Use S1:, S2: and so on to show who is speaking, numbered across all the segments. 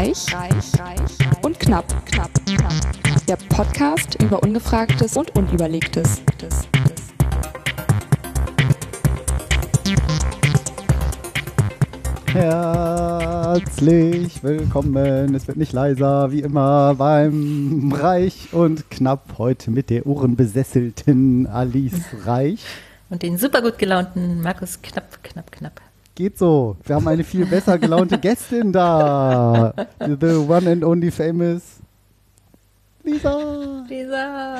S1: Reich, reich, reich und knapp, knapp, knapp. Der Podcast über Ungefragtes und Unüberlegtes.
S2: Herzlich willkommen. Es wird nicht leiser, wie immer beim Reich und Knapp. Heute mit der uhrenbesesselten Alice Reich.
S3: Und den super gut gelaunten Markus Knapp, Knapp, Knapp.
S2: Geht so. Wir haben eine viel besser gelaunte Gästin da. The one and only famous Lisa.
S3: Lisa.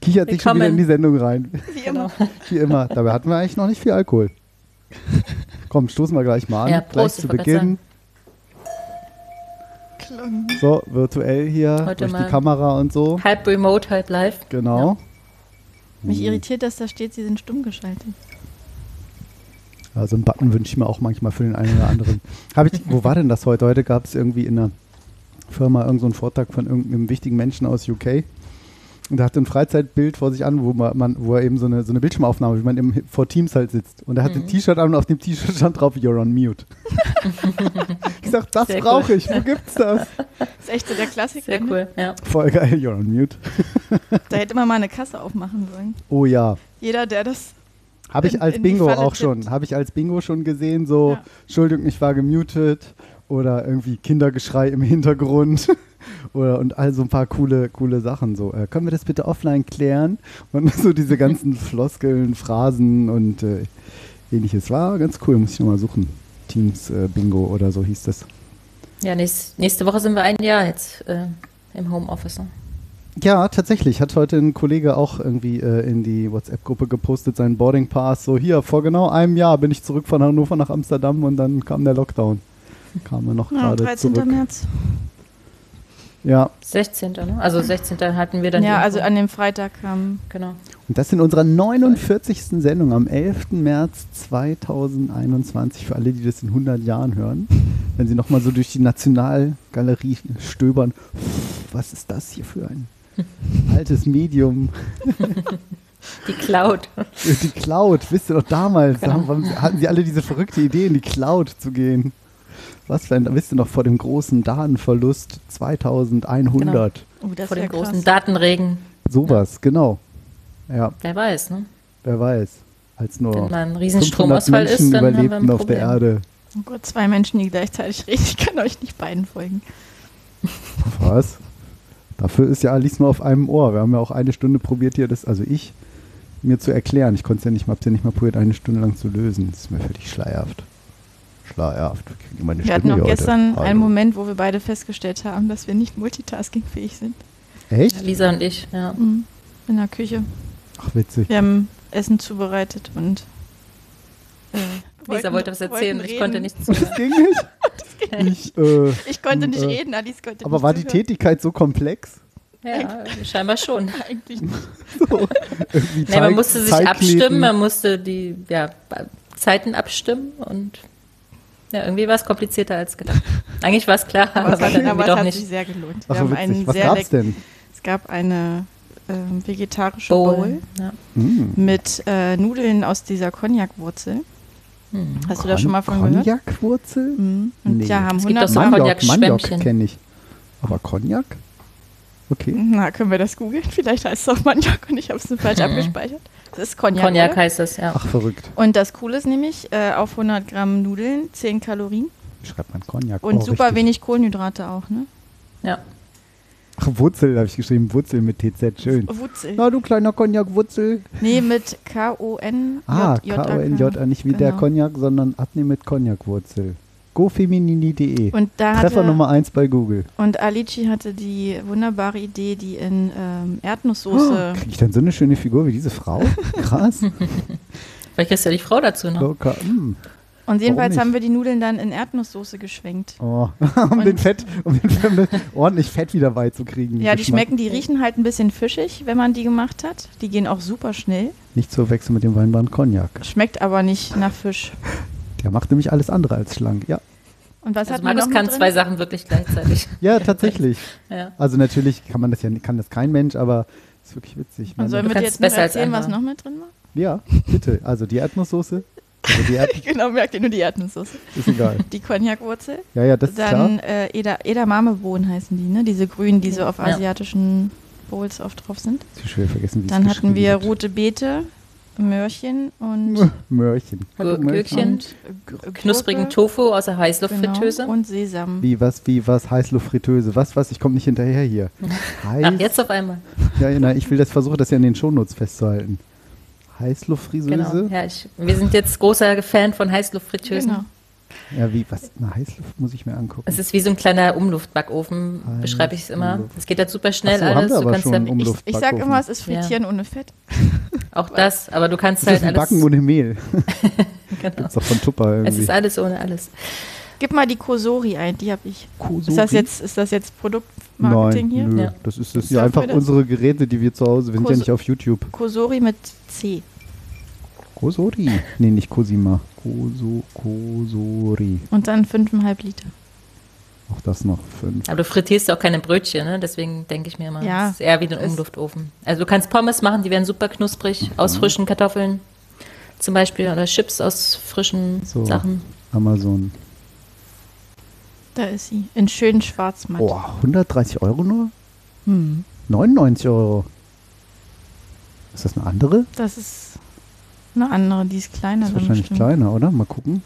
S2: Kichert sich schon wieder in die Sendung rein.
S3: Wie immer.
S2: Wie immer. Dabei hatten wir eigentlich noch nicht viel Alkohol. Komm, stoßen wir gleich mal an.
S3: Ja,
S2: gleich
S3: Prost,
S2: zu
S3: ich wollte
S2: Beginn. So, virtuell hier
S3: Heute
S2: durch die
S3: mal-
S2: Kamera und so.
S3: Halb remote, halb live.
S2: Genau.
S4: Mich irritiert, dass da steht, sie sind stumm geschaltet.
S2: Also einen Button wünsche ich mir auch manchmal für den einen oder anderen. Hab ich, wo war denn das heute? Heute gab es irgendwie in einer Firma irgendeinen so einen Vortrag von irgendeinem wichtigen Menschen aus UK. Und er hatte ein Freizeitbild vor sich an, wo man, wo er eben so eine, so eine Bildschirmaufnahme, wie man im, vor Teams halt sitzt. Und er hatte ein T-Shirt an und auf dem T-Shirt stand drauf, you're on mute. ich sag, das brauche
S3: cool.
S2: ich. Wo gibt's das?
S4: Das ist echt so der Klassiker.
S3: Sehr
S4: ne?
S3: cool. Ja.
S2: Voll geil, you're on mute.
S4: Da hätte man mal eine Kasse aufmachen sollen.
S2: Oh ja.
S4: Jeder, der das.
S2: Habe ich als Bingo auch schon. Habe ich als Bingo schon gesehen, so,
S4: Ja.
S2: Entschuldigung, ich war gemutet oder irgendwie Kindergeschrei im Hintergrund oder und all so ein paar coole, coole Sachen. So, äh, können wir das bitte offline klären? Und so diese ganzen Floskeln, Phrasen und äh, ähnliches. War ganz cool, muss ich nochmal suchen. Teams äh, Bingo oder so hieß das.
S3: Ja, nächst, nächste Woche sind wir ein Jahr jetzt äh, im Homeoffice. ne?
S2: Ja, tatsächlich. Hat heute ein Kollege auch irgendwie äh, in die WhatsApp-Gruppe gepostet, seinen Boarding Pass. So, hier, vor genau einem Jahr bin ich zurück von Hannover nach Amsterdam und dann kam der Lockdown. Kam er noch
S4: Ja,
S2: gerade
S4: 13.
S2: zurück.
S4: März.
S2: Ja,
S3: 16. Ne? Also 16. hatten wir dann.
S4: Ja, also an dem Freitag kam.
S3: Genau.
S2: und das in unserer 49. Sendung am 11. März 2021. Für alle, die das in 100 Jahren hören. Wenn sie nochmal so durch die Nationalgalerie stöbern. Was ist das hier für ein altes Medium?
S3: Die Cloud.
S2: Die Cloud, wisst ihr doch damals, da
S3: Genau.
S2: haben, hatten sie alle diese verrückte Idee, in die Cloud zu gehen. Was denn, wisst ihr noch, vor dem großen Datenverlust 2100.
S4: Oh, das
S3: Vor
S4: ja
S3: dem großen
S4: krass.
S3: Datenregen.
S2: Sowas, genau. Ja,
S3: Wer weiß, ne?
S2: wer weiß. Als nur
S3: Wenn mal ein
S2: 500
S3: Riesenstromausfall
S2: Menschen
S3: ist, dann haben wir
S2: überlebten
S3: ein
S2: auf der. Erde.
S4: Oh Gott, zwei Menschen, die gleichzeitig reden. Ich kann euch nicht beiden folgen.
S2: Was? Dafür ist ja Alice nur auf einem Ohr. Wir haben ja auch eine Stunde probiert, hier das, also ich, mir zu erklären. Ich konnte es ja nicht, hab's ja nicht mal probiert, eine Stunde lang zu lösen. Das ist mir völlig schleierhaft. Schleierhaft. Wir kriegen meine
S4: Wir hatten
S2: Stimme
S4: auch
S2: hier heute.
S4: gestern
S2: Hallo.
S4: einen Moment, wo wir beide festgestellt haben, dass wir nicht multitaskingfähig sind.
S2: Echt?
S3: Lisa und ich, ja.
S4: Mhm. In der Küche.
S2: Ach, witzig.
S4: Wir haben Essen zubereitet und. Äh,
S3: Lisa wollte was erzählen, ich konnte
S4: reden.
S3: nichts
S2: Das
S3: zuhören.
S2: ging nicht. Ich, äh,
S4: Ich konnte nicht
S2: Äh,
S4: reden, Alice konnte
S2: aber
S4: nicht
S2: war die
S4: zuhören.
S2: Tätigkeit so komplex?
S3: Ja, scheinbar schon.
S4: Eigentlich nicht.
S2: So,
S3: Nee, man musste sich abstimmen,
S2: kneten.
S3: man musste die ja, Zeiten abstimmen und ja, irgendwie war es komplizierter als gedacht. Eigentlich war es klar, aber,
S4: Aber es
S3: dann
S4: aber es
S3: doch
S4: hat
S3: nicht.
S4: sich sehr gelohnt.
S2: Ach,
S4: Wir haben
S2: witzig.
S4: einen
S2: Was gab's
S4: leck-
S2: denn?
S4: Es gab eine ähm, vegetarische
S3: Bowl.
S4: Bowl,
S3: Ja.
S2: Mm.
S4: mit äh, Nudeln aus dieser Cognac-Wurzel.
S3: Hm.
S4: Hast du da schon mal von gehört?
S2: Cognac-Wurzel?
S4: Mhm.
S2: Nee.
S4: ja, haben
S3: Es gibt
S4: 100
S3: doch so
S4: Mal.
S2: Maniok, Maniok kenne ich. Aber Cognac? Okay.
S4: Na, können wir das googeln? Vielleicht heißt es auch Maniok und ich habe es nur falsch
S3: Mhm.
S4: abgespeichert. Das ist Cognac.
S3: Cognac
S4: oder?
S3: heißt es, ja.
S2: Ach, verrückt.
S4: Und das Coole ist nämlich, äh, auf 100 Gramm Nudeln 10 Kalorien
S2: Wie schreibt man Cognac?
S4: und
S2: Oh,
S4: super
S2: richtig.
S4: wenig Kohlenhydrate auch, ne?
S3: ja.
S2: Ach, Wurzel habe ich geschrieben. Wurzel mit TZ. Schön.
S4: Wurzel.
S2: Na, du kleiner Cognac-Wurzel.
S4: Nee, mit K-O-N.
S2: Ah, K-O-N-J, nicht wie der
S4: Genau.
S2: Cognac, sondern Abnehmen mit Cognac-Wurzel. gofeminini.de.
S4: Und da
S2: Treffer Nummer 1 bei Google.
S4: und Alici hatte die wunderbare Idee, die in ähm, Erdnusssoße.
S2: Kriege ich dann so eine schöne Figur wie diese Frau? Krass.
S3: Vielleicht kriegst du ja die Frau dazu noch.
S2: Locker.
S4: Und jedenfalls haben wir die Nudeln dann in Erdnusssoße geschwenkt.
S2: Oh. um
S4: Und-
S2: den Fett, um den Fett, ordentlich Fett wieder beizukriegen.
S4: Ja, die schmecken, die riechen halt ein bisschen fischig, wenn man die gemacht hat. Die gehen auch super schnell.
S2: Nicht zu verwechseln mit dem Weinbrand Cognac.
S4: Schmeckt aber nicht nach Fisch.
S2: Der macht nämlich alles andere als schlank. Ja,
S4: Und was
S3: Also
S4: hat man
S3: Markus kann
S4: mit
S3: zwei
S4: drin?
S3: Sachen wirklich gleichzeitig.
S2: ja tatsächlich.
S3: Ja.
S2: Also natürlich kann man das ja, kann das kein Mensch, aber ist wirklich witzig.
S4: Und sollen wir dir jetzt
S3: besser als
S4: erzählen, was noch mit drin war?
S2: ja, bitte. Also die Erdnusssoße. Also die Erd
S4: genau, merkt ihr nur die Erdnusssoße.
S2: ist egal.
S4: Die Cognac-Wurzel.
S2: Ja, ja, das ist
S4: Dann
S2: klar.
S4: äh, Eda Edamame-Bohnen heißen die, ne? Diese grünen, die so auf
S3: Ja.
S4: asiatischen Bowls oft drauf sind.
S2: Zu schwer vergessen, wie es
S4: Dann hatten wir
S2: wird.
S4: rote Beete, Möhrchen und
S2: Möhrchen. Hallo, Möhrchen.
S4: Und
S3: Knusprigen Tofu aus der Heißluftfritteuse.
S4: Genau, und Sesam.
S2: Wie, was, wie, was? Heißluftfritteuse. Was, was? Ich komme nicht hinterher hier. Heiß.
S3: Ach, jetzt auf einmal.
S2: Ja, nein, ich will das versuchen, das ja in den Shownotes festzuhalten. Heißluftfritteuse?
S3: Genau. Ja, ich, wir sind jetzt großer Fan von Heißluftfritteusen.
S4: Genau.
S2: Ja, wie, was? Eine Heißluft muss ich mir angucken.
S3: Es ist wie so ein kleiner Umluftbackofen,
S2: Heiß-
S3: beschreibe ich es immer. Es geht halt super schnell
S2: so, haben
S3: alles.
S2: wir
S3: Du
S2: aber
S3: kannst
S2: um-
S4: Ich, ich sag immer, es ist Frittieren ohne Fett.
S3: auch das, aber du kannst
S2: das ist
S3: halt
S2: ein
S3: alles.
S2: Backen ohne Mehl.
S3: genau.
S2: Gibt's doch von Tupper
S3: Es
S2: irgendwie.
S3: ist alles ohne alles.
S4: Gib mal die Kosori ein, die habe ich.
S2: Kosori?
S4: Ist das jetzt, ist das jetzt Produktmarketing
S2: Nein,
S4: hier?
S2: nö.
S3: Ja.
S2: Das ist, das
S4: Ist
S2: sind ja einfach
S4: das-
S2: unsere Geräte, die wir zu Hause, wir sind ja
S4: Kos-
S2: nicht auf YouTube.
S4: Kosori mit C.
S2: Kosori? Nee, nicht Cosima. Koso, Kosori.
S4: Und dann 5,5 Liter.
S2: Auch das noch fünf.
S3: Aber du frittierst auch keine Brötchen, ne? deswegen denke ich mir immer,
S4: Ja,
S3: es ist eher wie ein Umluftofen. Also du kannst Pommes machen, die werden super knusprig, aus frischen Kartoffeln zum Beispiel oder Chips aus frischen
S2: So.
S3: Sachen.
S2: Amazon.
S4: Da ist sie. In schön schwarz-matt.
S2: Oh, 130 Euro nur?
S4: Hm.
S2: 99 Euro. Ist das eine andere?
S4: Das ist eine andere, die ist kleiner.
S2: Ist
S4: dann
S2: wahrscheinlich
S4: bestimmt.
S2: kleiner, oder? Mal gucken.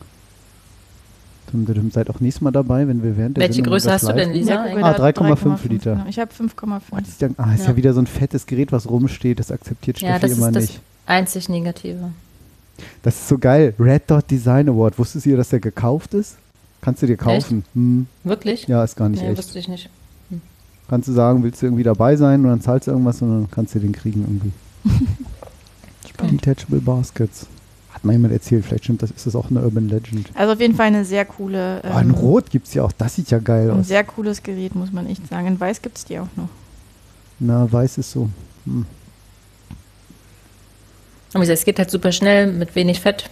S2: Dum. Seid auch nächstes Mal dabei, wenn wir während der
S3: Welche
S2: Sendung
S3: Größe hast du denn, Lisa?
S4: Ja,
S2: Ah,
S4: da
S2: 3,5 Liter.
S4: Ich habe 5,5.
S2: Oh, das ist ja, ah, ist ja.
S3: Ja.
S2: wieder so ein fettes Gerät, was rumsteht. Das akzeptiert Steffi
S3: Ja, das
S2: immer
S3: ist das
S2: nicht.
S3: einzig Negative.
S2: Das ist so geil. Red Dot Design Award. Wusstest du, dass der gekauft ist? Kannst du dir kaufen. Hm.
S3: Wirklich?
S2: Ja, ist gar nicht
S3: nee,
S2: echt.
S3: wusste ich nicht.
S2: Kannst du sagen, willst du irgendwie dabei sein und dann zahlst du irgendwas und dann kannst du den kriegen irgendwie.
S3: Spannend.
S2: Detachable Baskets. Hat mal jemand erzählt, vielleicht stimmt das, ist das auch eine Urban Legend.
S4: Also auf jeden Fall eine sehr coole.
S2: Oh, in
S4: ähm,
S2: Rot gibt es ja auch, das sieht ja geil
S4: Ein
S2: aus.
S4: sehr cooles Gerät, muss man echt sagen. In Weiß gibt es die auch noch.
S2: Na, weiß ist so. Hm.
S3: Und wie gesagt, es geht halt super schnell mit wenig Fett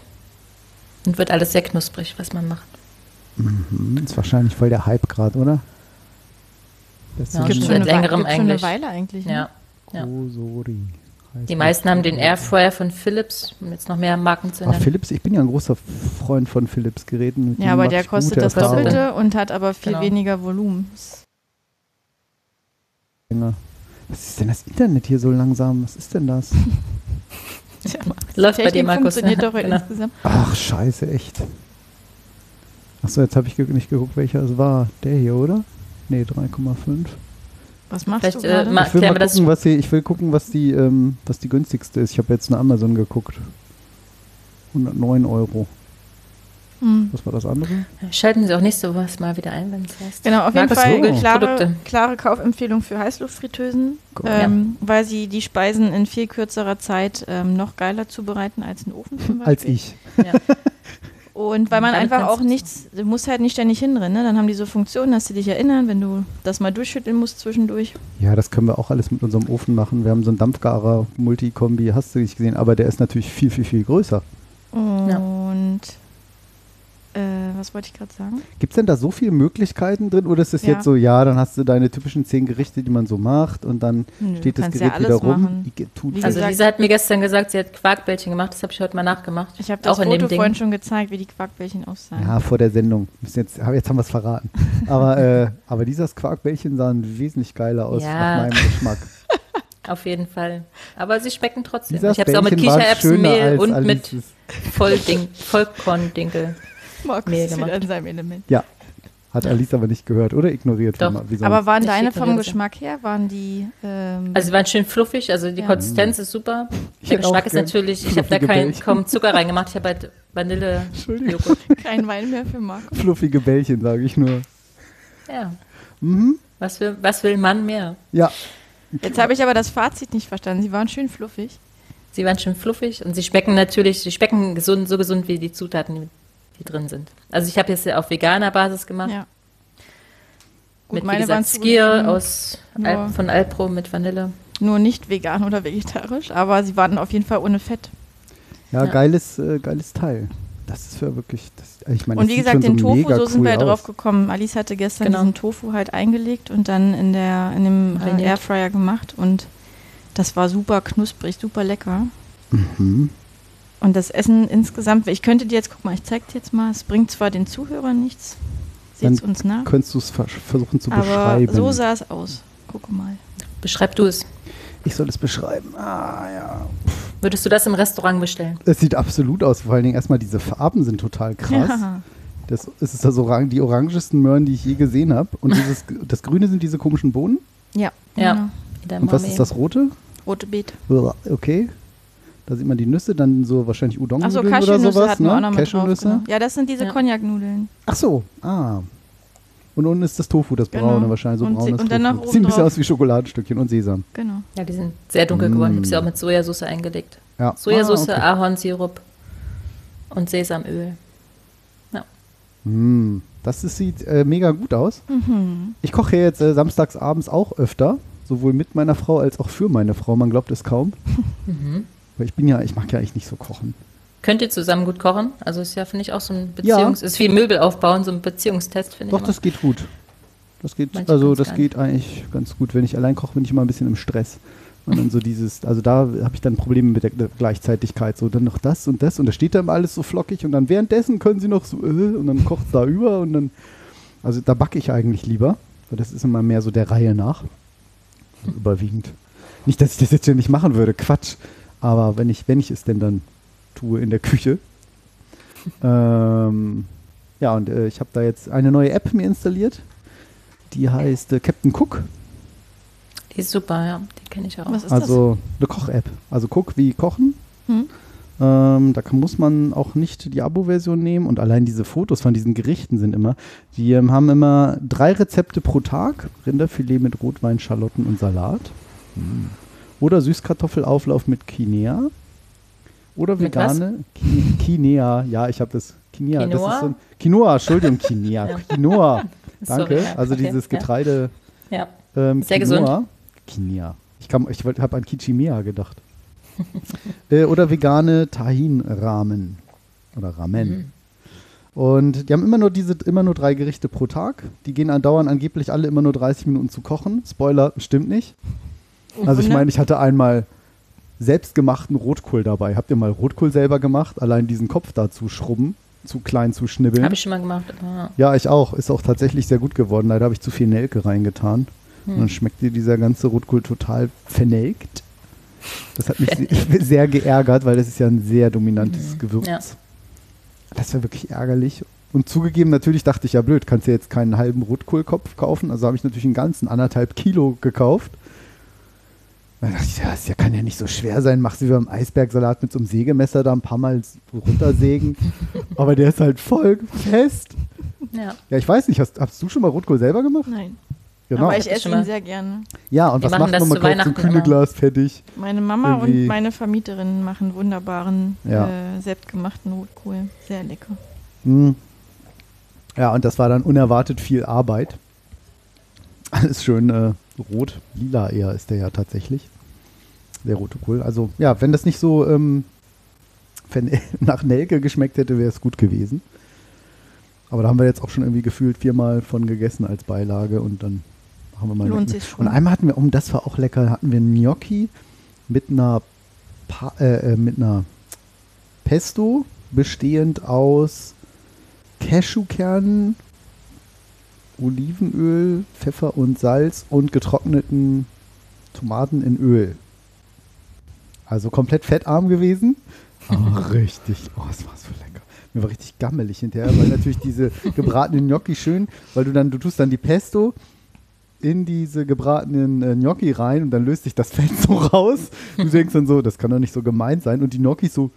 S3: und wird alles sehr knusprig, was man macht.
S2: Mhm. Ist wahrscheinlich voll der Hype gerade, oder? Das
S3: Ja,
S2: ist
S3: Gibt
S2: ein
S3: schon
S4: eine
S3: seit längerem
S4: gibt schon eine
S3: eigentlich.
S4: Weile eigentlich. Ne?
S3: Ja. ja.
S2: Kosori.
S3: Die meisten haben den Airfryer von Philips, um jetzt noch mehr Marken zu
S2: Ah,
S3: nennen.
S2: Philips, ich bin ja ein großer Freund von Philips Geräten.
S4: Ja, aber der kostet das
S2: Erfahrungen.
S4: Doppelte und hat aber viel
S3: Genau.
S4: weniger Volumen.
S2: Was ist denn das Internet hier so langsam? Was ist denn das?
S3: Läuft bei dir, Markus.
S4: funktioniert
S3: ja,
S4: doch
S3: genau.
S4: insgesamt.
S2: Ach, scheiße, echt. Achso, jetzt habe ich nicht geguckt, welcher es war. Der hier, oder? Nee, 3,5.
S4: Was machst
S3: Vielleicht,
S4: du
S3: äh, ma-
S2: Ich will mal gucken, was die, ich will gucken, was die, ähm, was die günstigste ist. Ich habe jetzt eine Amazon geguckt. 109 Euro.
S4: Hm.
S2: Was war das andere?
S3: Schalten Sie auch nächste Woche mal wieder ein, wenn es heißt.
S4: Genau, auf jeden
S3: Markus
S4: Fall
S3: googelt
S4: klare, klare Kaufempfehlung für Heißluftfritteusen,
S2: Cool.
S4: ähm, weil sie die Speisen in viel kürzerer Zeit ähm, noch geiler zubereiten als ein Ofen.
S2: Als ich.
S3: Ja.
S4: Und weil man
S3: Damit
S4: einfach auch nichts, du musst halt nicht ständig hinrennen, ne? dann haben die so Funktionen, dass sie dich erinnern, wenn du das mal durchschütteln musst zwischendurch.
S2: Ja, das können wir auch alles mit unserem Ofen machen. Wir haben so einen Dampfgarer Multikombi, hast du nicht gesehen, aber der ist natürlich viel, viel, viel größer.
S4: Und äh, was wollte ich gerade sagen?
S2: Gibt es denn da so viele Möglichkeiten drin oder ist es
S4: Ja.
S2: jetzt so, ja, dann hast du deine typischen zehn Gerichte, die man so macht und dann
S4: Nö,
S2: steht das Gerät
S4: ja
S2: wieder rum? Ich,
S3: Also
S4: gesagt-
S3: Lisa hat mir gestern gesagt, sie hat Quarkbällchen gemacht, das habe ich heute mal nachgemacht.
S4: Ich habe das
S3: auch in
S4: Foto vorhin schon gezeigt, wie die Quarkbällchen aussahen.
S2: ja, vor der Sendung. Jetzt, jetzt haben wir es verraten. aber, äh, aber dieses Quarkbällchen sahen wesentlich geiler aus
S3: Ja.
S2: nach meinem Geschmack.
S3: Auf jeden Fall. Aber sie schmecken trotzdem.
S2: Dieses
S3: ich habe es auch mit
S2: Bällchen war schöner
S3: Kichererbsenmehl
S2: als
S3: und mit. Vollding, Vollkorndinkel.
S4: Markus
S3: Mehl
S4: ist wieder
S3: gemacht.
S4: in seinem Element.
S2: Ja, hat Alice aber nicht gehört oder ignoriert.
S3: Doch.
S2: Wie.
S4: Aber waren
S3: Ich
S4: deine vom. Geschmack her, waren die ähm,
S3: Also sie waren schön fluffig, also die
S4: Ja.
S3: Konsistenz ist super.
S2: Ich
S3: Der Geschmack ist natürlich, ich habe da
S2: fluffige
S3: kein,
S2: Bällchen.
S3: kaum Zucker reingemacht, ich habe halt Vanille. Joghurt.
S4: kein Wein mehr für Markus?
S2: Fluffige Bällchen, sage ich nur.
S3: Ja.
S2: Mhm.
S3: Was will, was will man mehr?
S2: Ja,
S4: Jetzt habe ich aber das Fazit nicht verstanden. Sie waren schön fluffig.
S3: Sie waren schön fluffig und sie schmecken natürlich, sie schmecken gesund, so gesund wie die Zutaten, die drin sind. Also ich habe jetzt ja auf veganer Basis gemacht.
S4: Ja. Gut,
S3: mit, wie
S4: meine
S3: gesagt,
S4: waren
S3: Skier aus
S4: nur-
S3: Al von Alpro mit Vanille.
S4: nur nicht vegan oder vegetarisch, aber sie waren auf jeden Fall ohne Fett.
S2: ja,
S3: Ja.
S2: geiles, äh, geiles Teil. Das ist für wirklich, das, ich meine,
S4: Und
S2: das
S4: wie gesagt, den
S2: so
S4: Tofu, so sind
S2: cool
S4: wir ja drauf
S2: aus.
S4: gekommen. Alice hatte gestern
S3: Genau.
S4: diesen Tofu halt eingelegt und dann in, der, in dem äh,
S3: Mariniert.
S4: Airfryer gemacht und das war super knusprig, super lecker.
S2: Mhm.
S4: Und das Essen insgesamt, ich könnte dir jetzt, guck mal, ich zeig dir jetzt mal, es bringt zwar den Zuhörern nichts,
S2: Dann
S4: uns nach,
S2: Könntest du es vers- versuchen zu
S4: aber
S2: beschreiben?
S4: so sah es aus. Guck mal.
S3: Beschreib du es.
S2: ich soll es beschreiben. Ah, ja.
S3: Würdest du das im Restaurant bestellen?
S2: Es sieht absolut aus. Vor allen Dingen erstmal diese Farben sind total krass.
S4: Ja.
S2: Das, es ist das orang die orangesten Möhren, die ich je gesehen habe. Und dieses, das Grüne sind diese komischen Bohnen.
S4: Ja,
S3: Ja.
S4: genau.
S2: Und was ist das Rote?
S4: Rote Beet.
S2: Okay. Da sieht man die Nüsse, dann so wahrscheinlich Udon-Nudeln oder
S4: Cashewnüsse
S2: sowas.
S4: hatten wir auch
S2: Ne?
S4: drauf.
S2: Cashewnüsse.
S4: Genau. Ja, das sind diese
S3: Ja.
S4: Cognac-Nudeln.
S2: Ach so, ah. Und unten ist das Tofu, das
S4: Genau.
S2: braune wahrscheinlich, so
S4: Und
S2: braunes
S4: sie- und dann
S2: Tofu. Sieht ein bisschen
S4: obendrauf.
S2: aus wie Schokoladenstückchen und Sesam.
S4: Genau.
S3: Ja, die sind sehr dunkel geworden. Ich habe
S2: Mm.
S3: sie auch mit Sojasauce eingelegt.
S2: Ja.
S3: Sojasauce,
S2: Ah, okay.
S3: Ahornsirup und Sesamöl.
S2: Mm, das ist, sieht äh, mega gut aus.
S4: Mhm.
S2: Ich koche jetzt äh, samstags abends auch öfter, sowohl mit meiner Frau als auch für meine Frau. Man glaubt es kaum.
S3: Mhm.
S2: Weil ich bin ja, ich mag ja eigentlich nicht so kochen.
S3: Könnt ihr zusammen gut kochen? Also ist ja, finde ich, auch so ein Beziehungs... Ist wie Möbel aufbauen, so ein Beziehungstest, finde ich.
S2: Doch,
S3: immer.
S2: das geht gut. Das geht,
S3: Manche
S2: also das geht eigentlich ganz gut. Wenn ich allein koche, bin ich immer ein bisschen im Stress. Und dann so dieses, also da habe ich dann Probleme mit der Gleichzeitigkeit. So dann noch das und das und da steht dann alles so flockig und dann währenddessen können sie noch so äh, und dann kocht da über und dann, also da backe ich eigentlich lieber, weil das ist immer mehr so der Reihe nach. Also überwiegend. Nicht, dass ich das jetzt schon nicht machen würde, Quatsch. Aber wenn ich, wenn ich es denn dann tue in der Küche. ähm, ja, und äh, ich habe da jetzt eine neue App mir installiert. Die heißt äh, Captain Cook.
S3: Die ist super, ja. Die kenne ich auch.
S4: Was ist
S2: Also eine Koch-App. Also Cook wie Kochen.
S4: Hm?
S2: Ähm, da kann, muss man auch nicht die Abo-Version nehmen und allein diese Fotos von diesen Gerichten sind immer, die ähm, haben immer drei Rezepte pro Tag. Rinderfilet mit Rotwein, Schalotten und Salat. Hm. Oder Süßkartoffelauflauf mit Quinea. Oder
S3: Mit
S2: vegane Qui- Quinea. Ja, ich habe das Quinea. Das
S3: Quinoa?
S2: ist so ein, Quinoa, Entschuldigung, Quinea.
S3: Ja.
S2: Quinoa. Danke.
S3: Sorry,
S2: also
S3: okay,
S2: dieses. Getreide.
S3: Ja.
S2: Ähm,
S3: Sehr
S2: Quinoa.
S3: gesund.
S2: Quinoa. Ich, ich habe an Kichimea gedacht. äh, oder vegane Tahin-Ramen. Oder Ramen.
S3: Mhm.
S2: Und die haben immer nur diese, immer nur drei Gerichte pro Tag. Die gehen andauern angeblich alle immer nur 30 Minuten zu kochen. Spoiler, stimmt nicht. Also ich meine, ich hatte einmal selbstgemachten Rotkohl dabei. Habt ihr mal Rotkohl selber gemacht? Allein diesen Kopf da zu schrubben, zu klein zu schnibbeln.
S3: Habe ich schon mal gemacht. aber-
S2: Ja, ich auch. Ist auch tatsächlich sehr gut geworden. Leider habe ich zu viel Nelke reingetan. Und dann schmeckte dieser ganze Rotkohl total vernelkt. Das hat mich se- sehr geärgert, weil das ist ja ein sehr dominantes Gewürz.
S3: Ja.
S2: Das war wirklich ärgerlich. Und zugegeben, natürlich dachte ich, ja blöd, kannst du jetzt keinen halben Rotkohlkopf kaufen. Also habe ich natürlich einen ganzen anderthalb Kilo gekauft. Da dachte ich, ja, das kann ja nicht so schwer sein. Machst du wie beim Eisbergsalat mit so einem Sägemesser da ein paar Mal runtersägen. Aber der ist halt voll fest.
S3: Ja.
S2: Ja, ich weiß nicht, hast, hast du schon mal Rotkohl selber gemacht?
S4: Nein.
S2: Genau.
S4: Aber ich esse
S3: schon
S4: ihn sehr gerne.
S2: ja, und
S3: Wir
S2: was
S3: machen
S2: macht
S3: das
S2: man? Man
S3: zu
S2: kauft so ein. Kühneglas fertig.
S4: Meine Mama
S2: Irgendwie-
S4: und meine Vermieterin machen wunderbaren,
S2: Ja.
S4: äh, selbstgemachten Rotkohl. Sehr lecker.
S2: Hm. Ja, und das war dann unerwartet viel Arbeit. Alles schön äh, rot, lila eher ist der ja tatsächlich. Der rote Kohl. Also ja, wenn das nicht so ähm, nach Nelke geschmeckt hätte, wäre es gut gewesen. Aber da haben wir jetzt auch schon irgendwie gefühlt viermal von gegessen als Beilage und dann haben wir mal
S4: Lohnt sich schon.
S2: Und einmal hatten wir, um das war auch lecker, hatten wir Gnocchi mit einer pa äh, äh, mit einer Pesto bestehend aus Cashewkernen, Olivenöl, Pfeffer und Salz und getrockneten Tomaten in Öl. Also komplett fettarm gewesen. Aber richtig, oh, es war so lecker. Mir war richtig gammelig hinterher, weil natürlich diese gebratenen Gnocchi schön, weil du dann, du tust dann die Pesto in diese gebratenen äh, Gnocchi rein und dann löst sich das Fett so raus. Du denkst dann so, das kann doch nicht so gemeint sein. Und die Gnocchi so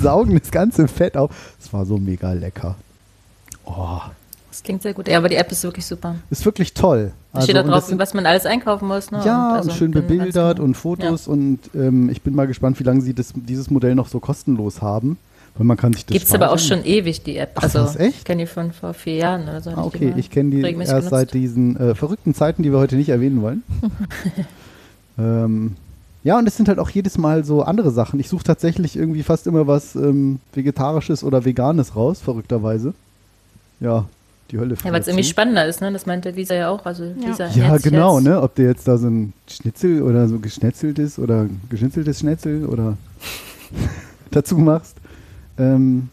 S2: saugen das ganze Fett auf. Es war so mega lecker. Oh,
S3: Das klingt sehr gut. Ja, aber die App ist wirklich super.
S2: ist wirklich toll.
S3: Da steht da
S2: und das
S3: drauf,
S2: sind-
S3: was man alles einkaufen muss. Ne?
S2: ja, und,
S3: also
S2: schön
S3: bin ganz
S2: bebildert und Fotos und ähm, ich bin mal gespannt, wie lange sie das, dieses Modell noch so kostenlos haben. Weil man kann sich das
S3: Gibt es aber auch schon ewig, die App.
S2: Ach,
S3: Also,
S2: was, echt?
S3: Ich kenne die von vor vier Jahren oder so.
S2: Ah, okay, ich kenne die erst
S3: genutzt.
S2: seit diesen äh, verrückten Zeiten, die wir heute nicht erwähnen wollen. ähm, ja, und es sind halt auch jedes Mal so andere Sachen. Ich suche tatsächlich irgendwie fast immer was ähm, Vegetarisches oder Veganes raus, verrückterweise. Ja, die Hölle.
S3: Ja, weil es irgendwie spannender ist, ne? Das meinte Lisa ja auch. Also
S4: Ja.
S3: Lisa
S2: Ja,
S3: Herz,
S2: genau,
S3: Herz.
S2: ne? Ob der jetzt da so ein Schnitzel oder so geschnetzeltes oder geschnitzeltes Schnetzel oder dazu machst. Ähm,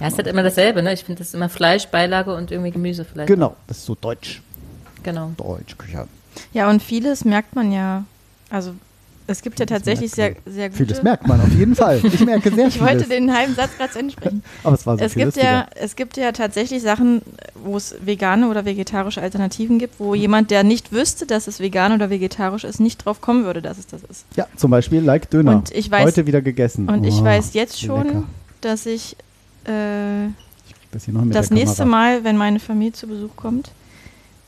S3: Ja, es ist halt immer dasselbe, ne? Ich finde das ist immer Fleisch, Beilage und irgendwie Gemüse vielleicht.
S2: genau, das ist so deutsch.
S3: Genau.
S2: Deutsch, Küche.
S4: Ja, und vieles merkt man ja. Also es gibt ja tatsächlich sehr, sehr gute.
S2: Vieles merkt man auf jeden Fall. Ich merke sehr
S4: Ich wollte
S2: vieles.
S4: den halben Satz gerade zu Ende sprechen.
S2: Aber es war so
S4: es gibt ja, es gibt ja tatsächlich Sachen, wo es vegane oder vegetarische Alternativen gibt, wo jemand, der nicht wüsste, dass es vegan oder vegetarisch ist, nicht drauf kommen würde, dass es das ist.
S2: Ja, zum Beispiel Like Döner.
S4: Und ich weiß-
S2: Heute wieder gegessen.
S4: Und ich
S2: Oh,
S4: weiß jetzt schon,
S2: lecker.
S4: dass ich äh,
S2: Das, hier noch mit
S4: das nächste. Mal, wenn meine Familie zu Besuch kommt,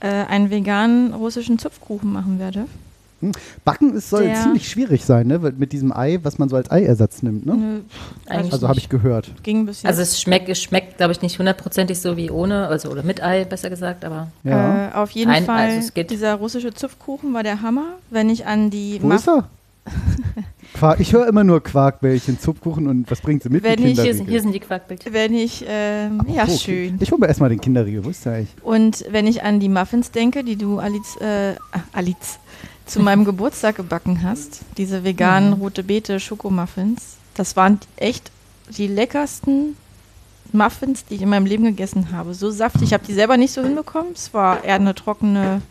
S4: äh, einen veganen russischen Zupfkuchen machen werde.
S2: Backen ist, soll
S4: Der-
S2: ziemlich schwierig sein, ne? Weil Mit diesem Ei, was man so als Eiersatz nimmt, ne?
S4: Nö,
S3: Eigentlich
S2: Also habe ich gehört.
S4: ging bis jetzt.
S3: Also es schmeckt, es schmeckt, glaube ich, nicht hundertprozentig so wie ohne, also oder mit Ei, besser gesagt, aber
S2: Ja.
S4: Äh, auf jeden
S3: Ein-
S4: Fall,
S3: also es geht-
S4: dieser russische Zupfkuchen war der Hammer. Wenn ich an die
S2: Wo
S4: Muff-
S2: ist er? Quark. Ich höre immer nur Quarkbällchen, Zupfkuchen und was bringt sie mit?
S4: Wenn
S2: Die
S4: ich-
S3: hier
S2: Kinderriegel.
S3: sind, hier sind die Quarkbildchen.
S4: wenn ich, ähm, ja,
S2: okay.
S4: schön.
S2: Ich hole mir erstmal den Kinderriegel. Wo ist der eigentlich?
S4: Und wenn ich an die Muffins denke, die du, Alice, äh, ah, Alice zu meinem Geburtstag gebacken hast, diese veganen rote Beete Schokomuffins, das waren echt die leckersten Muffins, die ich in meinem Leben gegessen habe. So saftig. Ich habe die selber nicht so hinbekommen. Es war eher eine trockene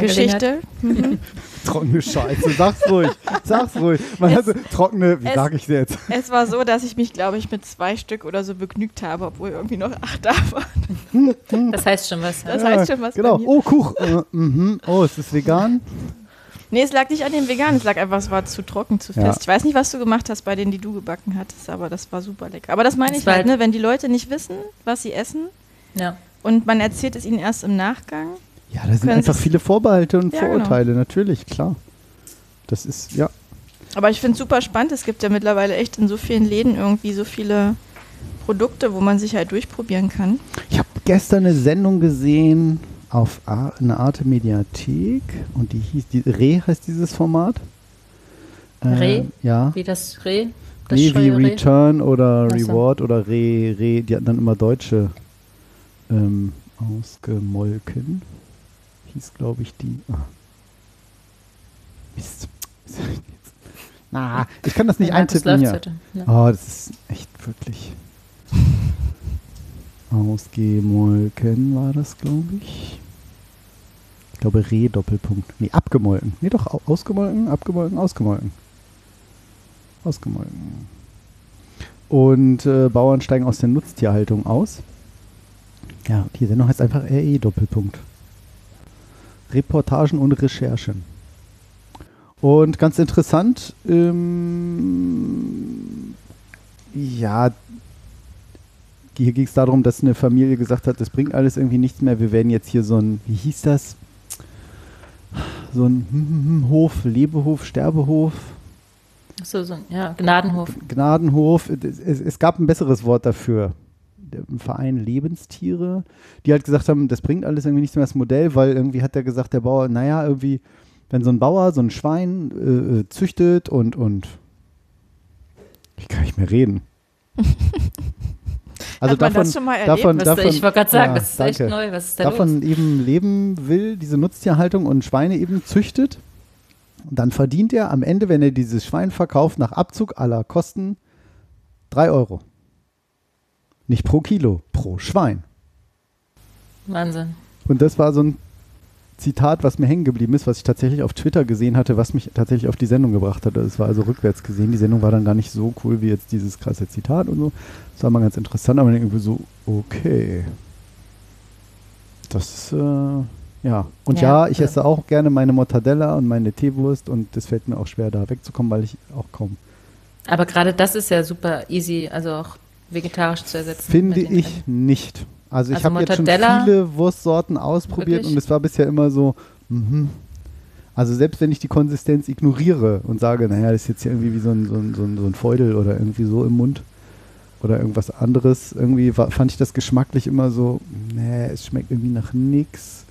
S4: Geschichte. Mhm.
S2: Trockene Scheiße. Sag's ruhig. Sag's ruhig. Man hat so trockene, wie
S4: es-
S2: sag ich jetzt?
S4: Es war so, dass ich mich, glaube ich, mit zwei Stück oder so begnügt habe, obwohl irgendwie noch acht da waren.
S3: Das heißt schon was.
S4: Das
S3: ja.
S4: heißt schon was
S2: Genau.
S4: bei mir.
S2: Oh, Kuch. Äh, mhm. Oh, ist das vegan?
S4: Nee, es lag nicht an dem Vegan, es lag einfach, es war zu trocken, zu
S2: Ja.
S4: fest. Ich weiß nicht, was du gemacht hast bei denen, die du gebacken hattest, aber das war super lecker. Aber das meine
S3: Das
S4: ich halt,
S3: halt-
S4: ne, wenn die Leute nicht wissen, was sie essen
S3: ja.
S4: und man erzählt es ihnen erst im Nachgang.
S2: Ja, da sind einfach viele Vorbehalte und
S4: Ja, genau.
S2: Vorurteile, natürlich, klar. Das ist, ja.
S4: Aber ich finde es super spannend, es gibt ja mittlerweile echt in so vielen Läden irgendwie so viele Produkte, wo man sich halt durchprobieren kann.
S2: Ich habe gestern eine Sendung gesehen auf A eine Arte Mediathek und die hieß, die Re heißt dieses Format. Äh,
S3: Re?
S2: Ja.
S3: Wie das Reh. Das
S2: Nee, wie. Return oder
S3: Ach so.
S2: Reward oder Re, Re, die hatten dann immer Deutsche ähm, ausgemolken. Hieß, glaube ich, die. Ah. Mist. Na, ich kann das nicht
S3: Ja,
S2: eintippen hier.
S3: heute. Ja.
S2: Oh, das ist echt wirklich. Ausgemolken war das, glaube ich. Ich glaube, Re-Doppelpunkt. Nee, abgemolken. Nee, doch, au- ausgemolken, abgemolken, ausgemolken. Ausgemolken. Und äh, Bauern steigen aus der Nutztierhaltung aus. Ja, die Sendung heißt einfach RE-Doppelpunkt. Reportagen und Recherchen. Und ganz interessant, ähm, ja, hier ging es darum, dass eine Familie gesagt hat, das bringt alles irgendwie nichts mehr, wir werden jetzt hier so ein, wie hieß das? So ein hm, hm, hm, Hof, Lebehof, Sterbehof,
S3: So, so, ja, Gnadenhof.
S2: Gnadenhof. Es, es, es gab ein besseres Wort dafür. Der Verein Lebenstiere, die halt gesagt haben, das bringt alles irgendwie nichts mehr das Modell, weil irgendwie hat er gesagt, der Bauer, naja, irgendwie, wenn so ein Bauer so ein Schwein äh, äh, züchtet und, und ich kann nicht mehr reden. Also
S4: Hat man
S2: davon,
S4: das schon mal erlebt?
S2: davon,
S3: Was,
S2: davon,
S3: ich wollte gerade sagen,
S2: ja,
S3: das ist echt
S2: danke.
S3: neu. Was ist da
S2: davon
S3: los?
S2: eben leben will, diese Nutztierhaltung und Schweine eben züchtet, dann verdient er am Ende, wenn er dieses Schwein verkauft, nach Abzug aller Kosten 3 Euro. Nicht pro Kilo, pro Schwein.
S3: Wahnsinn.
S2: Und das war so ein Zitat, was mir hängen geblieben ist, was ich tatsächlich auf Twitter gesehen hatte, was mich tatsächlich auf die Sendung gebracht hatte. Es war also rückwärts gesehen. Die Sendung war dann gar nicht so cool wie jetzt dieses krasse Zitat und so. Das war mal ganz interessant, aber dann irgendwie so, okay. Das ist, äh, ja. Und ja,
S3: Ja,
S2: ich
S3: ja.
S2: esse auch gerne meine Mortadella und meine Teewurst und das fällt mir auch schwer, da wegzukommen, weil ich auch kaum.
S3: Aber gerade das ist ja super easy, also auch vegetarisch zu ersetzen.
S2: Finde ich nicht. Also ich
S3: Also
S2: habe jetzt schon viele Wurstsorten ausprobiert
S3: Wirklich?
S2: und es war bisher immer so, mhm. Also selbst wenn ich die Konsistenz ignoriere und sage, naja, das ist jetzt hier irgendwie wie so ein, so ein, so ein, so ein Feudel oder irgendwie so im Mund oder irgendwas anderes, irgendwie war, fand ich das geschmacklich immer so, nee, es schmeckt irgendwie nach nix.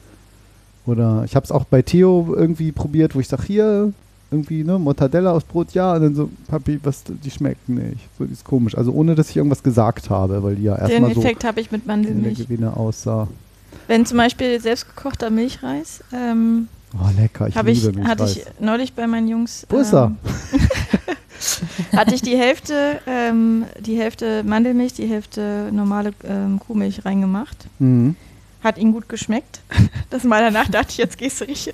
S2: Oder ich habe es auch bei Theo irgendwie probiert, wo ich sage, hier, irgendwie, ne, Mortadella aus Brot, ja, und dann so, Papi, was, die schmeckt nicht. So, die ist komisch. Also ohne, dass ich irgendwas gesagt habe, weil die ja
S4: Den
S2: erstmal so
S4: Effekt habe ich mit Mandelmilch.
S2: Gewinne aussah.
S4: Wenn zum Beispiel selbstgekochter Milchreis, ähm,
S2: Oh, lecker. Ich
S4: Habe ich,
S2: liebe
S4: hatte
S2: Milchreis.
S4: ich neulich bei meinen Jungs.
S2: Wo ist er?
S4: ähm, hatte ich die Hälfte, ähm, die Hälfte Mandelmilch, die Hälfte normale ähm, Kuhmilch reingemacht.
S2: Mhm.
S4: Hat ihm gut geschmeckt. Das Mal danach dachte ich, jetzt gehst du richtig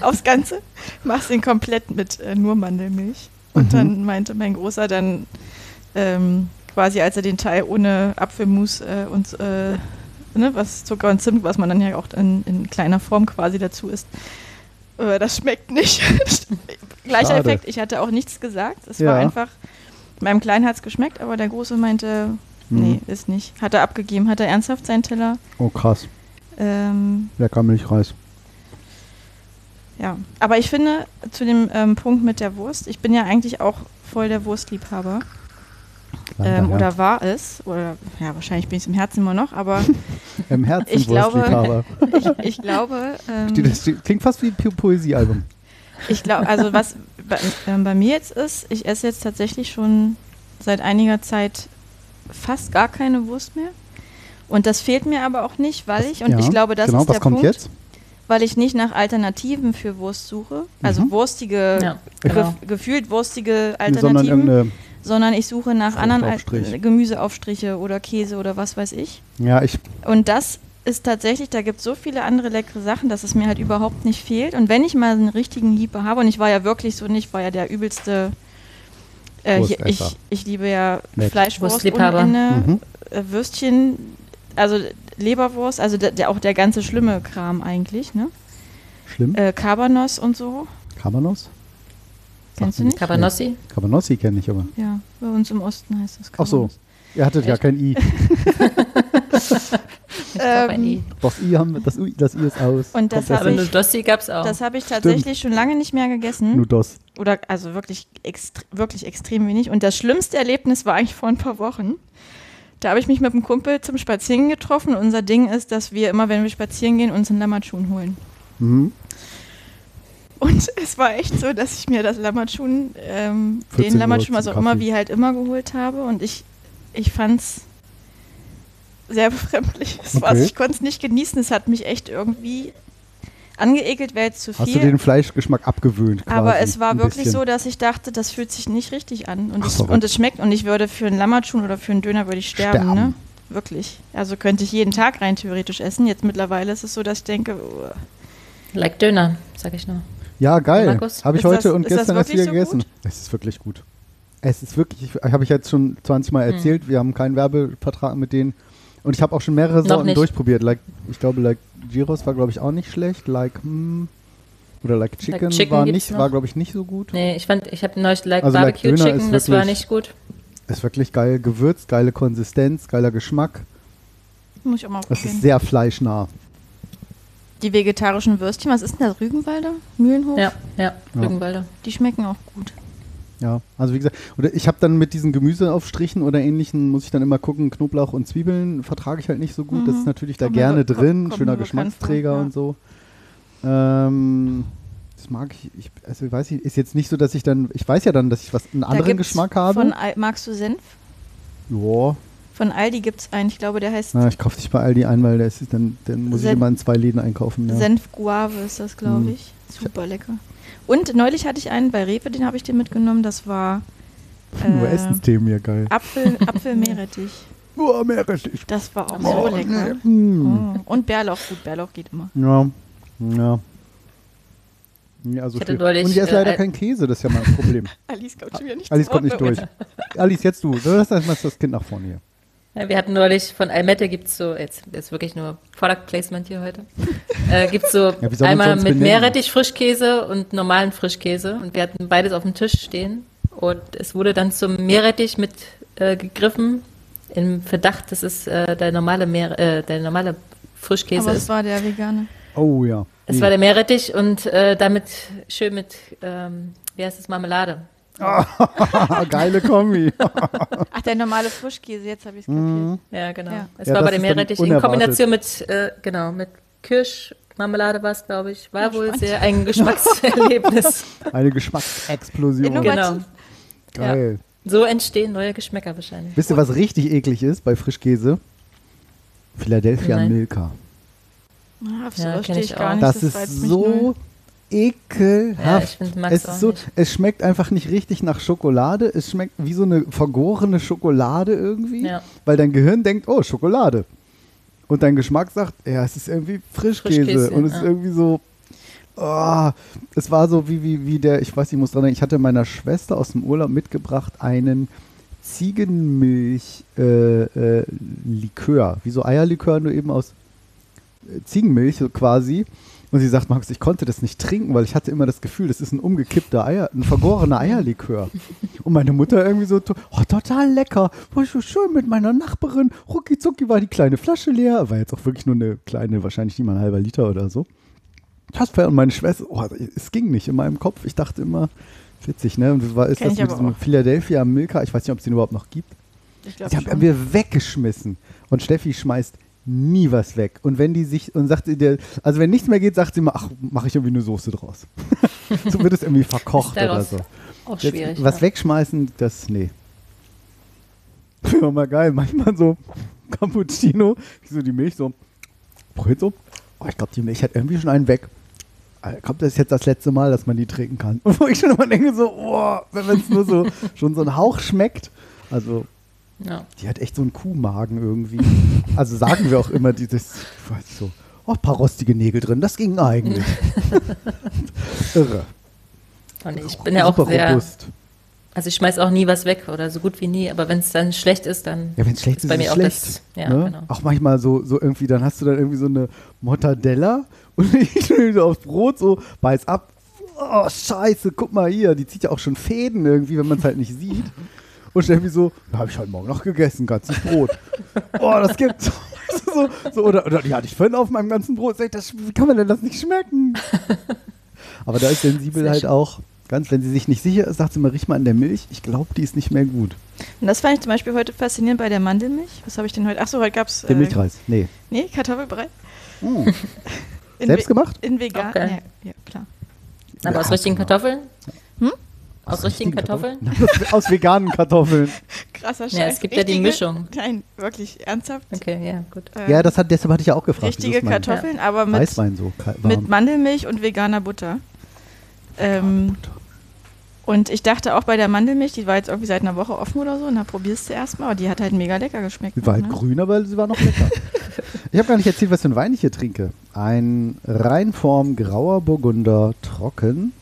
S4: aufs Ganze. Machst ihn komplett mit äh, nur Mandelmilch. Und
S2: Mhm.
S4: dann meinte mein Großer dann ähm, quasi, als er den Teil ohne Apfelmus äh, und äh, ne, was Zucker und Zimt, was man dann ja auch in, in kleiner Form quasi dazu isst, äh, das schmeckt nicht. Gleicher. Effekt, ich hatte auch nichts gesagt. Es
S2: Ja.
S4: war einfach, meinem Kleinen hat es geschmeckt, aber der Große meinte, nee,
S2: Mhm.
S4: ist nicht. Hat er abgegeben, hat er ernsthaft seinen Teller.
S2: Oh, krass.
S4: Ähm,
S2: Lecker Milchreis.
S4: ja, aber ich finde, zu dem ähm, Punkt mit der Wurst, ich bin ja eigentlich auch voll der Wurstliebhaber. Ähm. Oder war es, oder ja, wahrscheinlich bin ich es im Herzen immer noch, aber
S2: Im Herzen
S4: ich glaube-
S2: Wurstliebhaber.
S4: ich, ich glaube, ähm,
S2: Das klingt fast wie ein Po- Poesiealbum.
S4: ich glaube, also was bei, ähm, bei mir jetzt ist, ich esse jetzt tatsächlich schon seit einiger Zeit fast gar keine Wurst mehr. Und das fehlt mir aber auch nicht, weil ich, und
S2: Ja,
S4: ich glaube, das
S2: genau,
S4: ist
S2: was
S4: der
S2: kommt
S4: Punkt,
S2: jetzt?
S4: weil ich nicht nach Alternativen für Wurst suche, also
S2: Mhm.
S4: wurstige,
S3: Ja,
S4: gef
S3: genau.
S4: gefühlt wurstige
S2: Sondern
S4: Alternativen, sondern,
S2: irgendeine.
S4: ich suche nach anderen Al. Gemüseaufstriche oder Käse oder was weiß ich.
S2: Ja, ich.
S4: Und das ist tatsächlich, da gibt es so viele andere leckere Sachen, dass es mir halt überhaupt nicht fehlt. Und wenn ich mal einen richtigen Lieber habe, und ich war ja wirklich so nicht, war ja der übelste. Äh, hier, ich,
S2: Wurstesser.
S4: ich liebe ja
S2: Nett.
S4: Fleischwurst ohne
S2: Mhm.
S4: äh, Würstchen, also Leberwurst, also der, der, auch der ganze schlimme Kram eigentlich, ne?
S2: Schlimm.
S4: Äh, Cabanos und so.
S2: Cabanos?
S4: Kennst du nicht?
S3: Cabanossi?
S2: Cabanossi kenne ich aber.
S4: Ja, bei uns im Osten heißt das
S2: Ach so. Ihr hattet ja
S3: Echt?
S2: kein I.
S4: Ähm,
S2: Das I haben wir, das, I- das I ist aus.
S4: Und das
S2: Kommt
S4: hab
S3: Aber
S4: ich-
S3: Nudossi gab es auch.
S4: Das habe ich tatsächlich schon lange nicht mehr gegessen.
S2: Nur das.
S4: Oder also wirklich, extre wirklich extrem wenig. Und das schlimmste Erlebnis war eigentlich vor ein paar Wochen. Da habe ich mich mit einem Kumpel zum Spazieren getroffen. Unser Ding ist, dass wir immer, wenn wir spazieren gehen, uns einen Lammertschuhen holen.
S2: Mhm.
S4: Und es war echt so, dass ich mir das Lammertschuhen, ähm,
S2: 14
S4: den
S2: Uhr
S4: Lammertschuhen, was auch immer,
S2: Kaffee.
S4: wie halt immer geholt habe. Und ich, ich fand es sehr befremdlich. Es war,
S2: Okay.
S4: ich konnte es nicht genießen. Es hat mich echt irgendwie angeekelt, wäre jetzt zu viel.
S2: Hast du den Fleischgeschmack abgewöhnt? Quasi,
S4: Aber es war wirklich
S2: bisschen.
S4: so, dass ich dachte, das fühlt sich nicht richtig an. Und,
S2: Ach,
S4: es,
S2: verrückt.
S4: und es schmeckt. Und ich würde für einen Lammertschun oder für einen Döner würde ich sterben,
S2: Sterben.
S4: ne? Wirklich. Also könnte ich jeden Tag rein theoretisch essen. Jetzt mittlerweile ist es so, dass ich denke, oh,
S3: like Döner, sag ich nur.
S2: Ja, geil. Habe ich
S4: ist
S2: heute
S4: das-
S2: und gestern erst wieder
S4: so
S2: gegessen. Es ist wirklich gut. Es ist wirklich, habe ich jetzt schon 20 Mal erzählt, wir haben keinen Werbevertrag mit denen. Und ich habe auch schon mehrere Sorten durchprobiert. Like, ich glaube, like Gyros war, glaube ich, auch nicht schlecht. Like, hm, oder like Chicken,
S3: Chicken
S2: war, nicht,
S3: noch.
S2: war, glaube ich, nicht so gut.
S3: Nee, ich fand, ich habe neulich like
S2: Also, like
S3: Barbecue
S2: Döner
S3: Chicken,
S2: ist
S3: das war
S2: wirklich-
S3: nicht gut.
S2: Ist wirklich geil gewürzt, geile Konsistenz, geiler Geschmack.
S4: muss ich auch mal
S2: Es ist
S4: probieren.
S2: sehr fleischnah.
S4: Die vegetarischen Würstchen, was ist denn das? Rügenwalder? Mühlenhof?
S3: Ja, ja,
S2: Ja.
S3: Rügenwalder.
S4: Die schmecken auch gut.
S2: Ja, also wie gesagt, oder ich habe dann mit diesen Gemüseaufstrichen oder ähnlichen, muss ich dann immer gucken, Knoblauch und Zwiebeln vertrage ich halt nicht so gut. Das
S4: Mhm.
S2: ist natürlich da
S4: Kommt mir
S2: gerne
S4: be-
S2: drin, schöner Geschmacksträger
S4: ja.
S2: und so. Ähm, das mag ich, ich, also weiß ich, ist jetzt nicht so, dass ich dann, ich weiß ja dann, dass ich was einen
S4: Da
S2: anderen Geschmack habe.
S4: Von magst du Senf?
S2: Ja,
S4: Von Aldi gibt es einen, ich glaube, der heißt
S2: na, ich kaufe dich bei Aldi ein, weil der ist, dann, dann muss ich
S4: Sen-
S2: immer in zwei Läden einkaufen. Ja.
S4: Senf Guave ist das, glaube
S2: Mhm.
S4: ich. Super lecker. Und neulich hatte ich einen bei Rewe, den habe ich dir mitgenommen. Das war
S2: Nur
S4: äh,
S2: Essensthemen hier, geil.
S4: Apfel, Apfelmeerrettich.
S2: Boah, Meerrettich.
S4: Das war auch
S2: Oh,
S4: so lecker.
S2: nee. Mm.
S4: Oh. Und Bärlauch, gut, Bärlauch geht immer.
S2: Ja, ja. Ja, also viel.
S3: neulich,
S2: Und ich esse
S3: äh,
S2: leider
S3: ein-
S2: kein Käse, das ist ja mein Problem.
S4: Alice kommt schon wieder nicht
S2: Alice kommt nicht durch. Alice, jetzt du. Du hast erstmal das Kind nach vorne hier.
S3: Ja, wir hatten neulich von Almette gibt's so, jetzt ist wirklich nur Product Placement hier heute, äh, gibt's so
S2: Ja,
S3: einmal mit
S2: benennen?
S3: Meerrettich Frischkäse und normalen Frischkäse und wir hatten beides auf dem Tisch stehen und es wurde dann zum Meerrettich mit äh, gegriffen im Verdacht, dass es äh, der normale Meer, äh, der normale Frischkäse
S4: Aber
S3: ist.
S4: es war der vegane.
S2: Oh ja.
S3: Es
S2: Nee.
S3: war der Meerrettich und äh, damit schön mit, ähm, wie heißt das, Marmelade.
S2: Geile Kombi.
S4: Ach, der normale Frischkäse, jetzt habe ich es kapiert.
S2: Mhm.
S3: Ja, genau.
S4: Ja.
S3: Es
S2: Ja,
S3: war
S2: das ist dann
S3: Meerrettich in. Kombination mit, äh, genau, mit Kirschmarmelade war es, glaube ich. War
S4: Ja,
S3: wohl sehr ein Geschmackserlebnis.
S2: Eine Geschmacksexplosion.
S4: Innovativ.
S3: genau.
S2: Geil.
S3: So entstehen neue Geschmäcker wahrscheinlich.
S2: Wisst ihr, was richtig eklig ist bei Frischkäse? Philadelphia
S3: Nein.
S2: Milka.
S4: Ah,
S3: Ja,
S4: stehe
S3: ich
S4: gar nicht.
S2: Das,
S4: reizt
S2: ist so
S4: null.
S2: Ekelhaft.
S3: Ja, find,
S2: es, ist so,
S3: nicht.
S2: es schmeckt einfach nicht richtig nach Schokolade. Es schmeckt wie so eine vergorene Schokolade irgendwie,
S3: Ja.
S2: weil dein Gehirn denkt, oh, Schokolade. Und dein Geschmack sagt, ja, es ist irgendwie Frischkäse.
S3: Frischkäse,
S2: und es ist
S3: ja.
S2: irgendwie so, oh, es war so wie, wie, wie der, ich weiß, nicht, ich muss dran denken, ich hatte meiner Schwester aus dem Urlaub mitgebracht einen Ziegenmilch-Likör, äh, Likör. wie so Eierlikör, nur eben aus äh, Ziegenmilch quasi. Und sie sagt, Markus, ich konnte das nicht trinken, weil ich hatte immer das Gefühl, das ist ein umgekippter Eier, ein vergorener Eierlikör. Und meine Mutter irgendwie so, oh, total lecker, war so schön mit meiner Nachbarin, rucki zucki war die kleine Flasche leer, war jetzt auch wirklich nur eine kleine, wahrscheinlich nicht mal ein halber Liter oder so. Das und meine Schwester, oh, es ging nicht in meinem Kopf, ich dachte immer, witzig, ne? Und war, ist
S4: Kenn
S2: das mit diesem
S4: auch.
S2: Philadelphia Milka, ich weiß nicht, ob es den überhaupt noch gibt.
S4: Ich glaube
S2: Die haben wir weggeschmissen. Und Steffi schmeißt nie was weg. Und wenn die sich, und sagt sie dir, also wenn nichts mehr geht, sagt sie mal, ach, mache ich irgendwie eine Soße draus. so wird es irgendwie verkocht oder so.
S3: Auch
S2: Jetzt,
S3: schwierig.
S2: was
S3: ja.
S2: wegschmeißen, das, nee. Wäre mal geil. Manchmal so Cappuccino, so die Milch so, so, oh, ich glaube, die Milch hat irgendwie schon einen weg. Kommt das jetzt das letzte Mal, dass man die trinken kann? Und wo ich schon immer denke, so, oh, wenn es nur so schon so ein Hauch schmeckt. Also,
S3: Ja.
S2: die hat echt so einen Kuhmagen irgendwie. Also sagen wir auch immer dieses, ich weiß so, oh, ein paar rostige Nägel drin, das ging eigentlich. Irre.
S3: Und ich bin ja auch
S2: Super
S3: sehr,
S2: robust.
S3: also ich schmeiß auch nie was weg oder so gut wie nie, aber wenn es dann schlecht ist, dann
S2: Ja, wenn es schlecht ist,
S3: bei
S2: ist
S3: mir
S2: es
S3: auch
S2: schlecht.
S3: das, ja,
S2: ne?
S3: genau.
S2: Auch manchmal so, so irgendwie, dann hast du dann irgendwie so eine Mortadella und ich nehme so aufs Brot so, beiß ab. Oh, scheiße, guck mal hier, die zieht ja auch schon Fäden irgendwie, wenn man es halt nicht sieht. Und Steffi so, ja, habe ich heute Morgen noch gegessen, ganzes Brot. oh, das gibt's. So, so, oder, oder die hatte ich vorhin auf meinem ganzen Brot. Sag ich, das, wie kann man denn das nicht schmecken? Aber da ist sensibel
S3: Sehr
S2: halt
S3: schön.
S2: auch, ganz, wenn sie sich nicht sicher ist, sagt sie mal, riech mal an der Milch. Ich glaube, die ist nicht mehr gut.
S4: Und das fand ich zum Beispiel heute faszinierend bei der Mandelmilch. Was habe ich denn heute? Achso, heute gab es.
S2: Der Milchreis, nee.
S4: Nee, Kartoffelbrei.
S2: Mm.
S4: In
S2: Selbst gemacht?
S4: In vegan.
S3: Geil.
S4: Ja, ja, klar.
S3: Aber
S2: Ja,
S3: aus richtigen
S2: genau.
S3: Kartoffeln?
S4: Hm?
S3: Aus richtigen Kartoffeln?
S2: Aus veganen Kartoffeln.
S4: Krasser Scheiß.
S3: Ja, es gibt ja die
S4: Richtige-
S3: Mischung.
S4: Nein, wirklich ernsthaft.
S3: Okay, ja, gut.
S4: Ähm,
S2: Ja, das hat, deshalb hatte ich ja auch gefragt.
S4: richtige Kartoffeln, aber mit,
S2: Weißwein so warm.
S4: mit Mandelmilch und veganer Butter. Ähm, und ich dachte auch bei der Mandelmilch, die war jetzt irgendwie seit einer Woche offen oder so, und da probierst du erstmal, aber die hat halt mega lecker geschmeckt.
S2: Sie war halt
S4: ne?
S2: grün, aber sie war noch lecker. ich habe gar nicht erzählt, was für ein Wein ich hier trinke. Ein Reinform Grauer Burgunder Trocken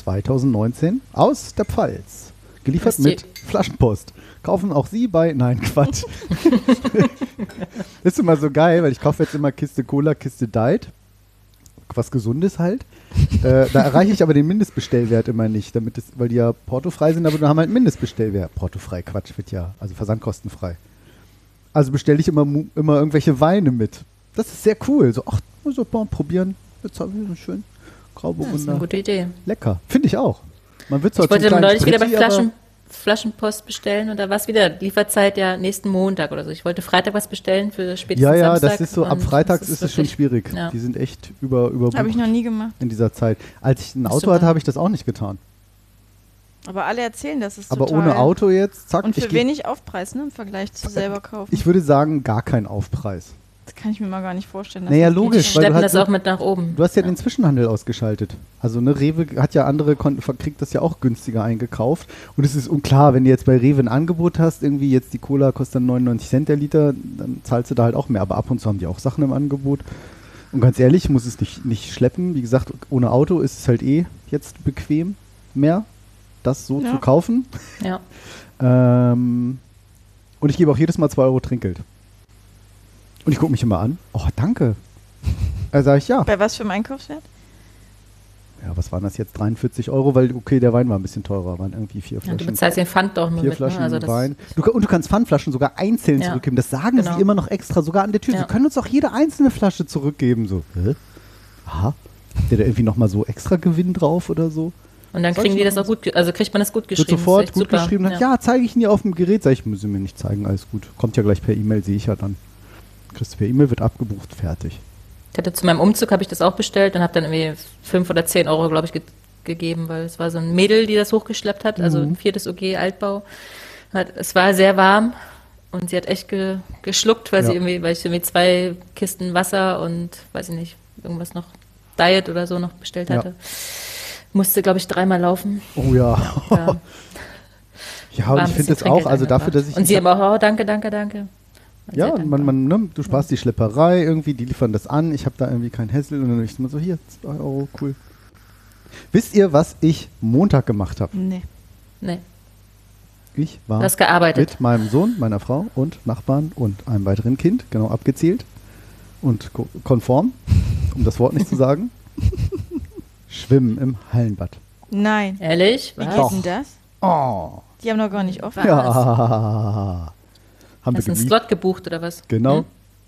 S2: 2019 aus der Pfalz. Geliefert mit Flaschenpost. Kaufen auch Sie bei. Nein, Quatsch. ist immer so geil, weil ich kaufe jetzt immer Kiste Cola, Kiste Diet. Was Gesundes halt. äh, da erreiche ich aber den Mindestbestellwert immer nicht, damit es, weil die ja portofrei sind, aber dann haben halt einen Mindestbestellwert. Portofrei, Quatsch, wird ja, also versandkostenfrei. Also bestelle ich immer, immer irgendwelche Weine mit. Das ist sehr cool. So, ach, so mal probieren. Jetzt haben wir so schön
S3: Das ist eine
S2: Grauburgunder.
S3: gute Idee.
S2: Lecker. Finde ich auch. Man wird
S3: Ich
S2: zwar zum
S3: wollte
S2: kleinen
S3: neulich wieder bei Flaschen, Flaschenpost bestellen und da war es wieder Lieferzeit ja nächsten Montag oder so. Ich wollte Freitag was bestellen für spätestens
S2: Ja, ja,
S3: Samstag.
S2: das ist so, ab Freitags ist es schon schwierig.
S3: Ja.
S2: Die sind echt über, überbucht
S4: Habe ich noch nie gemacht.
S2: in dieser Zeit. Als ich ein Auto
S3: super.
S2: hatte, habe ich das auch nicht getan.
S4: Aber alle erzählen, das ist
S2: Aber
S4: total
S2: ohne Auto jetzt, zack.
S4: Und
S2: ich,
S4: für wenig Aufpreis, ne, im Vergleich zu selber kaufen.
S2: ich würde sagen, gar kein Aufpreis.
S4: Das kann ich mir mal gar nicht vorstellen. dass
S2: Naja,
S4: das
S3: Die
S2: logisch. weil du
S3: schleppen das auch mit nach oben.
S2: Du hast ja, den Zwischenhandel ausgeschaltet. Also ne, Rewe hat ja andere, kriegt das ja auch günstiger eingekauft. Und es ist unklar, wenn du jetzt bei Rewe ein Angebot hast, irgendwie jetzt die Cola kostet dann 99 Cent der Liter, dann zahlst du da halt auch mehr. Aber ab und zu haben die auch Sachen im Angebot. Und ganz ehrlich, muss es nicht, nicht schleppen. Wie gesagt, ohne Auto ist es halt eh jetzt bequem mehr, das so
S4: Ja.
S2: zu kaufen.
S3: Ja.
S2: Ähm, und ich gebe auch jedes Mal 2 Euro Trinkgeld. Und ich gucke mich immer an. Oh, danke. Da sage ich ja.
S4: Bei was für einem Einkaufswert?
S2: Ja, was waren das jetzt? 43 Euro, weil, okay, der Wein war ein bisschen teurer, waren irgendwie vier
S3: Ja,
S2: Flaschen.
S3: du bezahlst den Pfand doch nur
S2: vier
S3: mit. Ne?
S2: Flaschen
S3: Also
S2: Wein. Du, und du kannst Pfandflaschen sogar einzeln
S3: Ja,
S2: zurückgeben. Das sagen
S3: genau.
S2: sie immer noch extra, sogar an der Tür.
S3: Ja.
S2: Sie können uns auch jede einzelne Flasche zurückgeben. So, hä? Aha. Habt ihr da irgendwie nochmal so extra Gewinn drauf oder so?
S3: Und dann
S2: Soll
S3: kriegen die das auch gut, also kriegt man das gut
S2: Wird
S3: geschrieben.
S2: sofort
S3: ist echt
S2: gut
S3: super.
S2: geschrieben. Ja, ja zeige ich Ihnen hier auf dem Gerät. Sag ich, müssen Sie mir nicht zeigen, alles gut. Kommt ja gleich per E-Mail, sehe ich ja dann. Kriegst du per E-Mail, wird abgebucht, fertig.
S3: Ich hatte zu meinem Umzug habe ich das auch bestellt und habe dann irgendwie fünf oder zehn Euro, glaube ich, ge gegeben, weil es war so ein Mädel, die das hochgeschleppt hat, also
S2: Mhm.
S3: ein viertes OG Altbau. Hat, es war sehr warm und sie hat echt ge geschluckt, weil
S2: Ja.
S3: sie irgendwie, weil ich irgendwie zwei Kisten Wasser und weiß ich nicht, irgendwas noch Diet oder so noch bestellt
S2: Ja.
S3: hatte. Musste, glaube ich, dreimal laufen.
S2: Oh ja.
S3: Ja,
S2: Ja, und ich finde das auch, also dafür, dass ich.
S3: Und sie auch, oh, danke, danke, danke.
S2: Ja, man, man, ne, du sparst die Schlepperei irgendwie, die liefern das an, ich habe da irgendwie keinen Hassel und dann ich immer so, hier, 2 Euro, cool. Wisst ihr, was ich Montag gemacht habe?
S4: Nee.
S3: Nee,
S2: Ich war mit meinem Sohn, meiner Frau und Nachbarn und einem weiteren Kind, genau abgezählt und ko konform, um das Wort nicht zu sagen, schwimmen im Hallenbad.
S4: Nein.
S3: Ehrlich?
S4: Wie
S3: Was?
S2: Doch.
S4: geht denn das?
S2: Oh,
S4: Die haben noch gar nicht offen.
S3: Was?
S2: ja. Haben wir
S3: Hast du einen. Slot gebucht oder was?
S2: Genau.
S3: Hm?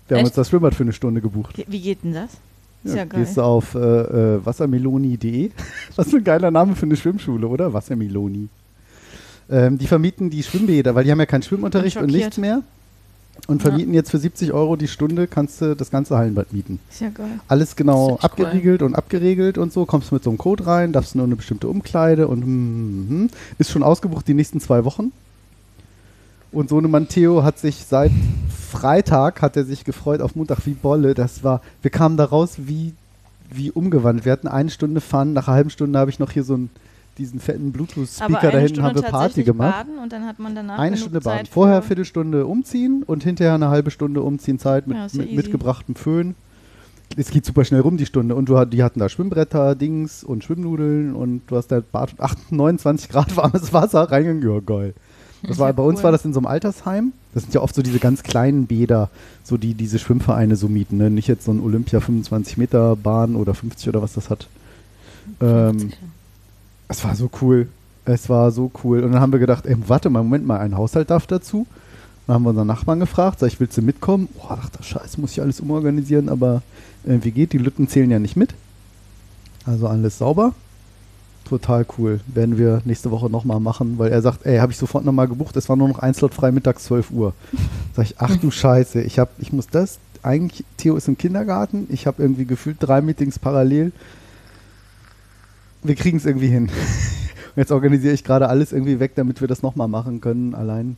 S2: Wir haben
S3: Echt?
S2: uns das Schwimmbad für eine Stunde gebucht.
S4: Wie, wie geht denn das? Ist
S2: Ja,
S4: ja, geil.
S2: gehst du auf äh, äh, wassermeloni.de. Was für ein geiler Name für eine Schwimmschule, oder? Wassermeloni. Ähm, die vermieten die Schwimmbäder, weil die haben ja keinen Schwimmunterricht und nichts mehr. Und
S3: Ja.
S2: vermieten jetzt für 70 Euro die Stunde, kannst du das ganze Hallenbad mieten.
S4: Ist ja geil.
S2: Alles genau
S3: echt cool.
S2: abgeriegelt und abgeregelt und so. Kommst mit so einem Code rein, darfst nur eine bestimmte Umkleide und hm, ist schon ausgebucht die nächsten zwei Wochen. Und Sohnemann Theo hat sich seit Freitag hat er sich gefreut auf Montag wie Bolle. Das war, wir kamen da raus wie, wie umgewandelt. Wir hatten eine Stunde Fun, nach einer halben Stunde habe ich noch hier so einen, diesen fetten Bluetooth-Speaker da
S4: eine
S2: hinten, haben wir Party gemacht.
S4: baden und dann hat man danach
S2: Eine Stunde
S4: Zeit
S2: baden. Vorher
S4: für-
S2: Viertelstunde umziehen und hinterher eine halbe Stunde umziehen Zeit mit,
S4: Ja,
S2: mit mitgebrachtem Föhn. Es geht super schnell rum, die Stunde. Und du, hat- die hatten da Schwimmbretter, Dings und Schwimmnudeln und du hast da Bad, 8, 29 Grad warmes Wasser reingegangen. Ja, geil. Das war, bei uns
S4: cool.
S2: war das in so einem Altersheim. Das sind ja oft so diese ganz kleinen Bäder, so die diese Schwimmvereine so mieten. Ne? Nicht jetzt so ein Olympia 25 Meter Bahn oder 50 oder was das hat. Ähm, es war so cool. Es war so cool. Und dann haben wir gedacht, ey, warte mal, Moment mal, ein Haushalt darf dazu. Dann haben wir unseren Nachbarn gefragt, sag ich, willst du mitkommen? Boah, ach, das Scheiß, muss ich alles umorganisieren, aber äh, wie geht? Die Lütten zählen ja nicht mit. Also alles sauber. Total cool. Werden wir nächste Woche nochmal machen, weil er sagt, ey, habe ich sofort nochmal gebucht, es war nur noch ein Slot frei mittags 12 Uhr. Sag ich, ach du Scheiße, ich, hab, ich muss das, eigentlich, Theo ist im Kindergarten, ich habe irgendwie gefühlt drei Meetings parallel. Wir kriegen es irgendwie hin. Und jetzt organisiere ich gerade alles irgendwie weg, damit wir das nochmal machen können, allein.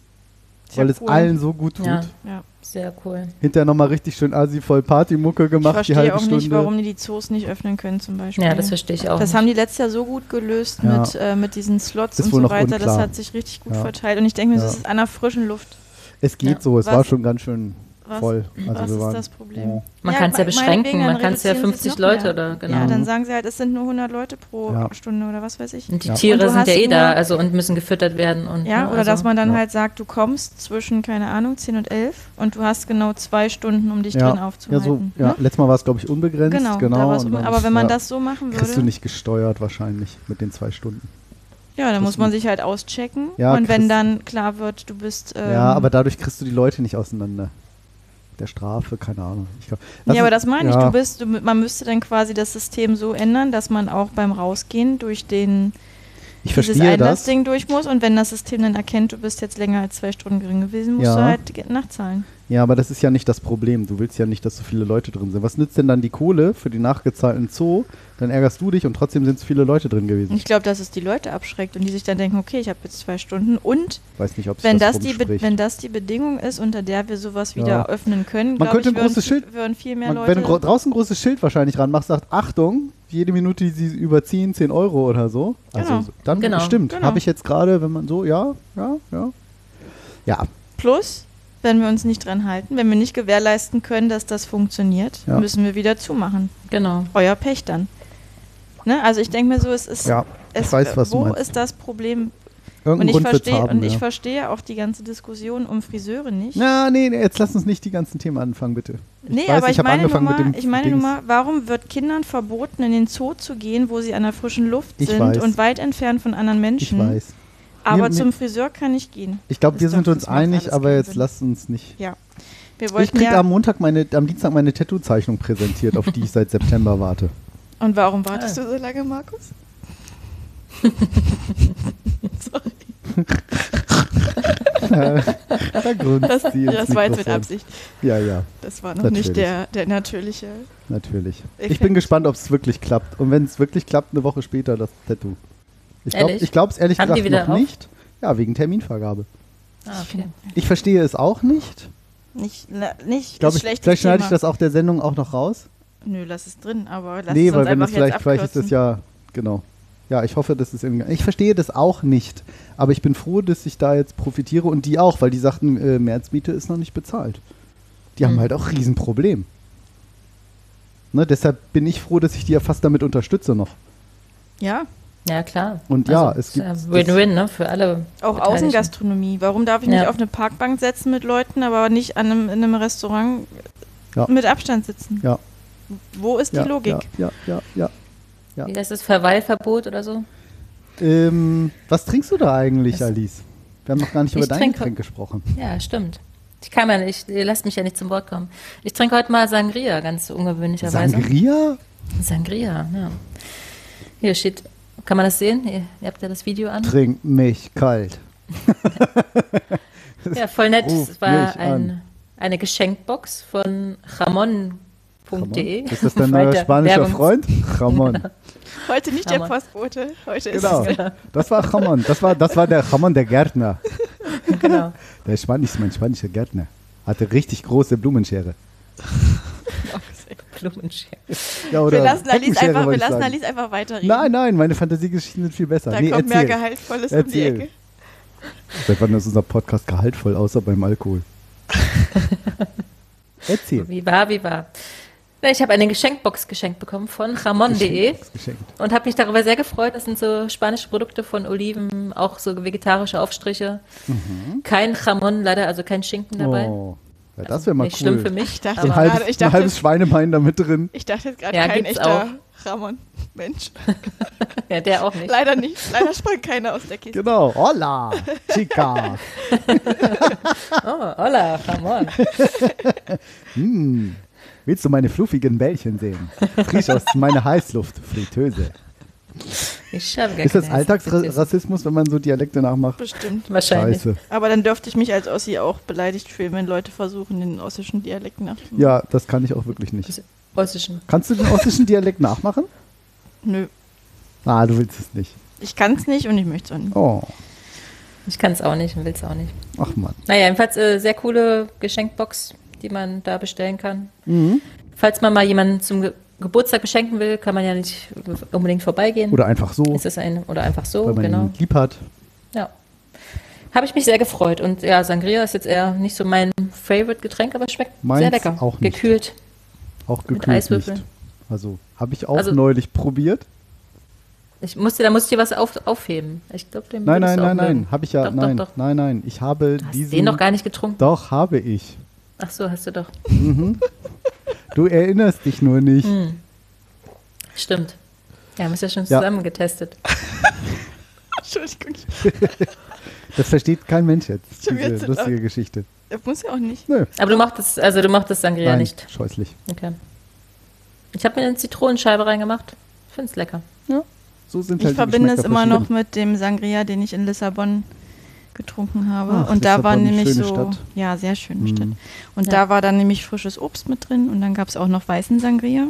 S4: Ja
S2: weil es
S4: cool.
S2: allen so gut tut.
S3: Ja,
S4: Ja.
S3: sehr cool.
S2: Hinterher nochmal richtig schön asi voll Partymucke
S4: Ich
S2: gemacht, die
S4: verstehe
S2: halbe
S4: auch
S2: Stunde.
S4: nicht, warum die die Zoos nicht öffnen können zum Beispiel.
S3: Ja, das verstehe ich auch.
S4: Das
S3: nicht.
S4: haben die letztes Jahr so gut gelöst
S2: Ja.
S4: mit, äh, mit diesen Slots
S2: Ist
S4: und so weiter. Das
S2: unklar.
S4: hat sich richtig gut
S2: Ja.
S4: verteilt. Und ich denke mir,
S2: Ja.
S4: das ist an der frischen Luft.
S2: es geht
S3: Ja.
S2: so, es
S4: Was-
S2: war schon ganz schön
S4: Was,
S2: voll. Also
S4: was
S2: wir
S4: ist
S2: waren,
S4: das Problem?
S2: Ja.
S3: Man
S4: Ja,
S3: kann es ja beschränken, man kann es ja
S4: reduzieren sie
S3: 50
S4: noch
S3: Leute
S4: mehr.
S3: oder genau.
S4: Ja, dann sagen sie halt, es sind nur 100 Leute pro
S2: Ja.
S4: Stunde oder was weiß ich.
S3: Und die
S2: Ja.
S4: Und
S3: Tiere
S4: du
S3: sind ja eh da, also und müssen gefüttert werden und
S4: Ja,
S3: ne,
S4: oder
S3: also,
S4: dass man dann
S2: ja.
S4: halt sagt, du kommst zwischen, keine Ahnung, 10 und 11 und du hast genau zwei Stunden, um dich
S2: Ja.
S4: drin
S2: Ja,
S4: aufzuhalten.
S2: so, ja,
S4: ne?
S2: letztes Mal war es, glaube ich, unbegrenzt.
S4: Genau,
S2: Genau,
S4: da war's
S2: und
S4: un-
S2: dann-
S4: aber wenn man
S2: ja,
S4: das so machen würde,
S2: Kriegst du nicht gesteuert wahrscheinlich mit den zwei Stunden.
S4: ja, dann muss man sich halt auschecken
S2: Ja,
S4: und wenn dann klar wird, du bist ähm,
S2: ja, aber dadurch kriegst du die Leute nicht auseinander. Der Strafe, keine Ahnung. Ich glaub,
S4: Nee, aber
S2: ist-
S4: das meine ich.
S2: ja,
S4: Du bist, du, man müsste dann quasi das System so ändern, dass man auch beim Rausgehen durch den
S2: Ich
S4: dieses. Einlassding durch muss und wenn das System dann erkennt, du bist jetzt länger als zwei Stunden drin gewesen, musst
S2: Ja.
S4: du halt nachzahlen.
S2: Ja, aber das ist ja nicht das Problem. Du willst ja nicht, dass so viele Leute drin sind. Was nützt denn dann die Kohle für die nachgezahlten Zoo? Dann ärgerst du dich und trotzdem sind es viele Leute drin gewesen.
S4: ich glaube, dass es die Leute abschreckt und die sich dann denken, okay, ich habe jetzt zwei Stunden und
S2: Ich weiß nicht, ob
S4: wenn
S2: das
S4: das, die, wenn das die Bedingung ist, unter der wir sowas wieder
S2: Ja.
S4: öffnen können,
S2: Man
S4: glaube
S2: könnte
S4: ich,
S2: ein
S4: würden,
S2: großes Schild-
S4: würden viel mehr
S2: Man,
S4: Leute...
S2: wenn du draußen ein großes Schild wahrscheinlich ranmachst, sagt, Achtung, jede Minute, die sie überziehen, 10 Euro oder so. Also
S4: Genau.
S2: dann
S3: Genau.
S2: stimmt.
S4: Genau.
S2: Habe ich jetzt gerade, wenn man so, ja, ja, ja. Ja,
S4: Plus, wenn wir uns nicht dran halten, wenn wir nicht gewährleisten können, dass das funktioniert,
S2: Ja.
S4: müssen wir wieder zumachen.
S3: Genau.
S4: Euer Pech dann. Ne? Also ich denke mir so, es ist,
S2: ja.
S4: es,
S2: ich weiß,
S4: wo ist das Problem?
S2: Irgendeinen
S4: Und ich verstehe
S2: haben,
S4: und ich
S2: ja.
S4: verstehe auch die ganze Diskussion um Friseure nicht.
S2: Na, nee, nee, jetzt lass uns nicht die ganzen Themen anfangen, bitte. Ich
S4: nee,
S2: weiß,
S4: aber ich,
S2: hab
S4: meine nur
S2: angefangen
S4: mal,
S2: mit dem
S4: ich meine nur mal, warum wird Kindern verboten, in den Zoo zu gehen, wo sie an der frischen Luft
S2: Ich
S4: sind
S2: weiß.
S4: und weit entfernt von anderen
S2: Ich
S4: Menschen?
S2: weiß.
S4: Aber
S2: Mir-
S4: zum Friseur kann ich gehen.
S2: Ich glaube, wir sind uns einig, aber jetzt
S4: Sinn.
S2: lasst uns nicht.
S4: Wir
S2: Ich
S4: wollten
S2: krieg
S4: ja,
S2: am Montag meine, am Dienstag meine Tattoo-Zeichnung präsentiert, auf die ich seit September warte.
S4: Und warum wartest du so lange, Markus? Sorry.
S2: da
S4: Das, das war jetzt mit. Absicht.
S2: Ja, ja,
S4: Das war noch
S2: Natürlich.
S4: nicht der, der natürliche.
S2: natürlich. Ich
S4: Effekt.
S2: bin gespannt, ob es wirklich klappt. Und wenn es wirklich klappt, eine Woche später das Tattoo. Ich glaube
S3: Ehrlich?
S2: ich glaub's ehrlich
S3: Haben die
S2: gesagt noch
S3: auf?
S2: nicht. Ja, wegen Terminvergabe.
S3: Ah, okay.
S2: Ich verstehe es auch nicht.
S4: Nicht, na, nicht
S2: Glaub
S4: ist
S2: ich, vielleicht schneide ich das auch der Sendung auch noch raus.
S4: Nö, lass es drin, aber lass
S2: nee,
S4: es
S2: weil
S4: uns
S2: wenn das vielleicht, vielleicht ist das ja, genau. Ja, ich hoffe, das ist irgendwie. Ich verstehe das auch nicht. Aber ich bin froh, dass ich da jetzt profitiere und die auch, weil die sagten, äh, Märzmiete ist noch nicht bezahlt. Die haben
S3: Hm.
S2: halt auch Riesenproblem. Ne, deshalb bin ich froh, dass ich die ja fast damit unterstütze noch.
S4: Ja,
S3: Ja, klar.
S2: Und ja,
S3: Also,
S2: es gibt-
S3: Win-Win, ne? Für alle.
S4: auch. Außengastronomie. Warum darf ich nicht
S3: Ja.
S4: auf eine Parkbank setzen mit Leuten, aber nicht an einem, in einem Restaurant
S2: Ja.
S4: mit Abstand sitzen?
S2: Ja.
S4: Wo ist die
S2: ja,
S4: Logik?
S2: Ja, ja, ja, ja.
S3: Wie heißt das? Verweilverbot oder so?
S2: Ähm, was trinkst du da eigentlich,
S3: Das-
S2: Alice? Wir haben noch gar nicht über
S3: Ich
S2: dein
S3: trinke-
S2: Getränk gesprochen.
S3: Ja, stimmt. Ich kann ja nicht, ihr lasst mich ja nicht zum Wort kommen. Ich trinke heute mal Sangria, ganz ungewöhnlicherweise.
S2: Sangria?
S3: Sangria, ja. Hier steht, kann man das sehen? Ihr, ihr habt ja das Video an.
S2: Trink mich kalt.
S3: Ja, voll nett.
S2: Ruf
S3: Es war ein, eine Geschenkbox von ramon.de.
S2: Ist das dein neuer spanischer
S3: Werbungs-
S2: Freund? Ramon.
S4: Heute nicht
S3: Hammer.
S4: der Postbote, heute
S2: Genau.
S4: ist es
S2: Das war Ramon. Das war, das war der Ramon, der Gärtner.
S3: Genau.
S2: Der Spanisch ist mein spanischer Gärtner. Hatte richtig große Blumenschere.
S3: Blumenschere.
S2: Ja, oder
S4: Wir lassen Alice einfach, wir lassen. Alice einfach weiterreden.
S2: Nein, nein, meine Fantasiegeschichten sind viel besser.
S4: Da
S2: nee,
S4: kommt mehr
S2: erzähl.
S4: Gehaltvolles um die
S2: Erzähl.
S4: Ecke.
S2: Seit wann ist unser Podcast gehaltvoll, außer beim Alkohol? Erzähl.
S3: Wie war, wie war. Ich habe eine Geschenkbox geschenkt bekommen von ramon.de und habe mich darüber sehr gefreut. Das sind so spanische Produkte von Oliven, auch so vegetarische Aufstriche. Kein Jamon, leider, also kein Schinken dabei.
S2: Mhm. Oh, ja, das wäre mal
S3: Nicht
S2: cool.
S3: schlimm für mich.
S4: Ich dachte
S2: Ein
S3: aber-
S4: gerade-
S2: halbes,
S4: ich dachte-
S2: ein halbes Schweinebein da mit drin.
S4: Ich dachte jetzt gerade
S3: Ja,
S4: kein echter
S3: auch.
S4: Ramon. Mensch.
S3: ja, der auch nicht.
S4: Leider nicht. Leider sprang keiner aus der Kiste.
S2: Genau. Hola, chica.
S3: Oh, hola, Ramon.
S2: Hm. Willst du meine fluffigen Bällchen sehen? Frisch aus meiner Heißluftfritteuse.
S3: Ich habe gar
S2: Ist das Alltagsrassismus, wenn man so Dialekte nachmacht?
S4: Bestimmt.
S3: Wahrscheinlich.
S2: Scheiße.
S4: Aber dann dürfte ich mich als Ossi auch beleidigt fühlen, wenn Leute versuchen, den ossischen Dialekt nachzumachen.
S2: Ja, das kann ich auch wirklich nicht.
S3: Russischen.
S2: Kannst du den ostischen Dialekt nachmachen?
S4: Nö.
S2: Ah, du willst es nicht.
S4: Ich kann es nicht und ich möchte es auch nicht.
S2: Oh,
S3: Ich kann es auch nicht und will es auch nicht.
S2: ach Mann.
S3: Naja, jedenfalls äh, sehr coole Geschenkbox, die man da bestellen kann.
S2: Mhm.
S3: Falls man mal jemanden zum Ge Geburtstag beschenken will, kann man ja nicht unbedingt vorbeigehen.
S2: Oder einfach so,
S3: ist es ein, oder einfach so,
S2: weil man
S3: genau.
S2: ihn lieb hat.
S3: Ja. Habe ich mich sehr gefreut. Und ja, Sangria ist jetzt eher nicht so mein Favorite-Getränk, aber schmeckt
S2: Meins
S3: sehr lecker.
S2: auch nicht.
S3: Gekühlt.
S2: Auch
S3: Mit
S2: gekühlt
S3: Eiswürfeln.
S2: nicht. Also, habe ich auch
S3: Also-
S2: neulich probiert.
S3: Ich musste, da musste ich was auf, aufheben. Ich glaube, den
S2: Nein, nein, nein, nein. Habe ich ja,
S3: Doch, doch,
S2: nein,
S3: doch.
S2: nein, nein. Ich habe diesen.
S3: den noch gar nicht getrunken.
S2: Doch, habe ich.
S3: Ach so, hast du doch.
S2: Du erinnerst dich nur nicht.
S3: Hm. Stimmt. Ja, haben es ja schon
S2: Ja.
S3: zusammen getestet.
S4: Entschuldigung.
S2: Das versteht kein Mensch jetzt,
S4: wieder
S2: diese
S4: laut.
S2: lustige Geschichte.
S4: Das muss ja auch nicht.
S2: Nö,
S3: Aber du mochtest, also du mochtest Sangria
S2: nein,
S3: nicht.
S2: scheußlich.
S3: Okay. Ich habe mir eine Zitronenscheibe reingemacht. Ich finde es lecker.
S2: Ja, so sind
S4: Ich
S2: halt die
S4: verbinde es immer noch mit dem Sangria, den ich in Lissabon getrunken habe.
S2: Ach,
S4: und da war nämlich so,
S2: Stadt.
S4: ja, sehr schöne
S2: Mhm.
S4: Stadt. Und
S3: Ja.
S4: da war dann nämlich frisches Obst mit drin und dann gab es auch noch weißen Sangria.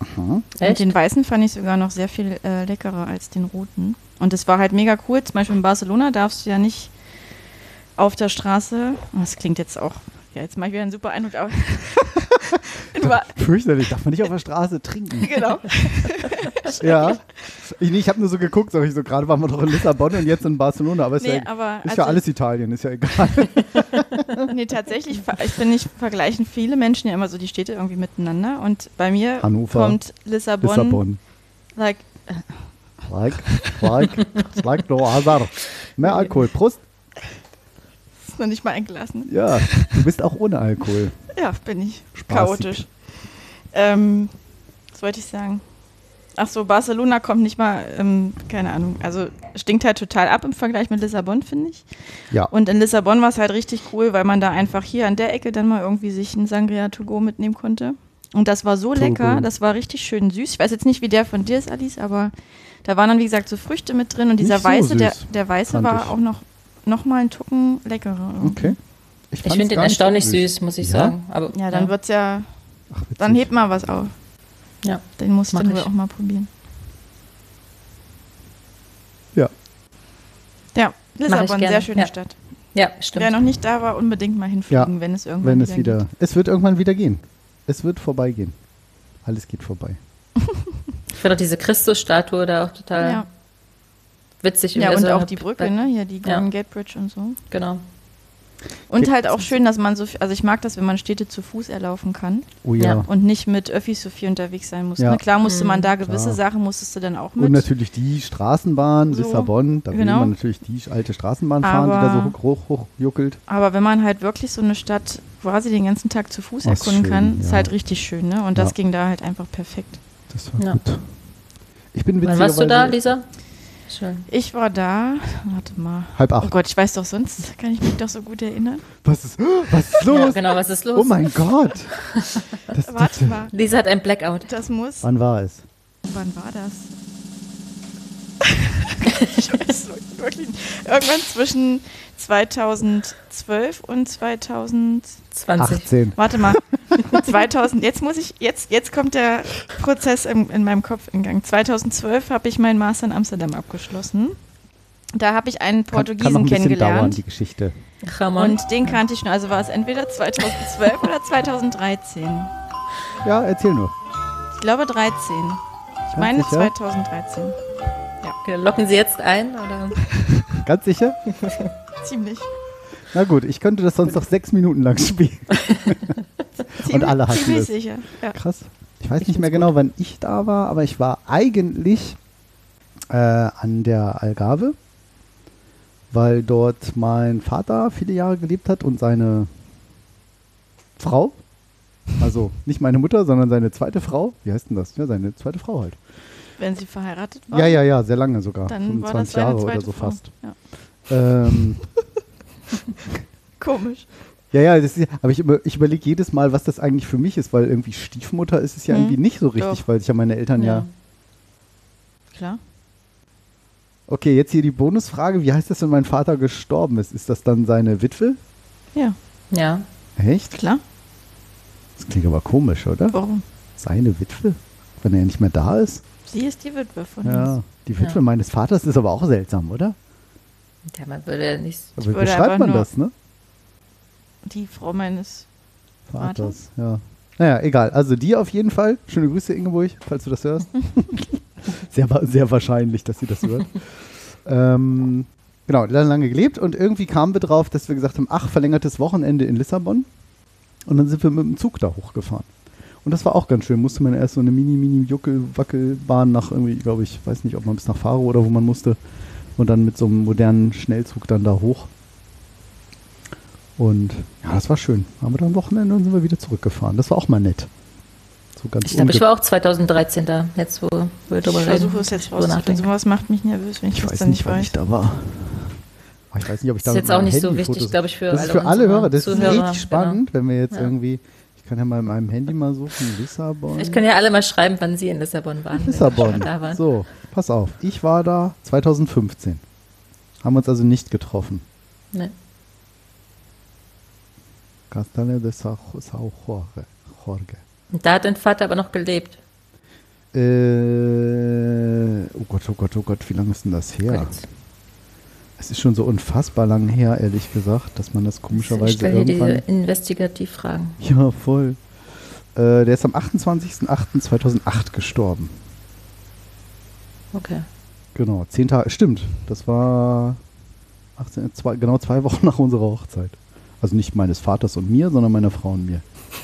S2: Aha.
S4: Und
S3: Echt?
S4: den weißen fand ich sogar noch sehr viel äh, leckerer als den roten. Und es war halt mega cool. Zum Beispiel in Barcelona darfst du ja nicht auf der Straße. Das klingt jetzt auch. Ja, jetzt mache ich wieder einen super Eindruck. Aber
S2: Fürchterlich, darf man nicht auf der Straße trinken.
S4: genau.
S2: ja. Ich, nee, ich habe nur so geguckt, sag ich so, gerade waren wir doch in Lissabon und jetzt in Barcelona, aber ist,
S4: Nee,
S2: ja,
S4: aber
S2: ist ja
S4: also-
S2: alles Italien, ist ja egal.
S4: Nee, tatsächlich, ich finde, ich vergleichen viele Menschen ja immer so die Städte irgendwie miteinander. Und bei mir
S2: Hannover,
S4: kommt Lissabon,
S2: Lissabon.
S4: like,
S2: Like, like, like no Hazard. Mehr Alkohol. Prost.
S4: Noch nicht mal eingelassen.
S2: Ja, du bist auch ohne Alkohol.
S4: Ja, bin ich.
S2: Spaßig.
S4: Chaotisch. Ähm, was wollte ich sagen? Ach so, Barcelona kommt nicht mal, ähm, keine Ahnung, also stinkt halt total ab im Vergleich mit Lissabon, finde ich.
S2: Ja.
S4: Und in Lissabon war es halt richtig cool, weil man da einfach hier an der Ecke dann mal irgendwie sich ein Sangria to go mitnehmen konnte. Und das war so lecker, das war richtig schön süß. Ich weiß jetzt nicht, wie der von dir ist, Alice, aber da waren dann, wie gesagt, so Früchte mit drin und dieser
S2: so
S4: weiße, der,
S2: süß,
S4: der weiße war
S2: ich.
S4: auch noch, noch mal einen Tucken leckerer. irgendwie.
S2: Okay.
S3: Ich
S2: fand's
S3: finde den
S2: nicht so
S3: erstaunlich süß, muss ich
S2: Ja?
S3: sagen. Aber,
S4: Ja, dann wird's ja,
S2: Ach,
S4: dann hebt mal was auf.
S3: Ja.
S4: Den musst
S3: Mach
S4: du wohl
S3: ich.
S4: auch mal probieren.
S2: Ja.
S4: Ja, Lissabon, sehr schöne
S3: ja.
S4: Stadt.
S3: Ja, stimmt.
S4: Wer noch nicht da war, unbedingt mal hinfliegen,
S2: Ja,
S4: wenn es irgendwann
S2: Wenn es wieder.
S4: geht.
S2: Es wird irgendwann wieder gehen. Es wird vorbeigehen. Alles geht vorbei.
S3: Ich finde auch diese Christusstatue da auch total
S4: Ja,
S3: witzig.
S4: ja
S3: Also,
S4: und auch die Brücke, ne? Hier die
S3: Ja.
S4: Golden Gate Bridge und so.
S3: Genau.
S4: Und halt auch schön, dass man so, viel- also ich mag das, wenn man Städte zu Fuß erlaufen kann
S2: Oh ja.
S3: Ja.
S4: und nicht mit Öffis so viel unterwegs sein muss.
S2: Ja.
S4: Ne? Klar musste man
S3: Mhm.
S4: da gewisse
S2: Klar.
S4: Sachen, musstest du dann auch mit.
S2: Und natürlich die Straßenbahn,
S4: So,
S2: Lissabon, da will
S4: genau.
S2: man natürlich die alte Straßenbahn fahren, die da
S4: Aber-
S2: so hoch, hoch, hoch juckelt.
S4: Aber wenn man halt wirklich so eine Stadt quasi den ganzen Tag zu Fuß
S2: Oh, ist
S4: erkunden
S2: schön,
S4: kann, ist
S2: ja.
S4: halt richtig schön, ne? Und das
S2: Ja.
S4: ging da halt einfach perfekt.
S2: Das war
S3: Ja.
S2: gut. Ich bin
S3: Wann warst du da,
S2: witzigerweise-
S3: Lisa? Schön.
S4: Ich war da, warte mal.
S2: Halb
S4: Oh
S2: acht.
S4: Gott, ich weiß doch sonst, kann ich mich doch so gut erinnern.
S2: Was ist, was ist los?
S3: Ja, genau, was ist los?
S2: Oh mein Gott. Das,
S4: Warte mal,
S3: Lisa hat ein Blackout.
S4: das muss.
S2: Wann war es?
S4: Wann war das? ich weiß wirklich nicht. Irgendwann zwischen 2012 und 2000.
S3: 20.
S2: 18.
S4: Warte mal. 2000. Jetzt muss ich. Jetzt, jetzt kommt der Prozess in, in meinem Kopf in Gang. 2012 habe ich meinen Master in Amsterdam abgeschlossen. Da habe ich einen
S2: Kann, kann noch
S4: Portugiesen
S2: ein bisschen dauern,
S4: kennengelernt.
S2: die Geschichte.
S3: Ramon.
S4: Und den kannte ich schon. Also war es entweder 2012 oder 2013.
S2: Ja, erzähl nur.
S4: Ich glaube 13. Ich meine
S2: sicher?
S4: 2013.
S3: Okay, locken Sie jetzt ein? Oder?
S2: Ganz sicher?
S4: Ziemlich.
S2: Na gut, ich könnte das sonst noch sechs Minuten lang spielen.
S4: ziemlich
S2: alle hatten das.
S4: sicher. Ja.
S2: Krass. Ich weiß nicht mehr genau, wann ich da war, aber ich war eigentlich äh, an der Algarve, weil dort mein Vater viele Jahre gelebt hat und seine Frau. Also nicht meine Mutter, sondern seine zweite Frau. Wie heißt denn das? Ja, seine zweite Frau halt.
S4: Wenn sie verheiratet war.
S2: Ja, ja, ja, sehr lange sogar.
S4: Dann war das
S2: 25
S4: seine
S2: Jahre oder so
S4: Frau.
S2: fast.
S4: Ja.
S2: Ähm,
S4: Komisch.
S2: ja, ja, das ist, aber ich, über, ich überlege jedes Mal, was das eigentlich für mich ist, weil irgendwie Stiefmutter ist es ja
S4: Hm,
S2: irgendwie nicht so richtig,
S4: doch.
S2: weil sich ja meine Eltern ja.
S4: Klar.
S2: Okay, jetzt hier die Bonusfrage. Wie heißt das, wenn mein Vater gestorben ist? Ist das dann seine Witwe?
S4: Ja,
S3: Ja.
S2: Echt?
S4: klar.
S2: Das klingt aber komisch, oder?
S4: Warum?
S2: Seine Witwe? Wenn er nicht mehr da ist?
S4: Sie ist die Witwe von
S2: Ja.
S4: uns.
S2: Die Witwe
S3: Ja.
S2: meines Vaters ist aber auch seltsam, oder?
S3: Ja, man würde ja nicht.
S2: Aber
S4: würde
S2: wie schreibt
S4: einfach
S2: man das, ne?
S4: Die Frau meines.
S2: Vaters, ja. Naja, egal. Also die auf jeden Fall. Schöne Grüße, Ingeborg, falls du das hörst. sehr, sehr wahrscheinlich, dass sie das hört. ähm, genau, lange, lange gelebt und irgendwie kamen wir drauf, dass wir gesagt haben, ach, verlängertes Wochenende in Lissabon. Und dann sind wir mit dem Zug da hochgefahren. Und das war auch ganz schön. Musste man erst so eine Mini-Mini-Juckel-Wackelbahn nach irgendwie, glaube ich, weiß nicht, ob man bis nach Faro oder wo man musste. Und dann mit so einem modernen Schnellzug dann da hoch. Und ja, das war schön. Haben wir dann am Wochenende und sind wir wieder zurückgefahren. Das war auch mal nett. So ganz
S3: Ich glaube, ich war auch 2013 da, jetzt wo wir drüber
S4: Ich versuche es jetzt rauszufinden. Sowas macht mich nervös, wenn ich,
S2: Ich
S4: das
S2: weiß
S4: dann
S2: nicht,
S4: nicht
S2: wann
S4: weiß.
S2: ich da war. Ich weiß nicht, ob ich da
S3: Das ist jetzt auch nicht so
S2: Handy
S3: wichtig,
S2: Fotos-
S3: glaube ich, für
S2: Das ist
S3: alle
S2: für alle Hörer. Das
S3: Zuhörer.
S2: ist
S3: Genau.
S2: richtig spannend, wenn wir jetzt
S3: Ja.
S2: irgendwie. Ich kann ja mal in meinem Handy mal suchen. Lissabon.
S3: Ich kann ja alle mal schreiben, wann Sie in Lissabon waren.
S2: Lissabon.
S3: Da waren.
S2: So, pass auf. Ich war da 2015. Haben uns also nicht getroffen.
S3: Nee.
S2: Castello de Sao Jorge. Jorge.
S3: Und da hat dein Vater aber noch gelebt.
S2: Äh, oh Gott, oh Gott, oh Gott, wie lange ist denn das her?
S3: Gut.
S2: Es ist schon so unfassbar lang her, ehrlich gesagt, dass man das
S3: Ich
S2: komischerweise
S3: stelle hier
S2: irgendwann.
S3: diese Investigativfragen.
S2: Ja, voll. Äh, der ist am 28.08.2008 gestorben.
S3: Okay.
S2: Genau, zehn Tage. Stimmt, das war 18, zwei, genau zwei Wochen nach unserer Hochzeit. Also nicht meines Vaters und mir, sondern meiner Frau und mir.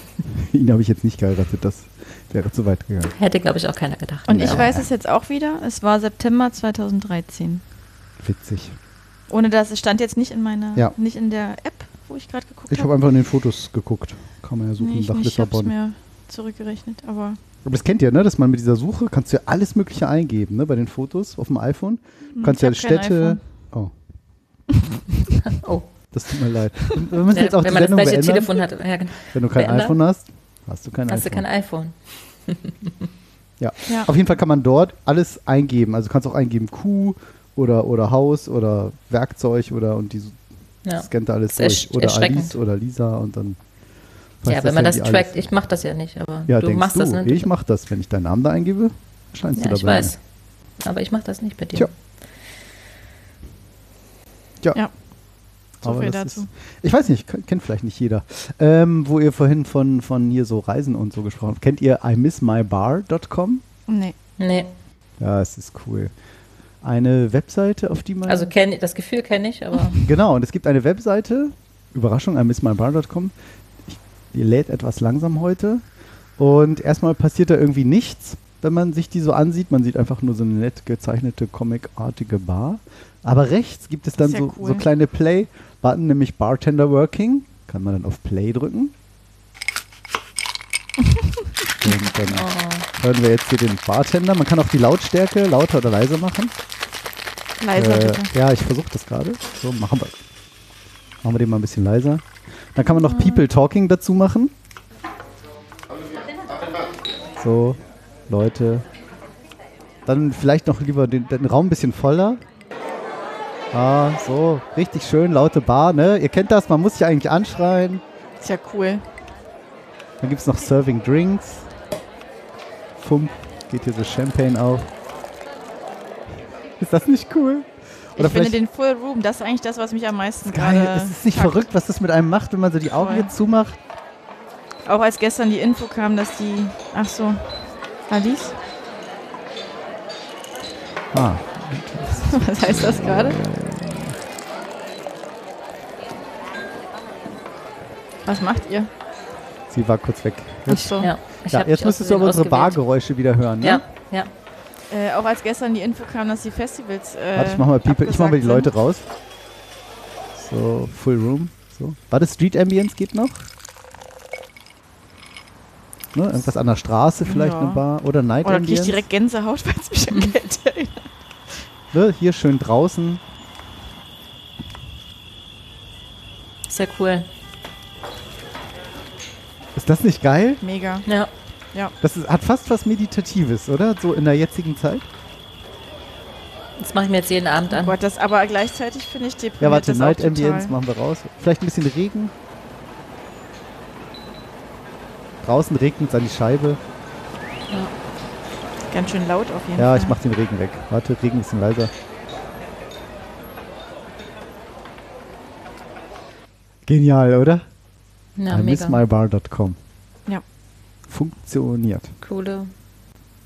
S2: Ihn habe ich jetzt nicht geheiratet, das wäre zu weit gegangen.
S3: Hätte, glaube ich, auch keiner gedacht.
S4: Und ich
S3: Ja.
S4: weiß es jetzt auch wieder. Es war September 2013.
S2: Witzig.
S4: Ohne dass es stand jetzt nicht in meiner,
S2: Ja.
S4: nicht in der App, wo ich gerade geguckt
S2: Ich habe
S4: habe.
S2: einfach in den Fotos geguckt. Kann man ja suchen
S4: Nee, ich
S2: nach
S4: nicht, ich hab's
S2: Lissabon.
S4: mir zurückgerechnet, aber
S2: Aber das kennt ihr, ne? Dass man mit dieser Suche kannst du ja alles Mögliche eingeben, ne? Bei den Fotos auf dem iPhone. Du
S4: hm,
S2: kannst
S4: ich
S2: ja Städte. Oh,
S3: Oh,
S2: das tut mir leid. Wir müssen
S3: ja,
S2: jetzt auch
S3: wenn
S2: die
S3: man das
S2: Sendung
S3: gleiche
S2: beenden.
S3: Telefon hat. Ja, genau.
S2: Wenn du kein
S3: beenden.
S2: iPhone hast, hast du kein
S3: Hast du
S2: iPhone.
S3: kein iPhone?
S2: Ja.
S4: Ja.
S2: Auf jeden Fall kann man dort alles eingeben. Also du kannst auch eingeben Kuh oder, oder Haus oder Werkzeug oder und die
S3: Ja.
S2: scannt da alles
S3: Das
S2: durch. Oder. Alice oder Lisa und dann.
S3: Ja, wenn man das trackt,
S2: alles.
S3: ich mache das ja nicht, aber
S2: Ja,
S3: du machst
S2: du,
S3: das nicht.
S2: ich mach das. Wenn ich deinen Namen da eingebe, scheinst
S3: ja,
S2: du
S3: ich
S2: dabei.
S3: weiß. Aber ich mache das nicht bei dir.
S2: Tja. Ja.
S4: Ja. So
S2: Aber
S4: viel dazu.
S2: Ist, ich weiß nicht, kennt vielleicht nicht jeder. Ähm, wo ihr vorhin von, von hier so Reisen und so gesprochen habt. Kennt ihr imissmybar.com?
S4: Nee.
S3: Nee.
S2: Ja, es ist cool. Eine Webseite, auf die man.
S3: Also kenn, das Gefühl kenne ich, aber
S2: Genau, und es gibt eine Webseite, Überraschung, imissmybar.com. Die lädt etwas langsam heute. Und erstmal passiert da irgendwie nichts, wenn man sich die so ansieht. Man sieht einfach nur so eine nett gezeichnete, comicartige Bar. Aber rechts gibt es dann so,
S4: cool.
S2: so kleine Play-Button, nämlich Bartender Working. Kann man dann auf Play drücken. Und dann
S3: oh,
S2: hören wir jetzt hier den Bartender. Man kann auch die Lautstärke lauter oder leiser machen.
S4: Leiser
S2: Äh,
S4: bitte.
S2: Ja, ich versuche das gerade. So, machen wir. Machen wir den mal ein bisschen leiser. Dann kann man noch People Talking dazu machen. So, Leute. Dann vielleicht noch lieber den, den Raum ein bisschen voller. Ah, so, richtig schön, laute Bar, ne? Ihr kennt das, man muss sich eigentlich anschreien.
S4: Ist ja cool.
S2: Dann gibt es noch Serving Drinks. Fump, geht hier so Champagne auf. Ist das nicht cool?
S4: Ich finde den Full Room, das ist eigentlich das, was mich am meisten gerade.
S2: Geil, es ist nicht
S4: packt.
S2: verrückt, was das mit einem macht, wenn man so die Augen
S4: Voll.
S2: jetzt zumacht.
S4: Auch als gestern die Info kam, dass die. Ach so. Alice?
S2: Ah,
S4: Was heißt das gerade? Was macht ihr?
S2: sie war kurz weg.
S4: Ach
S2: Jetzt,
S4: so.
S3: ja. Ich
S2: ja, jetzt müsstest du aber unsere. Bargeräusche wieder hören. Ne?
S3: Ja, ja.
S4: Äh, auch als gestern die Info kam, dass die Festivals. Äh,
S2: Warte, ich mach mal People, ich mach mal die Leute raus. So, Full Room. So. Warte, Street Ambience geht noch? Ne, irgendwas an der Straße vielleicht
S4: Ja.
S2: eine Bar oder Night
S4: sind. Oder krieg ich
S2: Ambience.
S4: direkt Gänsehaut, weil es mich an erinnert.
S2: Ne, hier schön draußen.
S3: Sehr cool.
S2: Ist das nicht geil?
S4: Mega.
S3: Ja.
S2: Das ist, hat fast was Meditatives, oder? So in der jetzigen Zeit.
S3: Das mache ich mir jetzt jeden Abend
S4: Oh
S3: an.
S4: Gott, das aber gleichzeitig finde ich deprimiert
S2: Ja, warte,
S4: das
S2: Night. Ambience machen wir raus. Vielleicht ein bisschen Regen. Draußen regnet es an die Scheibe.
S4: Ganz schön laut auf jeden
S2: Ja,
S4: Fall.
S2: ich mach den Regen weg. Warte, Regen ein bisschen leiser. Genial, oder?
S3: Ja, mega.
S2: imissmybar.com. Funktioniert.
S3: Coole.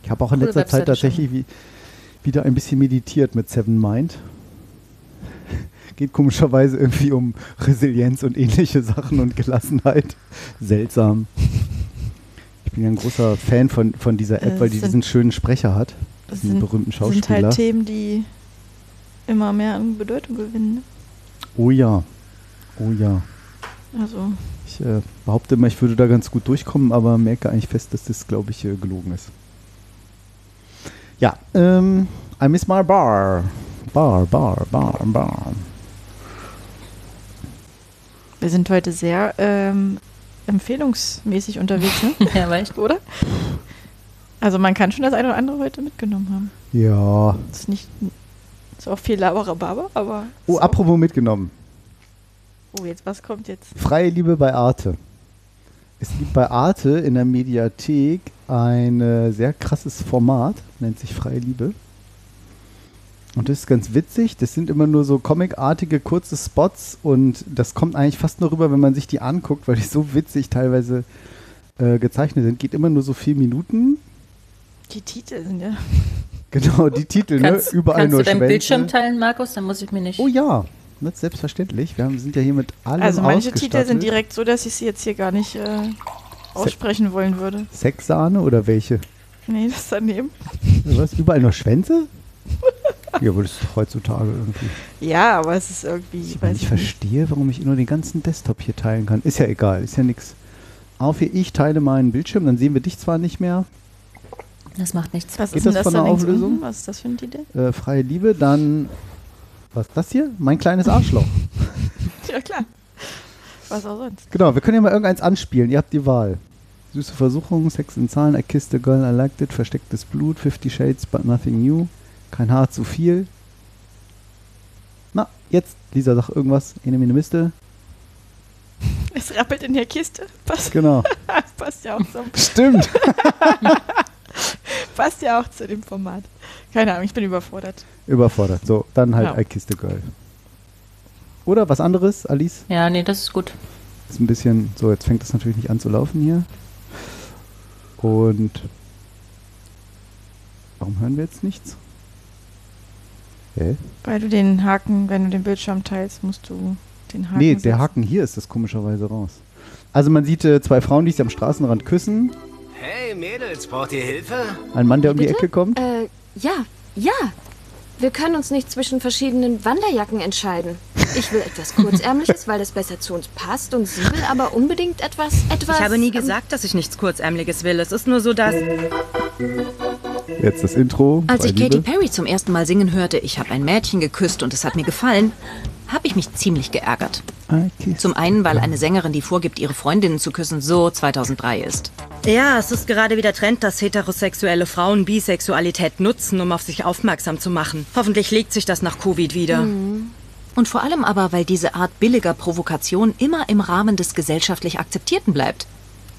S2: Ich habe auch in letzter Zeit
S3: Webseite
S2: tatsächlich wie, wieder ein bisschen meditiert mit Seven Mind. Geht komischerweise irgendwie um Resilienz und ähnliche Sachen und Gelassenheit. Seltsam. Ich bin ja ein großer Fan von, von dieser App,
S4: Äh,
S2: weil die
S4: sind-
S2: diesen schönen Sprecher hat.
S4: Das
S2: Diesen berühmten
S4: sind
S2: Schauspieler.
S4: halt Themen, die immer mehr an Bedeutung gewinnen. ne?
S2: Oh ja. Oh ja.
S4: Also,
S2: Ich äh, behaupte immer, ich würde da ganz gut durchkommen, aber merke eigentlich fest, dass das, glaube ich, äh, gelogen ist. Ja, ähm, I miss my bar. Bar, bar, bar, bar.
S4: wir sind heute sehr ähm, empfehlungsmäßig unterwegs, ne?
S3: Ja, weißt
S4: oder? Also man kann schon das eine oder andere heute mitgenommen haben.
S2: Ja.
S4: Das ist nicht ist auch viel Laberababa, aber
S2: Oh, apropos mitgenommen.
S4: Oh, jetzt was kommt jetzt?
S2: Freie Liebe bei Arte. Es gibt bei Arte in der Mediathek ein äh, sehr krasses Format, nennt sich Freie Liebe. Und das ist ganz witzig. Das sind immer nur so comicartige kurze Spots und das kommt eigentlich fast nur rüber, wenn man sich die anguckt, weil die so witzig teilweise äh, gezeichnet sind. Geht immer nur so vier Minuten.
S4: Die Titel sind ja.
S2: Genau, die Titel,
S3: Kannst,
S2: ne? Überall
S3: kannst
S2: nur
S3: du deinen
S2: Schwänze.
S3: Bildschirm teilen, Markus? Dann muss ich mir nicht.
S2: Oh ja, ne, selbstverständlich. Wir haben, sind ja hier mit allem
S4: Also manche Titel sind direkt so, dass ich sie jetzt hier gar nicht äh, aussprechen wollen würde.
S2: Sexsahne oder welche?
S4: Nee, das ist daneben.
S2: Was? Überall nur Schwänze? ja, aber das ist heutzutage irgendwie.
S4: Ja, aber es ist irgendwie,
S2: Ich,
S4: ich nicht.
S2: verstehe, warum ich nur den ganzen Desktop hier teilen kann. Ist ja egal, ist ja nichts. Auf hier, ich teile meinen Bildschirm, dann sehen wir dich zwar nicht mehr.
S3: Das macht nichts.
S4: Was
S2: Geht
S4: ist denn
S2: das
S4: das
S2: von der Auflösung?
S4: unten? Was ist das für ein Titel?
S2: Äh, freie Liebe, dann. Was ist das hier? Mein kleines Arschloch.
S4: Ja, klar. Was auch sonst.
S2: genau, wir können ja mal irgendeins anspielen. Ihr habt die Wahl. Süße Versuchung, Sex in Zahlen, I kissed a girl, I liked it, verstecktes Blut, Fifty Shades, but nothing new. Kein Haar zu viel. Na, jetzt, Lisa, sag irgendwas. Ene, mene, miste.
S4: Es rappelt in der Kiste. Passt,
S2: Genau.
S4: passt, ja auch zum,
S2: Stimmt.
S4: passt ja auch zu dem Format. Keine Ahnung, ich bin überfordert.
S2: Überfordert. So, dann halt
S4: Ja.
S2: I kissed a girl. Oder was anderes, Alice?
S3: Ja, nee, das ist gut.
S2: Ist ein bisschen, so, jetzt fängt das natürlich nicht an zu laufen hier. Und warum hören wir jetzt nichts? Hä?
S4: Weil du den Haken, wenn du den Bildschirm teilst, musst du den Haken.
S2: Nee, der
S4: setzen.
S2: Haken hier ist das komischerweise raus. Also man sieht äh, zwei Frauen, die sich am Straßenrand küssen.
S5: Hey Mädels, braucht ihr Hilfe?
S2: Ein Mann, der um die
S6: Bitte?
S2: Ecke kommt.
S6: Äh, ja, ja. Wir können uns nicht zwischen verschiedenen Wanderjacken entscheiden. Ich will etwas Kurzärmliches, weil das besser zu uns passt und sie will aber unbedingt etwas, etwas...
S7: Ich habe nie
S6: ähm,
S7: gesagt, dass ich nichts Kurzärmliches will. Es ist nur so, dass...
S2: Jetzt das Intro.
S7: Als ich Katy. Perry zum ersten Mal singen hörte, ich habe ein Mädchen geküsst und es hat mir gefallen, habe ich mich ziemlich geärgert. Zum einen, weil eine Sängerin, die vorgibt, ihre Freundinnen zu küssen, so 2003 ist. Ja, es ist gerade wieder Trend, dass heterosexuelle Frauen Bisexualität nutzen, um auf sich aufmerksam zu machen. Hoffentlich legt sich das nach Covid wieder. Und vor allem aber, weil diese Art billiger Provokation immer im Rahmen des gesellschaftlich Akzeptierten bleibt.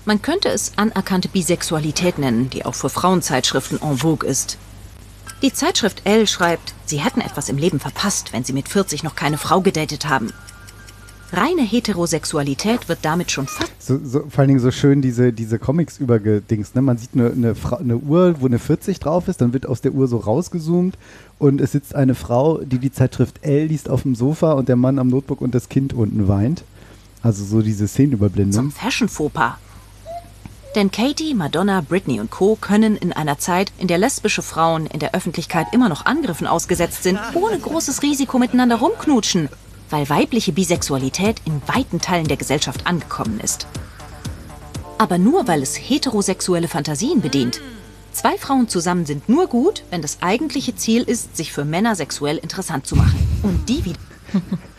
S7: Man könnte es anerkannte Bisexualität nennen, die auch für Frauenzeitschriften en vogue ist. Die Zeitschrift Elle schreibt, sie hätten etwas im Leben verpasst, wenn sie mit 40 noch keine Frau gedatet haben. Reine Heterosexualität wird damit schon fast
S2: So, so, vor allen Dingen so schön diese, diese Comics übergedingst. Ne? Man sieht eine, eine, Fra- eine Uhr, wo eine 40 drauf ist, dann wird aus der Uhr so rausgezoomt und es sitzt eine Frau, die die Zeitschrift L liest auf dem Sofa und der Mann am Notebook und das Kind unten weint. Also so diese Szenenüberblendung.
S7: zum Fashion-Fauxpas. Denn Katie, Madonna, Britney und Co. können in einer Zeit, in der lesbische Frauen in der Öffentlichkeit immer noch Angriffen ausgesetzt sind, ohne großes Risiko miteinander rumknutschen, weil weibliche Bisexualität in weiten Teilen der Gesellschaft angekommen ist. Aber nur weil es heterosexuelle Fantasien bedient. Zwei Frauen zusammen sind nur gut, wenn das eigentliche Ziel ist, sich für Männer sexuell interessant zu machen. Und die wieder.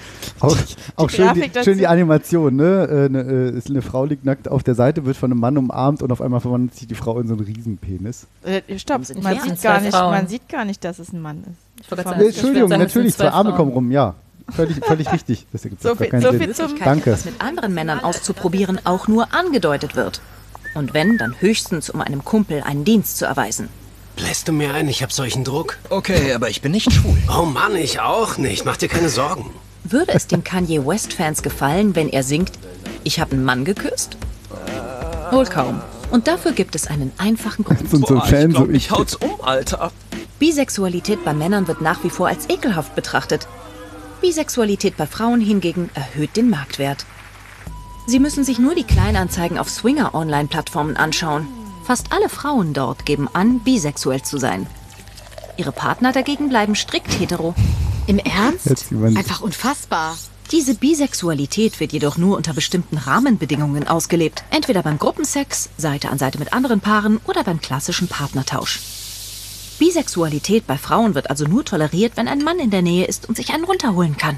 S2: Auch, auch schön, die,
S4: Grafik dazu.
S2: schön die Animation, ne? Äh, ne, äh, ist eine Frau liegt nackt auf der Seite, wird von einem Mann umarmt und auf einmal verwandelt sich die Frau in so einen Riesenpenis.
S4: Äh, stopp, man sieht, gar
S3: zwei
S4: nicht,
S3: Frauen.
S4: man sieht gar nicht, dass es ein Mann ist.
S3: Sagen,
S2: Entschuldigung,
S3: sagen,
S2: natürlich, zwei Arme
S3: Frauen.
S2: kommen rum, ja. Völlig, völlig richtig. Das ergibt
S4: So viel-
S2: keinen
S4: so
S2: Sinn.
S4: viel zum-
S2: Danke.
S7: etwas mit anderen Männern auszuprobieren, auch nur angedeutet wird. Und wenn, dann höchstens, um einem Kumpel einen Dienst zu erweisen.
S5: Bläst du mir ein, ich hab solchen Druck.
S8: Okay, aber ich bin nicht schwul.
S5: Oh Mann, ich auch nicht. Mach dir keine Sorgen.
S7: Würde es den Kanye West-Fans gefallen, wenn er singt, ich habe einen Mann geküsst? Wohl kaum. Und dafür gibt es einen einfachen Grund.
S2: So, so ein
S8: Boah,
S2: Fan,
S8: ich glaub,
S2: so
S8: mich haut's um, Alter.
S7: Bisexualität bei Männern wird nach wie vor als ekelhaft betrachtet. Bisexualität bei Frauen hingegen erhöht den Marktwert. Sie müssen sich nur die Kleinanzeigen auf Swinger-Online-Plattformen anschauen. Fast alle Frauen dort geben an, bisexuell zu sein. Ihre Partner dagegen bleiben strikt hetero.
S6: Im Ernst? Einfach unfassbar.
S7: Diese Bisexualität wird jedoch nur unter bestimmten Rahmenbedingungen ausgelebt. Entweder beim Gruppensex, Seite an Seite mit anderen Paaren oder beim klassischen Partnertausch. Bisexualität bei Frauen wird also nur toleriert, wenn ein Mann in der Nähe ist und sich einen runterholen kann.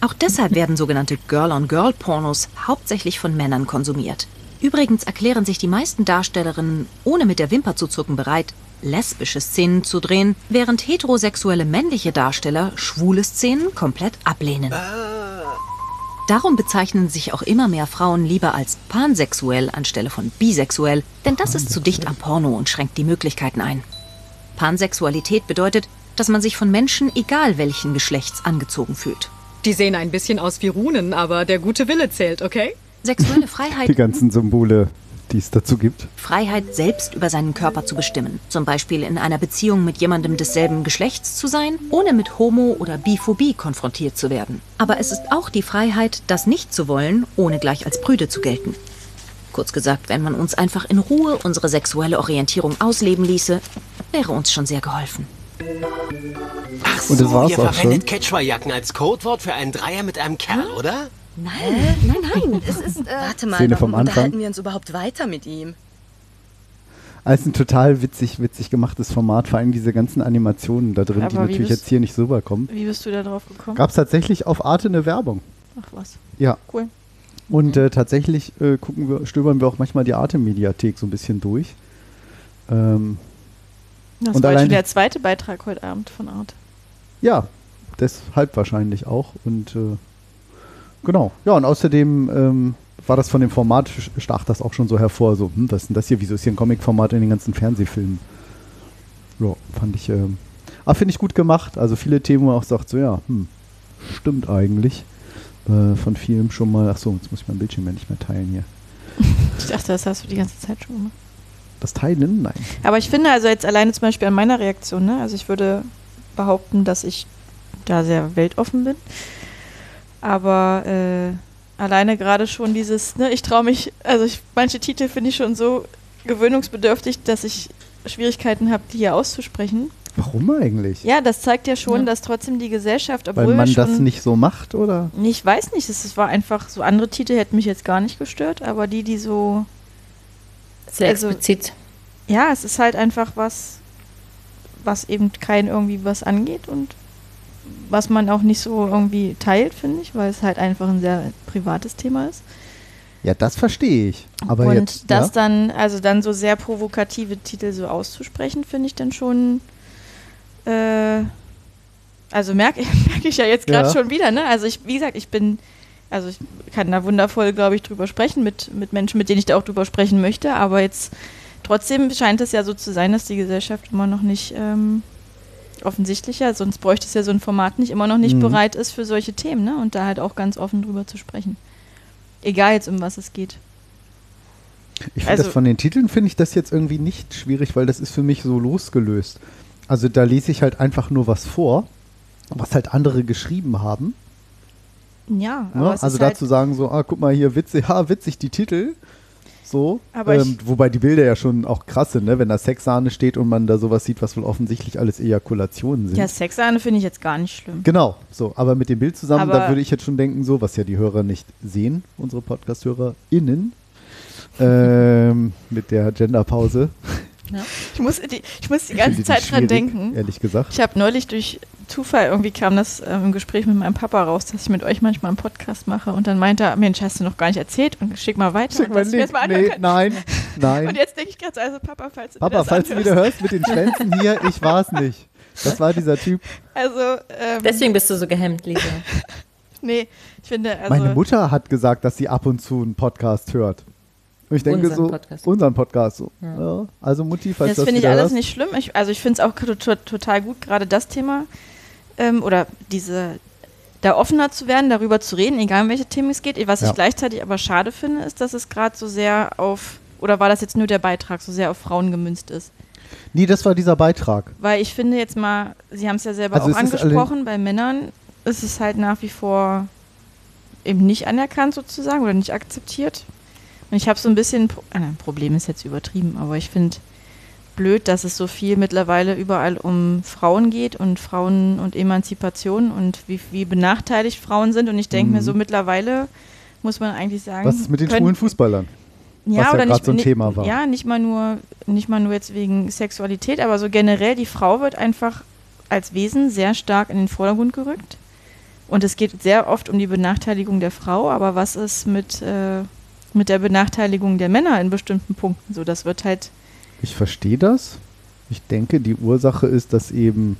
S7: Auch deshalb werden sogenannte Girl-on-Girl-Pornos hauptsächlich von Männern konsumiert. Übrigens erklären sich die meisten Darstellerinnen, ohne mit der Wimper zu zucken, bereit, lesbische Szenen zu drehen, während heterosexuelle männliche Darsteller schwule Szenen komplett ablehnen. Darum bezeichnen sich auch immer mehr Frauen lieber als pansexuell anstelle von bisexuell, denn das ist zu dicht am Porno und schränkt die Möglichkeiten ein. Pansexualität bedeutet, dass man sich von Menschen egal welchen Geschlechts angezogen fühlt.
S9: Die sehen ein bisschen aus wie Runen, aber der gute Wille zählt, okay?
S7: Sexuelle
S2: Die
S7: Freiheit
S2: ganzen Symbole, die es dazu gibt.
S7: Freiheit, selbst über seinen Körper zu bestimmen. Zum Beispiel in einer Beziehung mit jemandem desselben Geschlechts zu sein, ohne mit Homo- oder Biphobie konfrontiert zu werden. Aber es ist auch die Freiheit, das nicht zu wollen, ohne gleich als prüde zu gelten. Kurz gesagt, wenn man uns einfach in Ruhe unsere sexuelle Orientierung ausleben ließe, wäre uns schon sehr geholfen.
S5: Ach
S2: Und das
S5: so,
S2: war's
S5: ihr
S2: auch
S5: verwendet Quechua-Jacken als Codewort für einen Dreier mit einem Kerl, oder?
S6: Nein, nein, nein. Es ist, äh,
S7: Warte mal,
S2: Szene vom
S7: warum
S2: Anfang.
S7: unterhalten wir uns überhaupt weiter mit ihm?
S2: Also ein total witzig, witzig gemachtes Format, vor allem diese ganzen Animationen da drin, die
S4: Aber wie
S2: natürlich
S4: bist-
S2: jetzt hier nicht so rüberkommen.
S4: Wie bist du da drauf gekommen?
S2: Gab es tatsächlich auf Arte eine Werbung.
S4: Ach was,
S2: Ja.
S4: cool.
S2: Und äh, tatsächlich äh, gucken wir, stöbern wir auch manchmal die Arte-Mediathek so ein bisschen durch. Ähm,
S4: Das
S2: Und
S4: war
S2: allein
S4: schon
S2: die-
S4: der zweite Beitrag heute Abend von Art.
S2: ja, deshalb wahrscheinlich auch. Und äh, genau. Ja, und außerdem ähm, war das von dem Format, stach das auch schon so hervor. So, hm, was ist denn das hier? Wieso ist hier ein Comic-Format in den ganzen Fernsehfilmen? Ja, fand ich, ähm, ah, finde ich gut gemacht. Also viele Themen, wo man auch sagt, so ja, hm, stimmt eigentlich. Äh, von vielem schon mal. Achso, jetzt muss ich mein Bildschirm ja nicht mehr teilen hier.
S4: Ich dachte, das hast du die ganze Zeit schon gemacht.
S2: Das Teilen? Nein.
S4: Aber ich finde also jetzt alleine zum Beispiel an meiner Reaktion, ne? Also ich würde behaupten, dass ich da sehr weltoffen bin. Aber äh, alleine gerade schon dieses, ne, ich traue mich, also ich, manche Titel finde ich schon so gewöhnungsbedürftig, dass ich Schwierigkeiten habe, die hier auszusprechen.
S2: Warum eigentlich?
S4: Ja, das zeigt ja schon,
S3: Ja.
S4: dass trotzdem die Gesellschaft, obwohl
S2: Weil man das nicht so macht, oder?
S4: Ich weiß nicht, es es war einfach so andere Titel hätten mich jetzt gar nicht gestört, aber die, die so
S3: Sehr
S4: Also-
S3: explizit.
S4: ja, es ist halt einfach was, was eben kein irgendwie was angeht und was man auch nicht so irgendwie teilt, finde ich, weil es halt einfach ein sehr privates Thema ist.
S2: Ja, das verstehe ich. Aber
S4: und
S2: jetzt,
S4: das
S2: ja?
S4: dann, also dann so sehr provokative Titel so auszusprechen, finde ich dann schon, äh, also merke merk ich ja jetzt gerade
S2: Ja.
S4: schon wieder, ne? Also ich, wie gesagt, ich bin, also ich kann da wundervoll, glaube ich, drüber sprechen mit, mit Menschen, mit denen ich da auch drüber sprechen möchte, aber jetzt trotzdem scheint es ja so zu sein, dass die Gesellschaft immer noch nicht ähm, offensichtlicher, sonst bräuchte es ja so ein Format nicht, immer noch nicht
S2: Mhm.
S4: bereit ist für solche Themen, ne? Und da halt auch ganz offen drüber zu sprechen. Egal jetzt, um was es geht.
S2: Ich finde
S4: Also-
S2: das von den Titeln finde ich das jetzt irgendwie nicht schwierig, weil das ist für mich so losgelöst. Also da lese ich halt einfach nur was vor, was halt andere geschrieben haben.
S4: Ja,
S2: Ne?
S4: aber es
S2: Also
S4: halt,
S2: dazu sagen so, ah, guck mal hier, witzig, ha, witzig die Titel. So.
S4: Aber
S2: ähm, wobei die Bilder ja schon auch krass sind, ne? wenn da Sexsahne steht und man da sowas sieht, was wohl offensichtlich alles Ejakulationen sind.
S4: Ja, Sexsahne finde ich jetzt gar nicht schlimm.
S2: Genau, so, aber mit dem Bild zusammen, da
S4: Aber-
S2: würde ich jetzt schon denken, so, was ja die Hörer nicht sehen, unsere Podcast-HörerInnen, ähm, mit der Genderpause.
S4: Ich muss die, ich muss die ganze Zeit dran denken.
S2: Ehrlich gesagt.
S4: Ich habe neulich durch Zufall, irgendwie kam das ähm, im Gespräch mit meinem Papa raus, dass ich mit euch manchmal einen Podcast mache. Und dann meinte er, Mensch, hast du noch gar nicht erzählt und schick mal weiter.
S2: Schick
S4: und
S2: mal
S4: dass
S2: Link.
S4: das mal anhören
S2: Nee, nein, nein.
S4: Und jetzt denke ich gerade, also Papa, falls du
S2: Papa,
S4: das
S2: falls du wieder hörst mit den Schwänzen hier, ich war's nicht. Das war dieser Typ.
S4: Also, ähm,
S3: Deswegen bist du so gehemmt, Lisa.
S4: nee, ich finde, also,
S2: Meine Mutter hat gesagt, dass sie ab und zu einen Podcast hört. Und ich denke
S3: Unseren
S2: so,
S3: Podcast.
S2: unseren Podcast so.
S3: Ja.
S2: Ja. Also Mutti, falls
S4: das
S2: das
S4: finde ich alles
S2: hörst.
S4: nicht schlimm. Ich, also ich finde es auch to- to- total gut, gerade das Thema ähm, oder diese da offener zu werden, darüber zu reden, egal um welche Themen es geht. Was
S2: Ja.
S4: ich gleichzeitig aber schade finde, ist, dass es gerade so sehr auf, oder war das jetzt nur der Beitrag, so sehr auf Frauen gemünzt ist.
S2: Nee, das war dieser Beitrag.
S4: Weil ich finde jetzt mal, Sie haben es ja selber
S2: Also
S4: auch angesprochen, bei Männern ist es halt nach wie vor eben nicht anerkannt sozusagen oder nicht akzeptiert. Und ich habe so ein bisschen, äh, Problem ist jetzt übertrieben, aber ich finde blöd, dass es so viel mittlerweile überall um Frauen geht und Frauen und Emanzipation und wie, wie benachteiligt Frauen sind. Und ich denke mir
S2: Mhm.
S4: so mittlerweile muss man eigentlich sagen,
S2: Was ist mit den
S4: können-
S2: schwulen Fußballern?
S4: ja,
S2: was ja
S4: nicht,
S2: so ein Thema war.
S4: Ja, nicht mal nur, nicht mal nur jetzt wegen Sexualität, aber so generell, die Frau wird einfach als Wesen sehr stark in den Vordergrund gerückt. Und es geht sehr oft um die Benachteiligung der Frau, aber was ist mit, äh, mit der Benachteiligung der Männer in bestimmten Punkten? So, das wird halt,
S2: Ich verstehe das. Ich denke, die Ursache ist, dass eben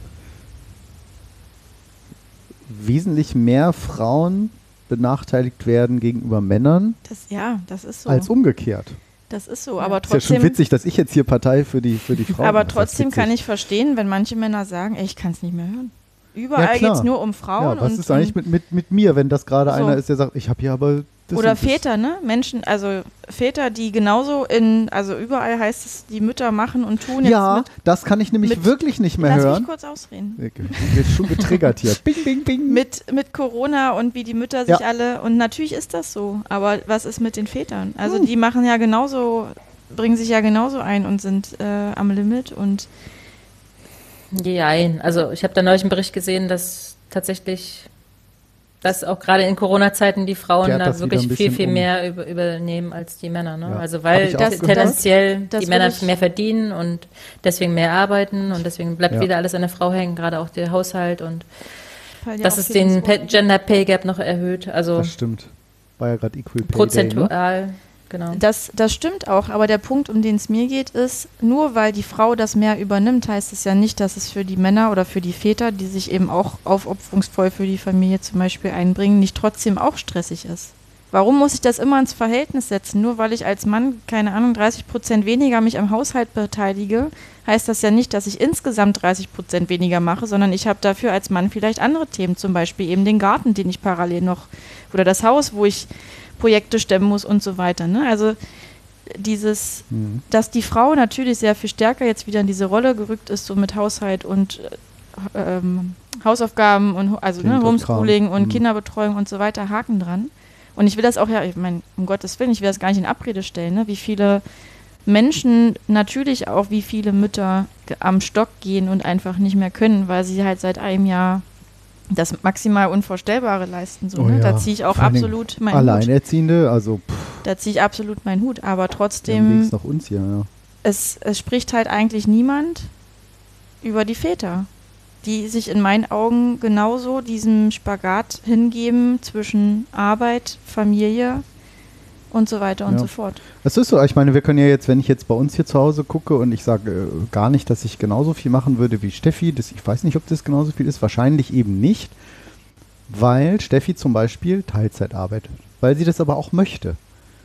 S2: wesentlich mehr Frauen benachteiligt werden gegenüber Männern
S4: das, ja, das ist so.
S2: als umgekehrt.
S4: Das ist so, aber
S2: Ist ja schon
S4: trotzdem,
S2: witzig, dass ich jetzt hier Partei für die, für die Frauen
S4: aber trotzdem kann ich verstehen, wenn manche Männer sagen, ey, ich kann es nicht mehr hören. Überall
S2: Ja,
S4: geht es nur um Frauen
S2: Ja, was
S4: und,
S2: ist eigentlich mit, mit, mit mir, wenn das gerade
S4: So.
S2: einer ist, der sagt, ich habe hier aber das
S4: Oder. Väter, ne? Menschen, also Väter, die genauso in, also überall heißt es, die Mütter machen und tun
S2: Ja,
S4: jetzt
S2: das kann ich nämlich
S4: mit-
S2: wirklich nicht
S4: mit,
S2: mehr
S4: lass
S2: hören.
S4: mich kurz ausreden.
S2: Ich bin schon getriggert hier. Bing, bing, bing.
S4: Mit, mit Corona und wie die Mütter sich
S2: Ja.
S4: alle, und natürlich ist das so, aber was ist mit den Vätern? Also
S2: Hm.
S4: die machen ja genauso, bringen sich ja genauso ein und sind äh, am Limit und
S3: Jein. Also ich habe da neulich einen Bericht gesehen, dass tatsächlich, dass auch gerade in Corona-Zeiten die Frauen
S2: Kehrt
S3: da wirklich viel, viel
S2: um.
S3: mehr über, übernehmen als die Männer. Ne?
S2: Ja.
S3: Also weil das tendenziell
S4: Das
S3: die Männer mehr verdienen und deswegen mehr arbeiten und deswegen bleibt
S2: Ja.
S3: wieder alles an der Frau hängen, gerade auch der Haushalt und
S4: ja
S3: dass es den Gender Pay Gap noch erhöht, also
S2: Das stimmt. War ja gerade Equal Pay Day, ne?
S3: Genau.
S4: Das, das stimmt auch, aber der Punkt, um den es mir geht, ist, nur weil die Frau das mehr übernimmt, heißt es ja nicht, dass es für die Männer oder für die Väter, die sich eben auch aufopferungsvoll für die Familie zum Beispiel einbringen, nicht trotzdem auch stressig ist. Warum muss ich das immer ins Verhältnis setzen? Nur weil ich als Mann, keine Ahnung, 30 Prozent weniger mich am Haushalt beteilige, heißt das ja nicht, dass ich insgesamt 30 Prozent weniger mache, sondern ich habe dafür als Mann vielleicht andere Themen, zum Beispiel eben den Garten, den ich parallel noch, oder das Haus, wo ich Projekte stemmen muss und so weiter. Ne? Also dieses,
S2: Mhm.
S4: dass die Frau natürlich sehr viel stärker jetzt wieder in diese Rolle gerückt ist, so mit Haushalt und äh, ähm, Hausaufgaben und also ne, Homeschooling und
S2: Mhm.
S4: Kinderbetreuung und so weiter, Haken dran. Und ich will das auch ja, ich meine, um Gottes Willen, ich will das gar nicht in Abrede stellen, ne? wie viele Menschen, natürlich auch wie viele Mütter am Stock gehen und einfach nicht mehr können, weil sie halt seit einem Jahr das maximal Unvorstellbare leisten. So,
S2: Oh
S4: ne?
S2: ja.
S4: Da ziehe ich auch
S2: Vor
S4: absolut meinen Hut.
S2: Alleinerziehende, also pff,
S4: Da ziehe ich absolut meinen Hut. Aber
S2: dem
S4: trotzdem,
S2: noch uns hier, ja.
S4: es, es spricht halt eigentlich niemand über die Väter, die sich in meinen Augen genauso diesem Spagat hingeben zwischen Arbeit, Familie und so weiter und
S2: Ja.
S4: so fort.
S2: Es ist so, ich meine, wir können ja jetzt, wenn ich jetzt bei uns hier zu Hause gucke und ich sage äh, gar nicht, dass ich genauso viel machen würde wie Steffi, das, ich weiß nicht, ob das genauso viel ist, wahrscheinlich eben nicht, weil Steffi zum Beispiel Teilzeit arbeitet, weil sie das aber auch möchte.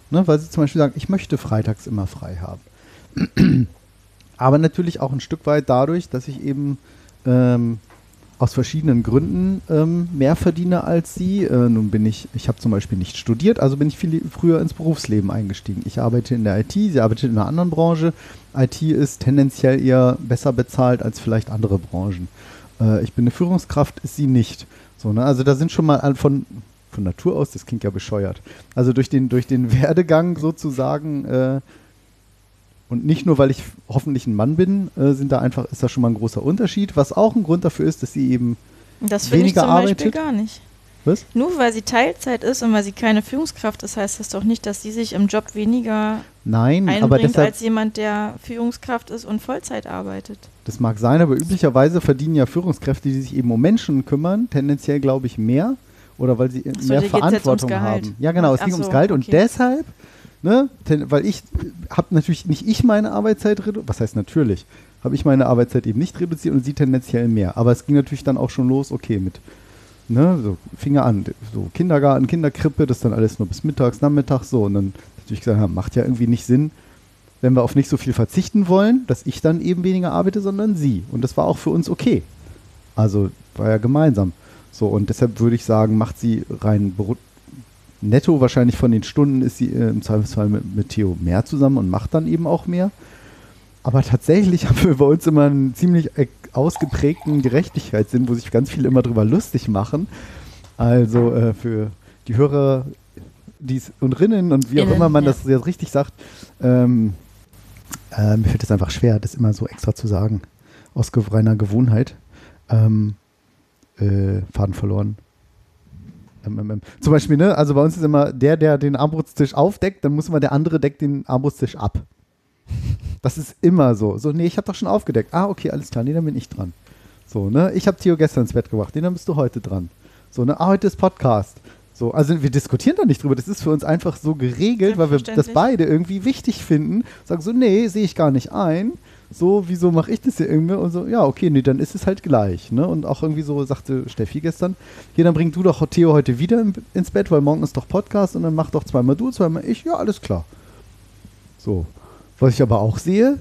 S2: Ne? Weil sie zum Beispiel sagt, ich möchte freitags immer frei haben. aber natürlich auch ein Stück weit dadurch, dass ich eben ähm, aus verschiedenen Gründen ähm, mehr verdiene als sie. Äh, nun bin ich, ich habe zum Beispiel nicht studiert, also bin ich viel früher ins Berufsleben eingestiegen. Ich arbeite in der IT, sie arbeitet in einer anderen Branche. IT ist tendenziell eher besser bezahlt als vielleicht andere Branchen. Äh, ich bin eine Führungskraft, ist sie nicht. So, ne? Also da sind schon mal von, von Natur aus, das klingt ja bescheuert. Also durch den, durch den Werdegang sozusagen äh, und nicht nur, weil ich hoffentlich ein Mann bin, äh, sind da einfach, ist da schon mal ein großer Unterschied, was auch ein Grund dafür ist, dass sie eben
S4: Das finde ich
S2: weniger
S4: zum Beispiel
S2: arbeitet.
S4: gar nicht.
S2: Was?
S4: Nur weil sie Teilzeit ist und weil sie keine Führungskraft ist, heißt das doch nicht, dass sie sich im Job weniger
S2: Nein,
S4: einbringt
S2: deshalb,
S4: als jemand, der Führungskraft ist und Vollzeit arbeitet.
S2: das mag sein, aber üblicherweise verdienen ja Führungskräfte, die sich eben um Menschen kümmern, tendenziell, glaube ich, mehr oder weil sie
S4: so,
S2: mehr
S4: ums
S2: Verantwortung haben. Ja, genau, es
S4: Ach
S2: ging ums
S4: so,
S2: Gehalt und
S4: okay.
S2: deshalb, ne, weil ich habe natürlich nicht ich meine Arbeitszeit reduziert, was heißt natürlich, habe ich meine Arbeitszeit eben nicht reduziert und sie tendenziell mehr. Aber es ging natürlich dann auch schon los, okay, mit ne, so Finger an, so Kindergarten, Kinderkrippe, das dann alles nur bis mittags, nachmittags so und dann natürlich gesagt, ja, macht ja irgendwie nicht Sinn, wenn wir auf nicht so viel verzichten wollen, dass ich dann eben weniger arbeite, sondern sie. Und das war auch für uns okay. Also war ja gemeinsam. So, und deshalb würde ich sagen, macht sie rein netto wahrscheinlich von den Stunden ist sie äh, im Zweifelsfall mit, mit Theo mehr zusammen und macht dann eben auch mehr. Aber tatsächlich haben wir bei uns immer einen ziemlich äh, ausgeprägten Gerechtigkeitssinn, wo sich ganz viele immer drüber lustig machen. Also äh, für die Hörer dies und Rinnen und wie auch
S3: Innen,
S2: immer man
S3: ja.
S2: das jetzt richtig sagt, ähm, äh, mir fällt es einfach schwer, das immer so extra zu sagen. Aus reiner Gewohnheit. Ähm, äh, Faden verloren. Ähm. Zum Beispiel, ne, also bei uns ist immer der, der den Armbrusttisch aufdeckt, dann muss immer der andere deckt den Armbrusttisch ab. Das ist immer so. So, nee, ich habe doch schon aufgedeckt. Ah, okay, alles klar, nee, dann bin ich dran. So, ne, ich habe Theo gestern ins Bett gebracht, nee, dann bist du heute dran. So, ne, ah, heute ist Podcast. So, also wir diskutieren da nicht drüber. Das ist für uns einfach so geregelt, weil wir das beide irgendwie wichtig finden. Sagen so, nee, sehe ich gar nicht ein. So, wieso mache ich das hier irgendwie? Und so, ja, okay, nee, dann ist es halt gleich. Ne? Und auch irgendwie so sagte Steffi gestern, hier, dann bring du doch Theo heute wieder ins Bett, weil morgen ist doch Podcast und dann mach doch zweimal du, zweimal ich. Ja, alles klar. So. Was ich aber auch sehe,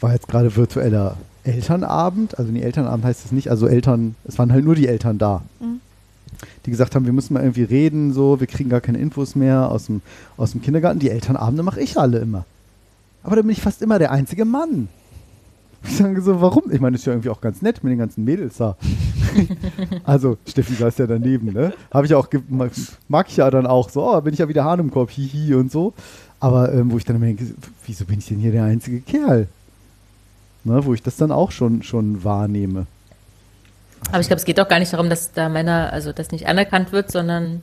S2: war jetzt gerade virtueller Elternabend. Also nee, Elternabend heißt es nicht, also Eltern, es waren halt nur die Eltern da.
S4: Mhm.
S2: Die gesagt haben, wir müssen mal irgendwie reden, so, wir kriegen gar keine Infos mehr aus dem, aus dem Kindergarten. Die Elternabende mache ich alle immer. Aber da bin ich fast immer der einzige Mann. Ich sage so, warum? Ich meine, das ist ja irgendwie auch ganz nett mit den ganzen Mädels da. also, Steffi saß ja daneben, ne? Habe ich auch, mag, ich ja dann auch so, oh, bin ich ja wieder Hahn im Kopf, hihi und so. Aber ähm, wo ich dann immer denke, wieso bin ich denn hier der einzige Kerl? Ne, wo ich das dann auch schon, schon wahrnehme.
S3: Aber ich glaube, es geht doch gar nicht darum, dass da Männer, also das nicht anerkannt wird, sondern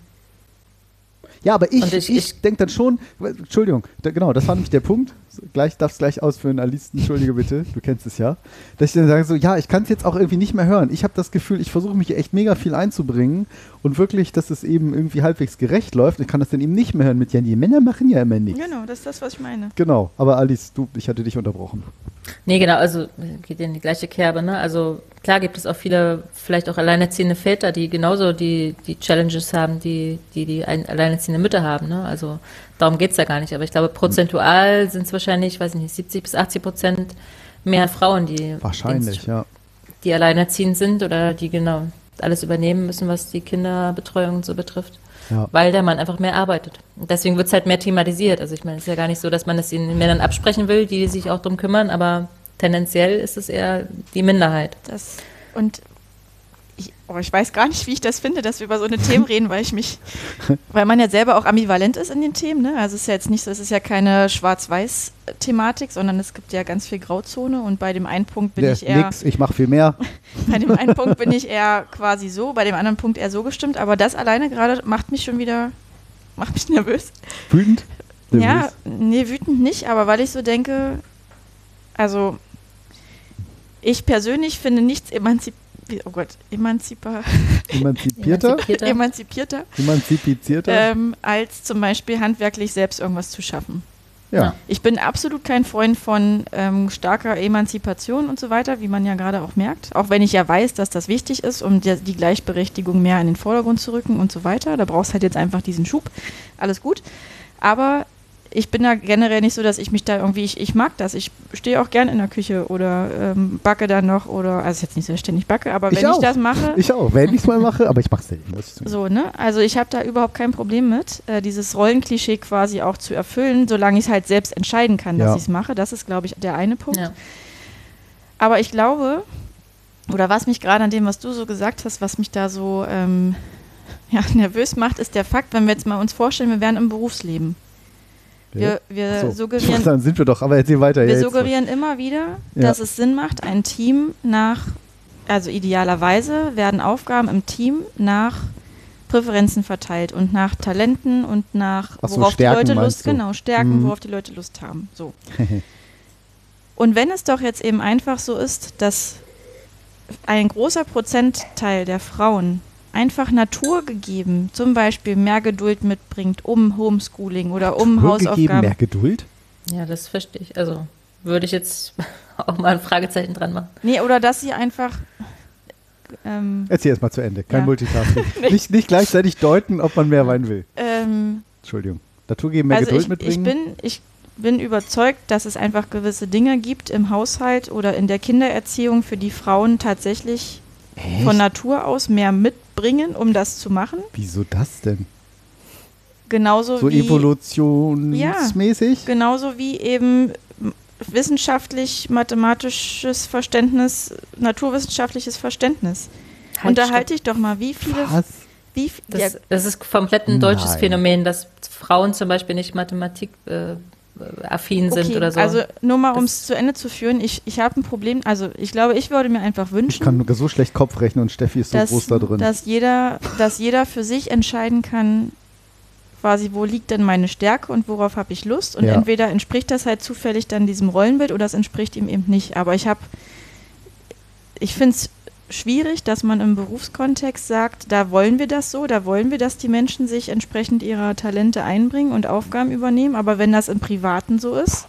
S2: Ja, aber ich,
S3: Und ich-
S2: ich,
S3: ich-
S2: denke dann schon, Entschuldigung, da, genau, das war nämlich der Punkt. Gleich darfst gleich ausführen, Alice, entschuldige bitte, du kennst es ja. Dass ich dann sage so, ja, ich kann es jetzt auch irgendwie nicht mehr hören. Ich habe das Gefühl, ich versuche mich echt mega viel einzubringen und wirklich, dass es eben irgendwie halbwegs gerecht läuft. Ich kann das dann eben nicht mehr hören mit, ja, die Männer machen ja immer nichts.
S4: Genau, das ist das, was ich meine.
S2: Genau, aber Alice, du, ich hatte dich unterbrochen.
S3: Nee, genau, also geht in die gleiche Kerbe, ne? Also klar gibt es auch viele, vielleicht auch alleinerziehende Väter, die genauso die, die Challenges haben, die die, die ein, alleinerziehende Mütter haben, ne? Also darum geht's ja gar nicht. Aber ich glaube, prozentual sind es wahrscheinlich, weiß ich nicht, 70 bis 80 Prozent mehr Frauen, die
S2: Wahrscheinlich, ja.
S3: die alleinerziehend sind oder die genau alles übernehmen müssen, was die Kinderbetreuung so betrifft.
S2: Ja.
S3: Weil der Mann einfach mehr arbeitet. Und deswegen wird es halt mehr thematisiert. Also ich meine, es ist ja gar nicht so, dass man es den Männern absprechen will, die sich auch drum kümmern, aber tendenziell ist es eher die Minderheit.
S4: Das, und oh, ich weiß gar nicht, wie ich das finde, dass wir über so eine Themen reden, weil ich mich, weil man ja selber auch ambivalent ist in den Themen. Ne? Also es ist ja jetzt nicht so, es ist ja keine Schwarz-Weiß-Thematik, sondern es gibt ja ganz viel Grauzone und bei dem einen Punkt bin
S2: Der
S4: ich eher,
S2: nix, ich mache viel mehr.
S4: bei dem einen Punkt bin ich eher quasi so, bei dem anderen Punkt eher so gestimmt. Aber das alleine gerade macht mich schon wieder, macht mich nervös.
S2: Wütend?
S4: Ja, nee, wütend nicht, aber weil ich so denke, also ich persönlich finde nichts emanzip oh Gott, emanzipa
S2: Emanzipierter?
S3: Emanzipierter.
S4: emanzipierter,
S2: Emanzipizierter?
S4: ähm, als zum Beispiel handwerklich selbst irgendwas zu schaffen.
S2: ja.
S4: Ich bin absolut kein Freund von ähm, starker Emanzipation und so weiter, wie man ja gerade auch merkt. Auch wenn ich ja weiß, dass das wichtig ist, um die, die Gleichberechtigung mehr in den Vordergrund zu rücken und so weiter. Da brauchst halt jetzt einfach diesen Schub. Alles gut. Aber ich bin da generell nicht so, dass ich mich da irgendwie, ich, ich mag das. Ich stehe auch gern in der Küche oder ähm, backe dann noch oder, also jetzt nicht so, ich ständig backe, aber wenn ich,
S2: auch.
S4: das mache,
S2: Ich auch, wenn ich es mal mache, aber ich mache es selten. muss ich
S4: so, ne? Also ich habe da überhaupt kein Problem mit, äh, dieses Rollenklischee quasi auch zu erfüllen, solange ich es halt selbst entscheiden kann, dass
S2: Ja.
S4: ich es mache. Das ist, glaube ich, der eine Punkt.
S3: Ja.
S4: Aber ich glaube, oder was mich gerade an dem, was du so gesagt hast, was mich da so ähm, ja, nervös macht, ist der Fakt, wenn wir jetzt mal uns vorstellen, wir wären im Berufsleben. Wir, wir
S2: So.
S4: suggerieren,
S2: Dann sind wir doch, aber erzähl weiter.
S4: wir
S2: ja, jetzt.
S4: suggerieren immer wieder,
S2: Ja.
S4: dass es Sinn macht, ein Team nach, also idealerweise werden Aufgaben im Team nach Präferenzen verteilt und nach Talenten und nach
S2: Ach so,
S4: worauf
S2: Stärken
S4: die Leute Lust,
S2: du?
S4: genau, Stärken,
S2: Mhm.
S4: worauf die Leute Lust haben. So. Und wenn es doch jetzt eben einfach so ist, dass ein großer Prozentteil der Frauen einfach naturgegeben zum Beispiel mehr Geduld mitbringt, um Homeschooling oder um
S2: Naturgegeben
S4: Hausaufgaben.
S2: mehr Geduld?
S3: Ja, das verstehe ich. Also würde ich jetzt auch mal ein Fragezeichen dran machen.
S4: Nee, oder dass sie einfach. Ähm,
S2: Erzähl erst mal zu Ende. Kein
S4: Ja.
S2: Multitasking. nicht, nicht gleichzeitig deuten, ob man mehr Wein will.
S4: ähm,
S2: Entschuldigung. Naturgeben mehr
S4: also
S2: Geduld
S4: ich,
S2: mitbringen?
S4: ich, bin, ich bin überzeugt, dass es einfach gewisse Dinge gibt im Haushalt oder in der Kindererziehung, für die Frauen tatsächlich von Natur aus mehr mitbringen, um das zu machen.
S2: Wieso das denn?
S4: Genauso
S2: So
S4: wie
S2: evolutionsmäßig?
S4: genauso wie eben wissenschaftlich mathematisches Verständnis, naturwissenschaftliches Verständnis.
S3: Halt,
S4: Und da
S3: stopp.
S4: halte ich doch mal, wie viele,
S2: Was?
S4: wie
S3: Das,
S4: ja,
S3: das ist komplett ein deutsches
S2: Nein.
S3: Phänomen, dass Frauen zum Beispiel nicht Mathematik äh, affin sind oder so.
S4: Also nur mal, um es zu Ende zu führen, ich, ich habe ein Problem, also ich glaube, ich würde mir einfach
S2: Ich
S4: wünschen,
S2: kann nur so schlecht Kopf rechnen und Steffi ist so
S4: dass,
S2: groß da drin.
S4: dass, jeder, dass jeder für sich entscheiden kann, quasi, wo liegt denn meine Stärke und worauf habe ich Lust. Und
S2: Ja.
S4: entweder entspricht das halt zufällig dann diesem Rollenbild oder es entspricht ihm eben nicht. Aber ich habe, ich finde es schwierig, dass man im Berufskontext sagt, da wollen wir das so, da wollen wir, dass die Menschen sich entsprechend ihrer Talente einbringen und Aufgaben übernehmen. Aber wenn das im Privaten so ist,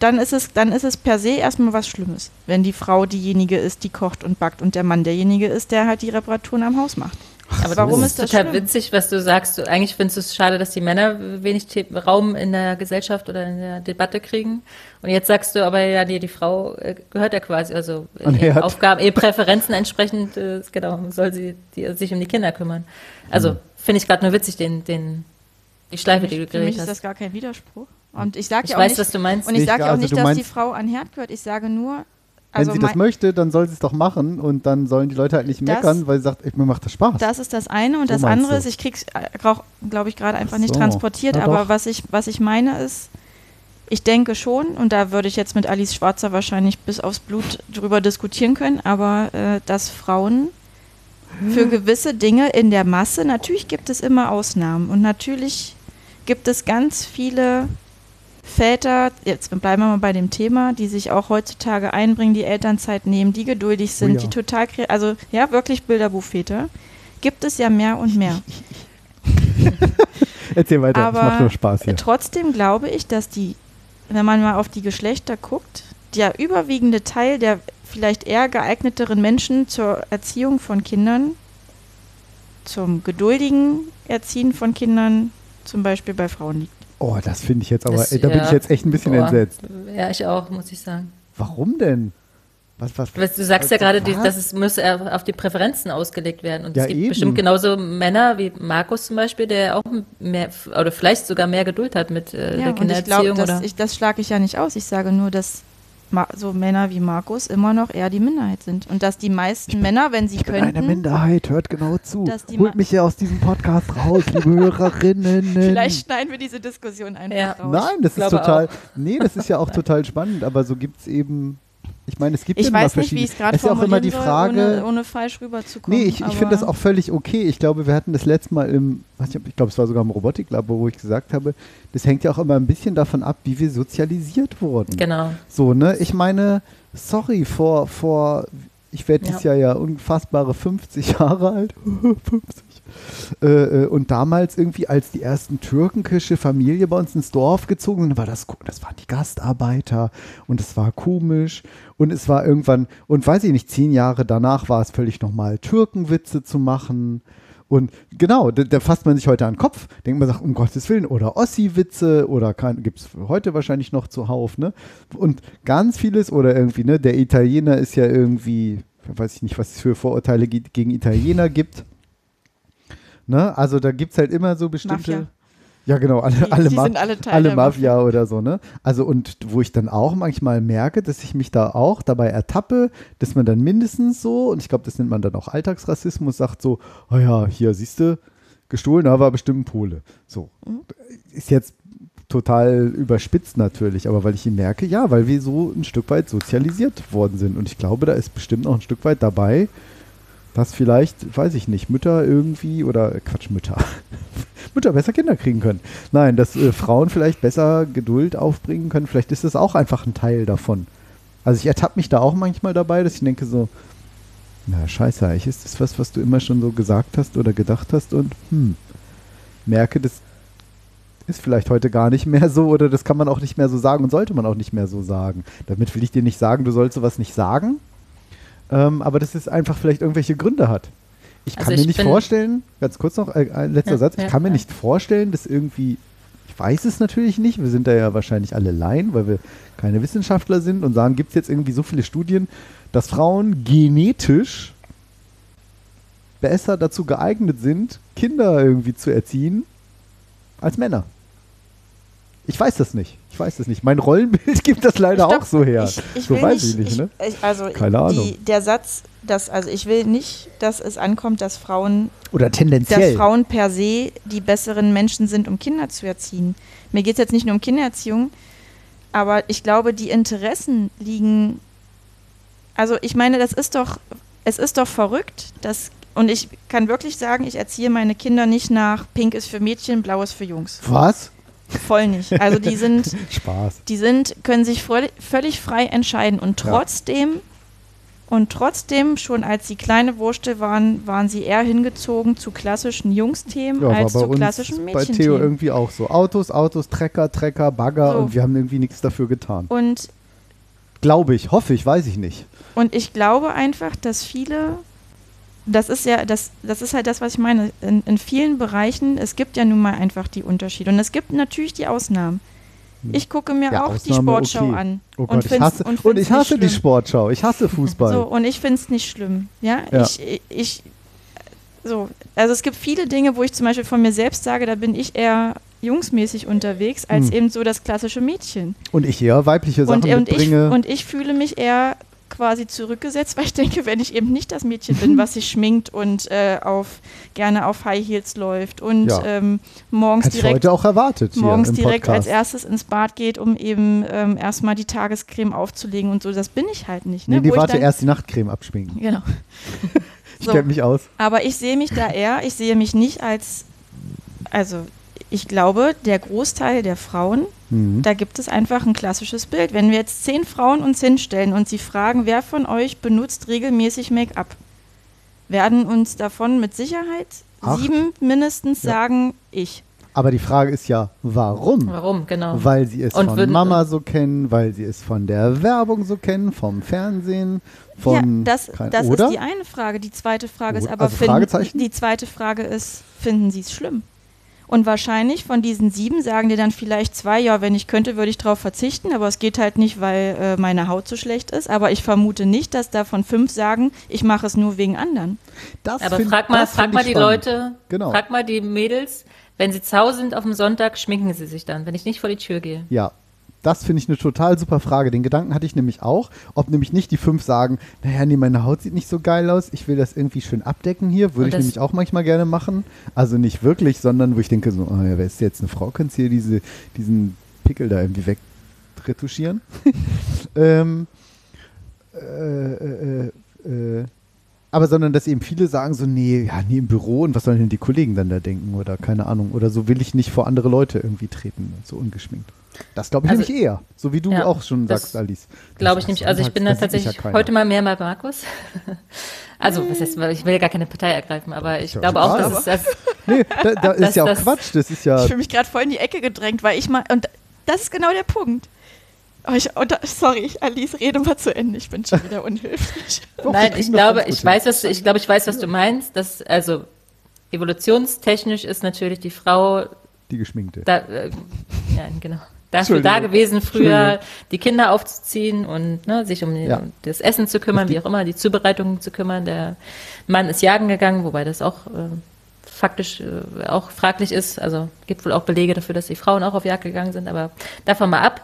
S4: dann ist es, dann ist es per se erstmal was Schlimmes, wenn die Frau diejenige ist, die kocht und backt und der Mann derjenige ist, der halt die Reparaturen am Haus macht.
S3: Aber
S4: warum
S3: das
S4: ist das
S3: total
S4: schlimm?
S3: witzig, was du sagst. Du, eigentlich findest du es schade, dass die Männer wenig The Raum in der Gesellschaft oder in der Debatte kriegen. Und jetzt sagst du aber, ja, die, die Frau äh, gehört ja quasi, also äh,
S2: An Herd.
S3: Aufgaben, eh Präferenzen entsprechend, äh, genau, soll sie die, sich um die Kinder kümmern. Also finde ich gerade nur witzig, den, den, die Schleife, die du
S4: Für mich ist das gar kein Widerspruch. Und ich sage ja auch
S3: weiß,
S4: nicht,
S3: was du meinst.
S4: und ich sage ja auch
S2: also
S4: nicht, dass die Frau an Herd gehört. Ich sage nur,
S2: Wenn
S4: also
S2: sie das möchte, dann soll sie es doch machen und dann sollen die Leute halt nicht meckern, weil sie sagt, ich, mir macht das Spaß.
S4: Das ist das eine und
S2: So
S4: das andere ist, ich krieg's, glaube ich, gerade einfach nicht
S2: so.
S4: transportiert,
S2: Na
S4: aber
S2: doch.
S4: was ich, was ich meine ist, ich denke schon, und da würde ich jetzt mit Alice Schwarzer wahrscheinlich bis aufs Blut drüber diskutieren können, aber äh, dass Frauen für gewisse Dinge in der Masse, natürlich gibt es immer Ausnahmen und natürlich gibt es ganz viele Väter, jetzt bleiben wir mal bei dem Thema, die sich auch heutzutage einbringen, die Elternzeit nehmen, die geduldig sind,
S2: Oh ja.
S4: die total, also ja, wirklich Bilderbuchväter, gibt es ja mehr und mehr.
S2: Erzähl weiter,
S4: Aber
S2: das macht nur Spaß hier.
S4: Trotzdem glaube ich, dass die, wenn man mal auf die Geschlechter guckt, der überwiegende Teil der vielleicht eher geeigneteren Menschen zur Erziehung von Kindern, zum geduldigen Erziehen von Kindern, zum Beispiel bei Frauen liegt.
S2: Oh, das finde ich jetzt aber,
S3: Das-
S2: ey, da bin
S3: ja.
S2: ich jetzt echt ein bisschen
S3: Boah.
S2: entsetzt.
S3: Ja, ich auch, muss ich sagen.
S2: Warum denn? Was, was,
S3: Weil Du sagst ja gerade,
S2: was?
S3: dass es muss auf die Präferenzen ausgelegt werden. Und
S2: Ja,
S3: es gibt
S2: eben.
S3: bestimmt genauso Männer wie Markus zum Beispiel, der auch mehr oder vielleicht sogar mehr Geduld hat mit äh, der
S4: Ja, ich glaube,
S3: Kindererziehung.
S4: das,
S3: oder
S4: ich, das schlage ich ja nicht aus. Ich sage nur, dass so Männer wie Markus immer noch eher die Minderheit sind. Und dass die meisten Männer, wenn sie
S2: Ich bin eine
S4: könnten,
S2: Minderheit, hört genau zu. Holt mich hier aus diesem Podcast raus, liebe Hörerinnen.
S4: vielleicht schneiden wir diese Diskussion einfach
S3: Ja.
S4: raus.
S2: Nein, das ist total.
S3: auch.
S2: Nee, das ist ja auch total spannend, aber so gibt es eben. Ich meine, es gibt
S4: Ich
S2: immer
S4: weiß nicht, wie
S2: verschiedene.
S4: ich es gerade
S2: ist ja auch immer die Frage.
S4: soll, ohne, ohne falsch rüberzukommen.
S2: Nee, ich, ich finde das auch völlig okay. Ich glaube, wir hatten das letzte Mal im, ich glaube, es war sogar im Robotiklabor, wo ich gesagt habe, das hängt ja auch immer ein bisschen davon ab, wie wir sozialisiert wurden.
S3: genau.
S2: So, ne? Ich meine, sorry, vor, vor ich werde dieses Jahr ja unfassbare 50 Jahre alt. 50. Äh, äh, und damals irgendwie, als die ersten türkische Familie bei uns ins Dorf gezogen sind, war das, das waren die Gastarbeiter und es war komisch und es war irgendwann, und weiß ich nicht, zehn Jahre danach war es völlig normal, Türkenwitze zu machen. Und genau, da, da fasst man sich heute an den Kopf, denkt man sagt, um Gottes Willen, oder Ossi-Witze oder gibt es heute wahrscheinlich noch zuhauf, ne? Und ganz vieles, oder irgendwie, ne, der Italiener ist ja irgendwie, weiß ich nicht, was es für Vorurteile ge- gegen Italiener gibt. Ne? Also da gibt es halt immer so bestimmte.
S4: Mafia.
S2: Ja, genau, alle,
S4: Die-
S2: alle,
S4: die
S2: Ma-
S4: sind alle
S2: alle
S4: der
S2: Mafia oder so, ne? Also und wo ich dann auch manchmal merke, dass ich mich da auch dabei ertappe, dass man dann mindestens so, und ich glaube, das nennt man dann auch Alltagsrassismus, sagt so, oh ja, hier siehst du, gestohlen, da war bestimmt ein Pole. So.
S4: Mhm.
S2: Ist jetzt total überspitzt natürlich, aber weil ich ihn merke, ja, weil wir so ein Stück weit sozialisiert worden sind. Und ich glaube, da ist bestimmt noch ein Stück weit dabei, dass vielleicht, weiß ich nicht, Mütter irgendwie oder äh, Quatsch, Mütter. Mütter besser Kinder kriegen können. Nein, dass äh, Frauen vielleicht besser Geduld aufbringen können. Vielleicht ist das auch einfach ein Teil davon. Also ich ertappe mich da auch manchmal dabei, dass ich denke so, na scheiße, eigentlich ist das was, was du immer schon so gesagt hast oder gedacht hast und hm, merke, das ist vielleicht heute gar nicht mehr so oder das kann man auch nicht mehr so sagen und sollte man auch nicht mehr so sagen. Damit will ich dir nicht sagen, du sollst sowas nicht sagen, ähm, aber dass es einfach vielleicht irgendwelche Gründe hat. Ich kann
S3: Also
S2: mir
S3: ich
S2: nicht vorstellen, ganz kurz noch, äh, ein letzter
S3: Ja,
S2: Satz, ich
S3: ja,
S2: kann mir
S3: ja.
S2: nicht vorstellen, dass irgendwie, ich weiß es natürlich nicht, wir sind da ja wahrscheinlich alle Laien, weil wir keine Wissenschaftler sind und sagen, gibt es jetzt irgendwie so viele Studien, dass Frauen genetisch besser dazu geeignet sind, Kinder irgendwie zu erziehen, als Männer. Ich weiß das nicht. Ich weiß das nicht. Mein Rollenbild gibt das leider
S4: glaub,
S2: auch so her.
S4: Ich, ich
S2: so weiß
S4: nicht,
S2: ich nicht, ne?
S4: ich, also
S2: Keine Ahnung.
S4: Die, der Satz, dass, also ich will nicht, dass es ankommt, dass Frauen,
S2: Oder
S4: dass
S2: tendenziell.
S4: Frauen per se die besseren Menschen sind, um Kinder zu erziehen. Mir geht es jetzt nicht nur um Kindererziehung, aber ich glaube, die Interessen liegen. Also ich meine, das ist doch, es ist doch verrückt, dass und ich kann wirklich sagen, ich erziehe meine Kinder nicht nach Pink ist für Mädchen, Blau ist für Jungs.
S2: Was?
S4: Voll nicht. Also die sind
S2: Spaß.
S4: die sind, können sich völlig, frei entscheiden und
S2: Ja.
S4: trotzdem, und trotzdem, schon als sie kleine Wurstel waren, waren sie eher hingezogen zu klassischen Jungsthemen
S2: Ja,
S4: als zu klassischen
S2: bei Theo
S4: Mädchenthemen.
S2: irgendwie auch so. Autos, Autos, Trecker, Trecker, Bagger
S4: So.
S2: und wir haben irgendwie nichts dafür getan.
S4: Und,
S2: Glaube ich, hoffe ich, weiß ich nicht.
S4: und ich glaube einfach, dass viele, das ist ja, das, das ist halt das, was ich meine, in, in vielen Bereichen, es gibt ja nun mal einfach die Unterschiede. Und es gibt natürlich die Ausnahmen. Ich gucke mir
S2: Hm. Ja,
S4: auch die
S2: Ausnahme,
S4: Sportschau
S2: okay.
S4: an.
S2: Oh
S4: und
S2: Gott, ich
S4: find's-
S2: hasse, und,
S4: find's
S2: ich hasse die. Sportschau. Ich hasse Fußball.
S4: So, und ich finde es nicht schlimm. Ja,
S2: Ja.
S4: Ich, ich, so, also es gibt viele Dinge, wo ich zum Beispiel von mir selbst sage, da bin ich eher jungsmäßig unterwegs, als
S2: Hm.
S4: eben so das klassische Mädchen.
S2: Und ich eher weibliche Sachen
S4: Und, und, ich,
S2: mitbringe.
S4: und ich fühle mich eher quasi zurückgesetzt, weil ich denke, wenn ich eben nicht das Mädchen bin, was sich schminkt und äh, auf, gerne auf High Heels läuft und
S2: Ja.
S4: ähm, morgens
S2: Hätte
S4: direkt
S2: heute auch erwartet
S4: morgens direkt als erstes ins Bad geht, um eben ähm, erstmal die Tagescreme aufzulegen und so. Das bin ich halt nicht. Ne?
S2: Nee, die
S4: Wo ich
S2: warte
S4: dann-
S2: erst die Nachtcreme abschminken.
S4: Genau.
S2: Ich
S4: So.
S2: kenne mich aus.
S4: Aber ich sehe mich da eher, ich sehe mich nicht als, also ich glaube, der Großteil der Frauen,
S2: Mhm.
S4: da gibt es einfach ein klassisches Bild. Wenn wir jetzt zehn Frauen uns hinstellen und sie fragen, wer von euch benutzt regelmäßig Make-up, werden uns davon mit Sicherheit
S2: Acht.
S4: sieben mindestens
S2: Ja.
S4: sagen, ich.
S2: Aber die Frage ist ja, warum?
S3: Warum, genau.
S2: Weil sie es
S3: Und
S2: von
S3: würden-
S2: Mama so kennen, weil sie es von der Werbung so kennen, vom Fernsehen, von
S4: ja, das,
S2: kein-
S4: das
S2: oder?
S4: ist die eine Frage. Die zweite Frage ist aber,
S2: also
S4: finden,
S2: Fragezeichen?
S4: die zweite Frage ist, finden Sie es schlimm? Und wahrscheinlich von diesen sieben sagen dir dann vielleicht zwei, ja, wenn ich könnte, würde ich darauf verzichten, aber es geht halt nicht, weil äh, meine Haut so schlecht ist. Aber ich vermute nicht, dass davon fünf sagen, ich mache es nur wegen anderen.
S2: Das
S3: Aber
S2: find-
S3: frag mal,
S2: das
S3: frag mal die
S2: spannend.
S3: Leute,
S2: Genau.
S3: frag mal die Mädels, wenn sie zu Hause sind auf dem Sonntag, schminken sie sich dann, wenn ich nicht vor die Tür gehe.
S2: Ja, das finde ich eine total super Frage. Den Gedanken hatte ich nämlich auch, ob nämlich nicht die fünf sagen, naja, nee, meine Haut sieht nicht so geil aus, ich will das irgendwie schön abdecken hier, würde ich nämlich auch manchmal gerne machen. Also nicht wirklich, sondern wo ich denke so, oh ja, wer ist jetzt eine Frau, kannst hier diese, diesen Pickel da irgendwie wegretuschieren. ähm, äh, äh, äh, aber sondern, dass eben viele sagen so, nee, ja, nee, im Büro und was sollen denn die Kollegen dann da denken oder keine Ahnung. Oder so will ich nicht vor andere Leute irgendwie treten, so ungeschminkt. Das glaube ich
S3: Also-
S2: nämlich eher, so wie du
S3: Ja,
S2: auch schon sagst, Alice.
S3: Glaube ich nämlich. Also ich bin da tatsächlich
S2: ja
S3: heute mal mehr bei Markus. Also, was heißt, ich will ja gar keine Partei ergreifen, aber ich
S2: ja
S3: glaube auch, dass es das,
S2: Nee, da, da ist
S3: Das-
S2: ja auch
S3: das-
S2: Quatsch. Das ist ja.
S4: Ich fühle mich gerade voll in die Ecke gedrängt, weil ich mal, und das ist genau der Punkt. Oh, ich, da- sorry, Alice, rede mal zu Ende, ich bin schon wieder unhilflich.
S2: Doch,
S3: Nein, ich glaube, ich weiß, was du, ich glaube, ich weiß, was du meinst. Dass, also evolutionstechnisch ist natürlich die Frau
S2: Die geschminkte.
S3: da, äh, ja, genau. Dafür da gewesen, früher die Kinder aufzuziehen und ne, sich um,
S2: Ja.
S3: das Essen zu kümmern, wie auch immer, die Zubereitung zu kümmern. Der Mann ist jagen gegangen, wobei das auch äh, faktisch äh, auch fraglich ist. Also gibt wohl auch Belege dafür, dass die Frauen auch auf Jagd gegangen sind, aber davon mal ab.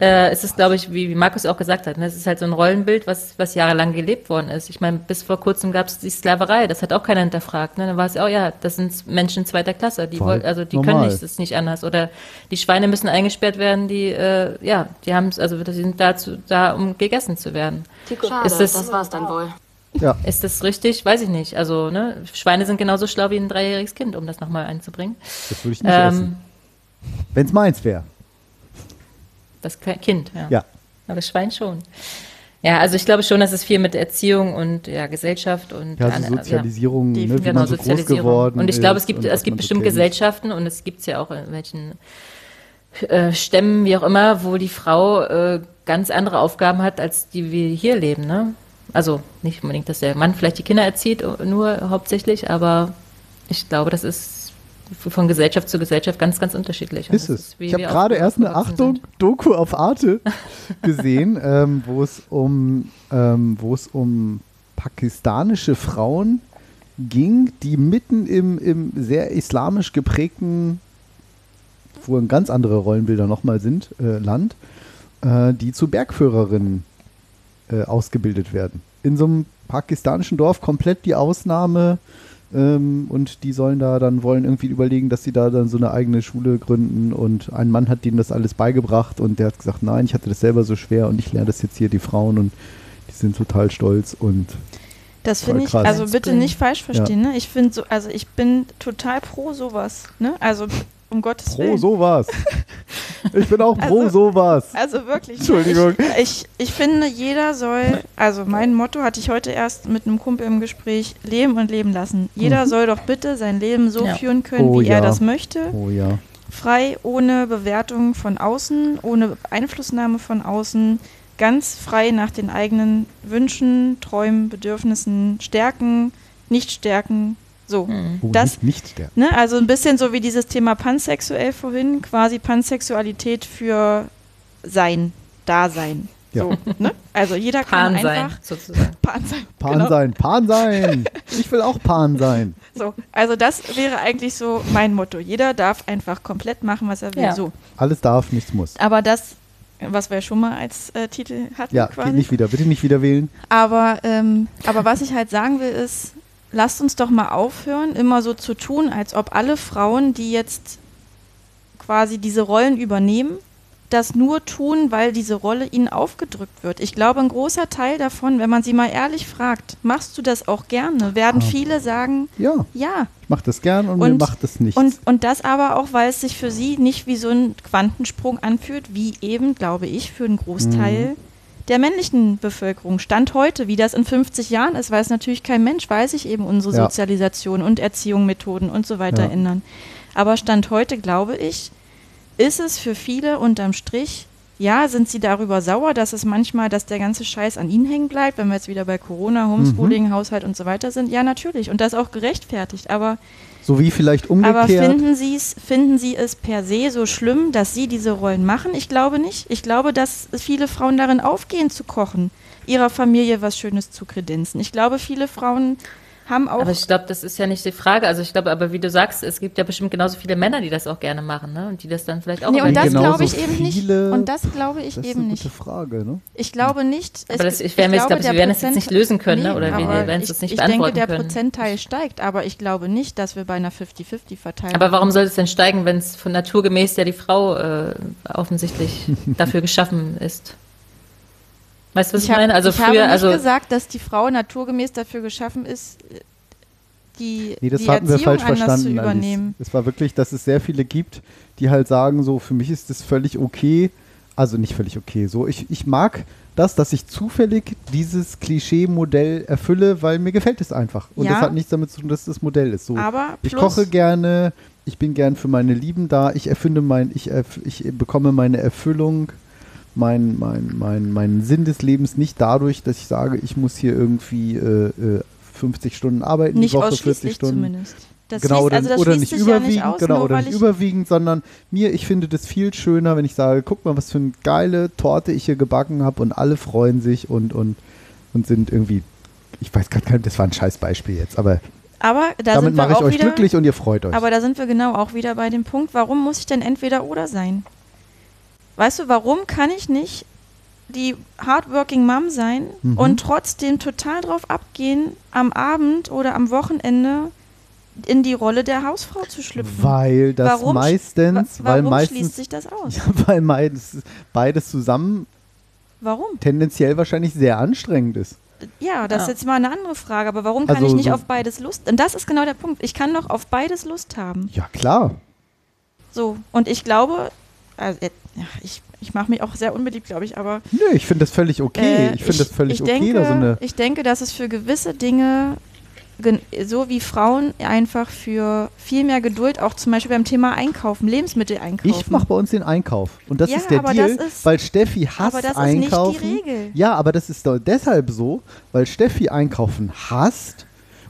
S3: Äh, es ist, glaube ich, wie, wie Markus auch gesagt hat, ne, es ist halt so ein Rollenbild, was, was jahrelang gelebt worden ist. Ich meine, bis vor kurzem gab es die Sklaverei, das hat auch keiner hinterfragt. Ne? Dann war es ja, oh ja, das sind Menschen zweiter Klasse, die
S2: Voll
S3: wollen, also die können
S2: normal.
S3: nicht, das ist nicht anders. Oder die Schweine müssen eingesperrt werden, die, äh, ja, die haben es, also die sind dazu, da, um gegessen zu werden.
S6: Schade,
S3: Ist das-
S6: das war's dann wohl.
S2: Ja,
S3: Ist das richtig? Weiß ich nicht. Also, ne, Schweine sind genauso schlau wie ein dreijähriges Kind, um das nochmal einzubringen.
S2: das würde ich nicht
S3: Ähm,
S2: essen. Wenn es meins wäre.
S3: Das Kind, ja.
S2: Ja.
S3: Aber das Schwein schon. Ja, also ich glaube schon, dass es viel mit Erziehung und ja, Gesellschaft und
S2: Ja,
S3: an-
S2: so Sozialisierung, ne, wie
S3: genau,
S2: man so groß geworden
S3: Und ich glaube, es gibt, es gibt
S2: so
S3: bestimmt
S2: kennt.
S3: Gesellschaften und es gibt es ja auch in welchen äh, Stämmen, wie auch immer, wo die Frau äh, ganz andere Aufgaben hat, als die wir hier leben. Ne? Also nicht unbedingt, dass der Mann vielleicht die Kinder erzieht, äh, nur hauptsächlich, aber ich glaube, das ist von Gesellschaft zu Gesellschaft ganz, ganz unterschiedlich. Und
S2: Ist es.
S3: wie
S2: Ich habe gerade erst eine Achtung
S3: sind.
S2: Doku auf Arte gesehen, ähm, wo es um ähm, wo es um pakistanische Frauen ging, die mitten im, im sehr islamisch geprägten, wo ganz andere Rollenbilder nochmal sind, äh, Land, äh, die zu Bergführerinnen äh, ausgebildet werden. In so einem pakistanischen Dorf komplett die Ausnahme ähm, und die sollen da dann wollen irgendwie überlegen, dass sie da dann so eine eigene Schule gründen. Und ein Mann hat denen das alles beigebracht und der hat gesagt, nein, ich hatte das selber so schwer und ich lerne das jetzt hier die Frauen. Und die sind total stolz und
S4: Das finde ich, also bitte nicht falsch verstehen, ne? Ich finde so, also ich bin total pro sowas, ne? Also um Gottes
S2: pro
S4: Willen.
S2: sowas. Ich bin auch pro
S4: Also-
S2: sowas.
S4: Also wirklich. ne?
S2: Entschuldigung.
S4: Ich, ich, ich finde, jeder soll, also mein Motto hatte ich heute erst mit einem Kumpel im Gespräch, leben und leben lassen. Jeder soll doch bitte sein Leben so
S3: Ja.
S4: führen können,
S2: Oh
S4: wie
S2: ja.
S4: er das möchte.
S2: Oh ja.
S4: Frei, ohne Bewertung von außen, ohne Einflussnahme von außen. Ganz frei nach den eigenen Wünschen, Träumen, Bedürfnissen, Stärken, Nicht-Stärken. So.
S3: Mhm.
S2: Oh,
S4: Das-
S2: nicht, nicht der.
S4: Ne, also ein bisschen so wie dieses Thema pansexuell vorhin, quasi Pansexualität für Sein, Dasein.
S2: Ja.
S4: So, ne? Also jeder kann
S3: Pan sein,
S4: einfach
S3: sozusagen.
S4: Pan sein.
S2: Pan
S4: genau.
S2: sein, Pan sein. Ich will auch Pan sein.
S4: So, also das wäre eigentlich so mein Motto. Jeder darf einfach komplett machen, was er will.
S3: Ja.
S4: So,
S2: Alles darf, nichts muss.
S4: aber das, was wir schon mal als äh, Titel hatten,
S2: Ja,
S4: quasi.
S2: geht nicht wieder. Bitte nicht wieder wählen.
S4: Aber, ähm, aber was ich halt sagen will, ist, lasst uns doch mal aufhören, immer so zu tun, als ob alle Frauen, die jetzt quasi diese Rollen übernehmen, das nur tun, weil diese Rolle ihnen aufgedrückt wird. Ich glaube, ein großer Teil davon, wenn man sie mal ehrlich fragt, machst du das auch gerne, werden
S2: Ah.
S4: viele sagen,
S2: Ja,
S4: ja.
S2: ich mach das gern und, mir
S4: Und-
S2: macht das nichts.
S4: Und, und das aber auch, weil es sich für sie nicht wie so ein Quantensprung anfühlt, wie eben, glaube ich, für einen Großteil
S2: Mhm.
S4: Der männlichen Bevölkerung. Stand heute, wie das in 50 Jahren ist, weiß natürlich kein Mensch, weiß ich eben unsere
S2: Ja.
S4: Sozialisation und Erziehung, Methoden und so weiter
S2: Ja.
S4: ändern. Aber Stand heute, glaube ich, ist es für viele unterm Strich, ja, sind sie darüber sauer, dass es manchmal, dass der ganze Scheiß an ihnen hängen bleibt, wenn wir jetzt wieder bei Corona, Homeschooling, Haushalt und so weiter sind. Ja, natürlich. Und das auch gerechtfertigt. Aber
S2: So wie vielleicht
S4: aber
S2: umgekehrt.
S4: finden, Sie's, finden Sie es per se so schlimm, dass Sie diese Rollen machen? Ich glaube nicht. Ich glaube, dass viele Frauen darin aufgehen zu kochen, ihrer Familie was Schönes zu kredenzen. Ich glaube, viele Frauen haben auch.
S3: Aber ich glaube, das ist ja nicht die Frage. Also ich glaube, aber wie du sagst, es gibt ja bestimmt genauso viele Männer, die das auch gerne machen, ne? Und die das dann vielleicht auch
S4: nee, und das glaube ich eben
S2: viele-
S4: nicht. Und das glaube ich
S2: das ist
S4: eben
S2: eine
S4: nicht.
S2: gute Frage, ne?
S4: Ich glaube nicht.
S3: Aber das- ich- wir haben jetzt-
S4: glaube,
S3: glaub, wir
S4: der
S3: werden es jetzt nicht lösen können, ne? Oder wir werden es
S4: ich,
S3: nicht
S4: Ich denke,
S3: beantworten
S4: der
S3: können.
S4: Prozentteil steigt, aber ich glaube nicht, dass wir bei einer 50-50-Verteilung
S3: Aber warum soll es denn steigen, wenn es von naturgemäß ja die Frau äh, offensichtlich dafür geschaffen ist? Weißt du, was ich,
S4: Ich,
S3: meine? Also
S4: ich
S3: früher,
S4: habe nicht
S3: also
S4: gesagt, dass die Frau naturgemäß dafür geschaffen ist, die,
S2: Nee, das
S4: die
S2: hatten wir
S4: Erziehung
S2: falsch
S4: anders
S2: verstanden.
S4: zu
S2: Alice.
S4: übernehmen.
S2: Es war wirklich, dass es sehr viele gibt, die halt sagen, so, für mich ist das völlig okay. Also nicht völlig okay. So, ich, ich mag das, dass ich zufällig dieses Klischee-Modell erfülle, weil mir gefällt es einfach. Und
S4: Ja.
S2: das hat nichts damit zu tun, dass das Modell ist. So,
S4: Aber
S2: ich koche gerne, ich bin gern für meine Lieben da, ich erfinde mein, ich, erf ich bekomme meine Erfüllung, mein, mein, mein, meinen Sinn des Lebens nicht dadurch, dass ich sage, ich muss hier irgendwie äh, äh, 50 Stunden arbeiten
S4: Nicht
S2: die Woche,
S4: ausschließlich
S2: 40 Stunden.
S4: zumindest. Das
S2: genau,
S4: schließt,
S2: oder,
S4: also
S2: oder nicht überwiegend,
S4: ja nicht aus,
S2: genau, oder nicht
S4: ich,
S2: überwiegend, sondern mir, ich finde das viel schöner, wenn ich sage, guck mal, was für eine geile Torte ich hier gebacken habe und alle freuen sich und, und, und sind irgendwie, ich weiß gerade gar nicht, das war ein scheiß Beispiel jetzt, aber
S4: Aber da
S2: damit mache ich euch
S4: wieder,
S2: glücklich und ihr freut euch.
S4: Aber da sind wir genau auch wieder bei dem Punkt, warum muss ich denn entweder oder sein? Weißt du, warum kann ich nicht die hardworking Mom sein
S2: Mhm.
S4: und trotzdem total drauf abgehen, am Abend oder am Wochenende in die Rolle der Hausfrau zu schlüpfen?
S2: weil das
S4: Warum
S2: meistens,
S4: Wa-
S2: weil
S4: warum
S2: meistens,
S4: schließt sich das aus?
S2: ja, weil meistens beides zusammen
S4: Warum?
S2: tendenziell wahrscheinlich sehr anstrengend ist.
S4: Ja, das ist
S3: Ja.
S4: jetzt mal eine andere Frage, aber warum kann
S2: Also
S4: ich nicht
S2: so-
S4: auf beides Lust? Und das ist genau der Punkt. Ich kann doch auf beides Lust haben.
S2: Ja, klar.
S4: So, und ich glaube, also, äh, ich, ich mache mich auch sehr unbeliebt, glaube ich, aber
S2: Nö, ich finde das völlig okay.
S4: Äh,
S2: ich finde das völlig
S4: ich
S2: okay,
S4: denke,
S2: da so eine
S4: ich denke, dass es für gewisse Dinge, so wie Frauen einfach für viel mehr Geduld, auch zum Beispiel beim Thema Einkaufen, Lebensmittel einkaufen.
S2: Ich mache bei uns den Einkauf. Und das
S4: Ja,
S2: ist der
S4: aber
S2: Deal,
S4: das ist-
S2: weil Steffi hasst
S4: aber das ist
S2: einkaufen.
S4: nicht die Regel.
S2: Ja, aber das ist doch deshalb so, weil Steffi einkaufen hasst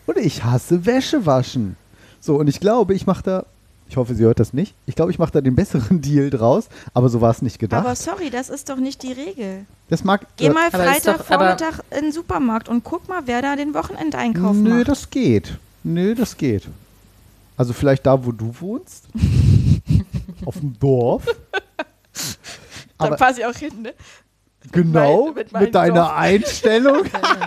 S2: und ich hasse Wäsche waschen. So, und ich glaube, ich mache da, ich hoffe, sie hört das nicht, ich glaube, ich mache da den besseren Deal draus, aber so war es nicht gedacht.
S4: Aber sorry, das ist doch nicht die Regel.
S2: das mag.
S4: Geh
S2: äh,
S4: mal
S3: Aber ist doch- aber-
S4: Freitagvormittag in den Supermarkt und guck mal, wer da den Wochenendeinkauf
S2: Nö,
S4: macht.
S2: das geht. Nö, das geht. Also vielleicht da, wo du wohnst. Auf dem Dorf. Aber
S4: passe ich auch hin, ne?
S2: Genau,
S4: mein-
S2: mit,
S4: mit
S2: deiner
S4: Dorf.
S2: Einstellung.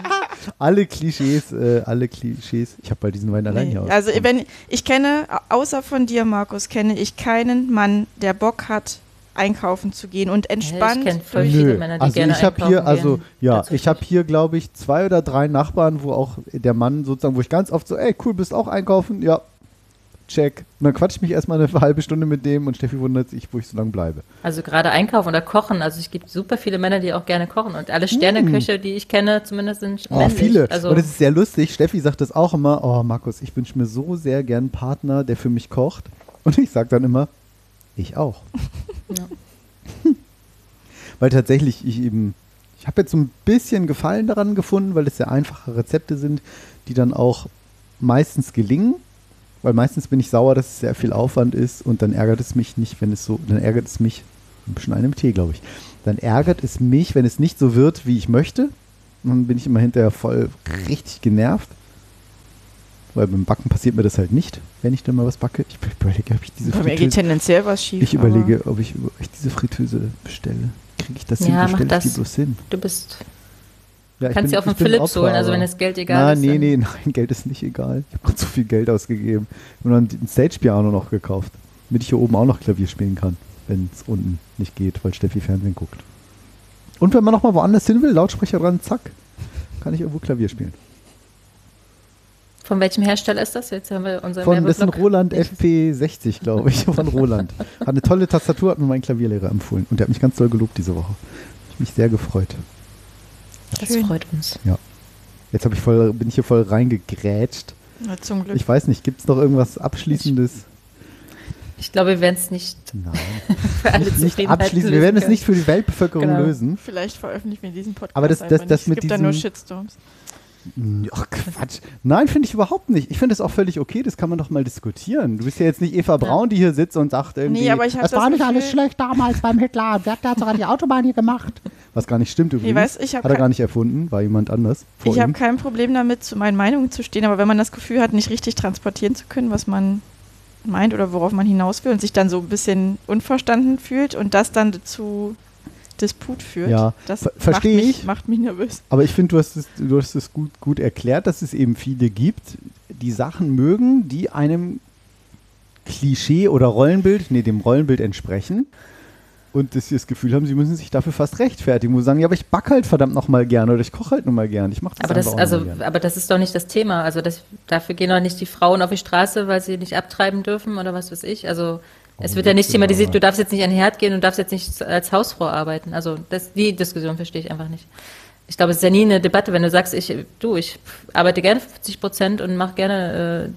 S2: alle Klischees, äh, alle Klischees. Ich habe bei diesen Wein allein
S4: Nee.
S2: hier
S4: Also wenn ich kenne, außer von dir, Markus, kenne ich keinen Mann, der Bock hat, einkaufen zu gehen und entspannt
S3: kenn voll
S4: durch
S3: viele Männer, die
S2: also
S3: gerne
S2: ich habe hier, also ja, ich habe hier, glaube ich, zwei oder drei Nachbarn, wo auch der Mann sozusagen, wo ich ganz oft so, ey, cool, bist auch einkaufen? Ja, check. Und dann quatsch ich mich erstmal eine halbe Stunde mit dem und Steffi wundert sich, wo ich so lange bleibe.
S3: Also gerade einkaufen oder kochen. Also es gibt super viele Männer, die auch gerne kochen. Und alle Sterneköche, die ich kenne, zumindest sind
S2: Oh,
S3: männlich.
S2: viele.
S3: Also
S2: und es ist sehr lustig. Steffi sagt das auch immer. Oh, Markus, ich wünsche mir so sehr gern einen Partner, der für mich kocht. Und ich sage dann immer, ich auch. weil tatsächlich ich eben, ich habe jetzt so ein bisschen Gefallen daran gefunden, weil es sehr einfache Rezepte sind, die dann auch meistens gelingen. Weil meistens bin ich sauer, dass es sehr viel Aufwand ist und dann ärgert es mich nicht, wenn es so, dann ärgert es mich, ein bisschen einem Tee, glaube ich. Dann ärgert es mich, wenn es nicht so wird, wie ich möchte. Und dann bin ich immer hinterher voll richtig genervt. Weil beim Backen passiert mir das halt nicht, wenn ich dann mal was backe. Ich überlege, ob ich diese
S4: Bei mir geht
S2: Fritteuse,
S4: tendenziell was schief.
S2: ich überlege, ob ich, ob ich diese Fritteuse bestelle. Kriege ich das hin?
S3: Ja, mach
S2: stelle ich die
S3: das.
S2: bloß hin?
S3: du bist,
S2: Ja,
S3: kannst
S2: ich
S3: den
S2: bin
S3: Philips holen, also wenn das Geld egal
S2: Nein,
S3: ist.
S2: nee,
S3: dann-
S2: nee, nein, Geld ist nicht egal. Ich habe gerade so viel Geld ausgegeben. Und dann ein Stage-Piano noch gekauft, damit ich hier oben auch noch Klavier spielen kann, wenn es unten nicht geht, weil Steffi Fernsehen guckt. Und wenn man noch mal woanders hin will, Lautsprecher dran, zack, kann ich irgendwo Klavier spielen.
S3: Von welchem Hersteller ist das? Jetzt haben wir unseren
S2: Von das ist ein. Roland FP60, glaube ich, von Roland. Hat eine tolle Tastatur, hat mir mein Klavierlehrer empfohlen. Und der hat mich ganz doll gelobt diese Woche. Ich mich sehr gefreut.
S3: Das
S4: Schön.
S3: freut uns.
S2: Jetzt hab ich voll, bin ich hier voll reingegrätscht.
S4: Na, zum Glück.
S2: Ich weiß nicht, gibt es noch irgendwas Abschließendes?
S3: Ich glaube, wir werden es nicht
S2: Nein.
S3: für alle
S2: Nicht abschließen. Wir werden es nicht für die Weltbevölkerung
S3: Genau.
S2: lösen.
S4: Vielleicht veröffentlichen wir diesen Podcast.
S2: Aber das- das- das
S4: nicht.
S2: mit
S4: es gibt da nur
S2: diesem-
S4: Shitstorms.
S2: Ach Quatsch. Nein, finde ich überhaupt nicht. Ich finde es auch völlig okay, das kann man doch mal diskutieren. Du bist ja jetzt nicht Eva Braun, die hier sitzt und sagt irgendwie,
S4: Nee, aber ich
S2: das
S4: das
S2: war nicht
S4: Gefühl-
S2: alles schlecht damals beim Hitler. Wer hat da sogar die Autobahn hier gemacht? Was gar nicht stimmt übrigens.
S4: weiß, ich
S2: hat er gar nicht erfunden, war jemand anders
S4: Ich habe kein Problem damit, zu meinen Meinungen zu stehen, aber wenn man das Gefühl hat, nicht richtig transportieren zu können, was man meint oder worauf man hinaus will und sich dann so ein bisschen unverstanden fühlt und das dann zu Disput führt,
S2: Ja,
S4: das
S2: ver-
S4: macht,
S2: versteh
S4: mich,
S2: ich.
S4: macht mich nervös.
S2: Aber ich finde, du hast es, du hast es gut, gut erklärt, dass es eben viele gibt, die Sachen mögen, die einem Klischee oder Rollenbild, nee, dem Rollenbild entsprechen. Und dass sie das Gefühl haben, sie müssen sich dafür fast rechtfertigen. Sie sagen, ja, aber ich backe halt verdammt nochmal gern oder ich koche halt nochmal gern. Ich mache das
S3: Aber das, also, aber das ist doch nicht das Thema. Also das, dafür gehen doch nicht die Frauen auf die Straße, weil sie nicht abtreiben dürfen oder was weiß ich. Also es wird ja nicht thematisiert, du darfst jetzt nicht an den Herd gehen und darfst jetzt nicht als Hausfrau arbeiten. Also das, die Diskussion verstehe ich einfach nicht. Ich glaube, es ist ja nie eine Debatte, wenn du sagst, ich, du, ich arbeite gerne 50 Prozent und mache gerne äh,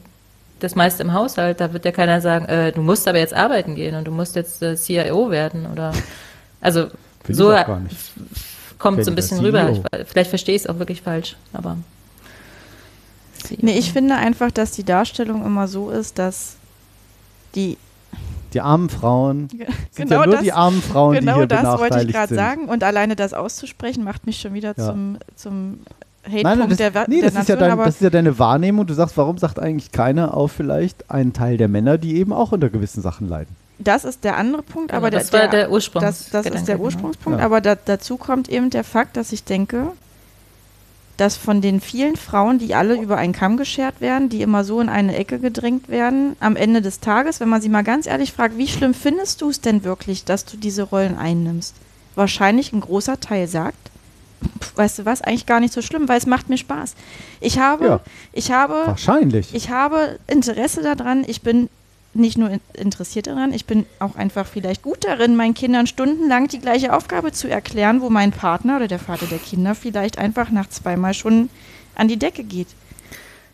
S3: das meiste im Haushalt. Da wird ja keiner sagen, äh, du musst aber jetzt arbeiten gehen und du musst jetzt äh, CIO werden oder also
S2: Finde ich
S3: so kommt
S2: Wer
S3: so ein bisschen rüber. Ich, vielleicht verstehe ich es auch wirklich falsch, aber.
S4: Nee, ich finde einfach, dass die Darstellung immer so ist, dass die
S2: Die armen Frauen sind
S4: Genau
S2: ja nur
S4: das-
S2: die armen Frauen, die
S4: genau
S2: hier
S4: das wollte ich
S2: benachteiligt
S4: gerade
S2: sind.
S4: sagen und alleine das auszusprechen macht mich schon wieder
S2: Ja.
S4: zum, zum Hatepunkt
S2: nein, das,
S4: der,
S2: nee,
S4: der
S2: das, ist ja
S4: Nation,
S2: dein,
S4: aber
S2: das ist ja deine Wahrnehmung. Du sagst, warum sagt eigentlich keiner auf vielleicht einen Teil der Männer, die eben auch unter gewissen Sachen leiden?
S4: das ist der andere Punkt,
S3: Genau,
S4: aber
S3: das
S4: der,
S3: war der Ursprungs-
S4: Das, das ist der
S3: genau.
S4: Ursprungspunkt,
S2: Ja.
S4: aber da, dazu kommt eben der Fakt, dass ich denke, dass von den vielen Frauen, die alle über einen Kamm geschert werden, die immer so in eine Ecke gedrängt werden, am Ende des Tages, wenn man sie mal ganz ehrlich fragt, wie schlimm findest du es denn wirklich, dass du diese Rollen einnimmst? Wahrscheinlich ein großer Teil sagt, weißt du was, eigentlich gar nicht so schlimm, weil es macht mir Spaß. Ich habe,
S2: Ja.
S4: ich habe
S2: Wahrscheinlich.
S4: ich habe Interesse daran. Ich bin nicht nur in- interessiert daran, ich bin auch einfach vielleicht gut darin, meinen Kindern stundenlang die gleiche Aufgabe zu erklären, wo mein Partner oder der Vater der Kinder vielleicht einfach nach zweimal schon an die Decke geht.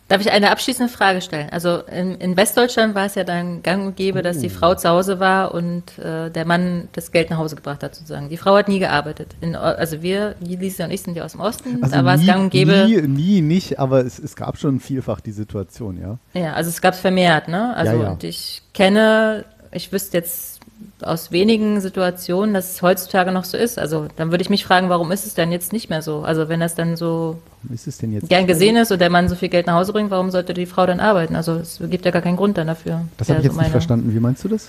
S3: Darf ich eine abschließende Frage stellen? Also in, in Westdeutschland war es ja dann gang und gäbe, dass die Frau zu Hause war und äh, der Mann das Geld nach Hause gebracht hat, sozusagen. Die Frau hat nie gearbeitet. In, also wir, Lisa und ich sind ja aus dem Osten,
S2: also
S3: da war es
S2: nie,
S3: gang und gäbe.
S2: nie, nie nicht, aber es, es gab schon vielfach die Situation, ja.
S3: Ja, also es gab es vermehrt, ne? Also
S2: Ja, ja.
S3: und ich kenne, ich wüsste jetzt aus wenigen Situationen, dass es heutzutage noch so ist. Also dann würde ich mich fragen, warum ist es denn jetzt nicht mehr so? Also wenn das dann so
S2: Warum ist es denn jetzt?
S3: gern gesehen ist und der Mann so viel Geld nach Hause bringt, warum sollte die Frau dann arbeiten? Also es gibt ja gar keinen Grund dann dafür.
S2: Das habe ich
S3: so
S2: jetzt nicht
S3: meine-
S2: verstanden. Wie meinst du das?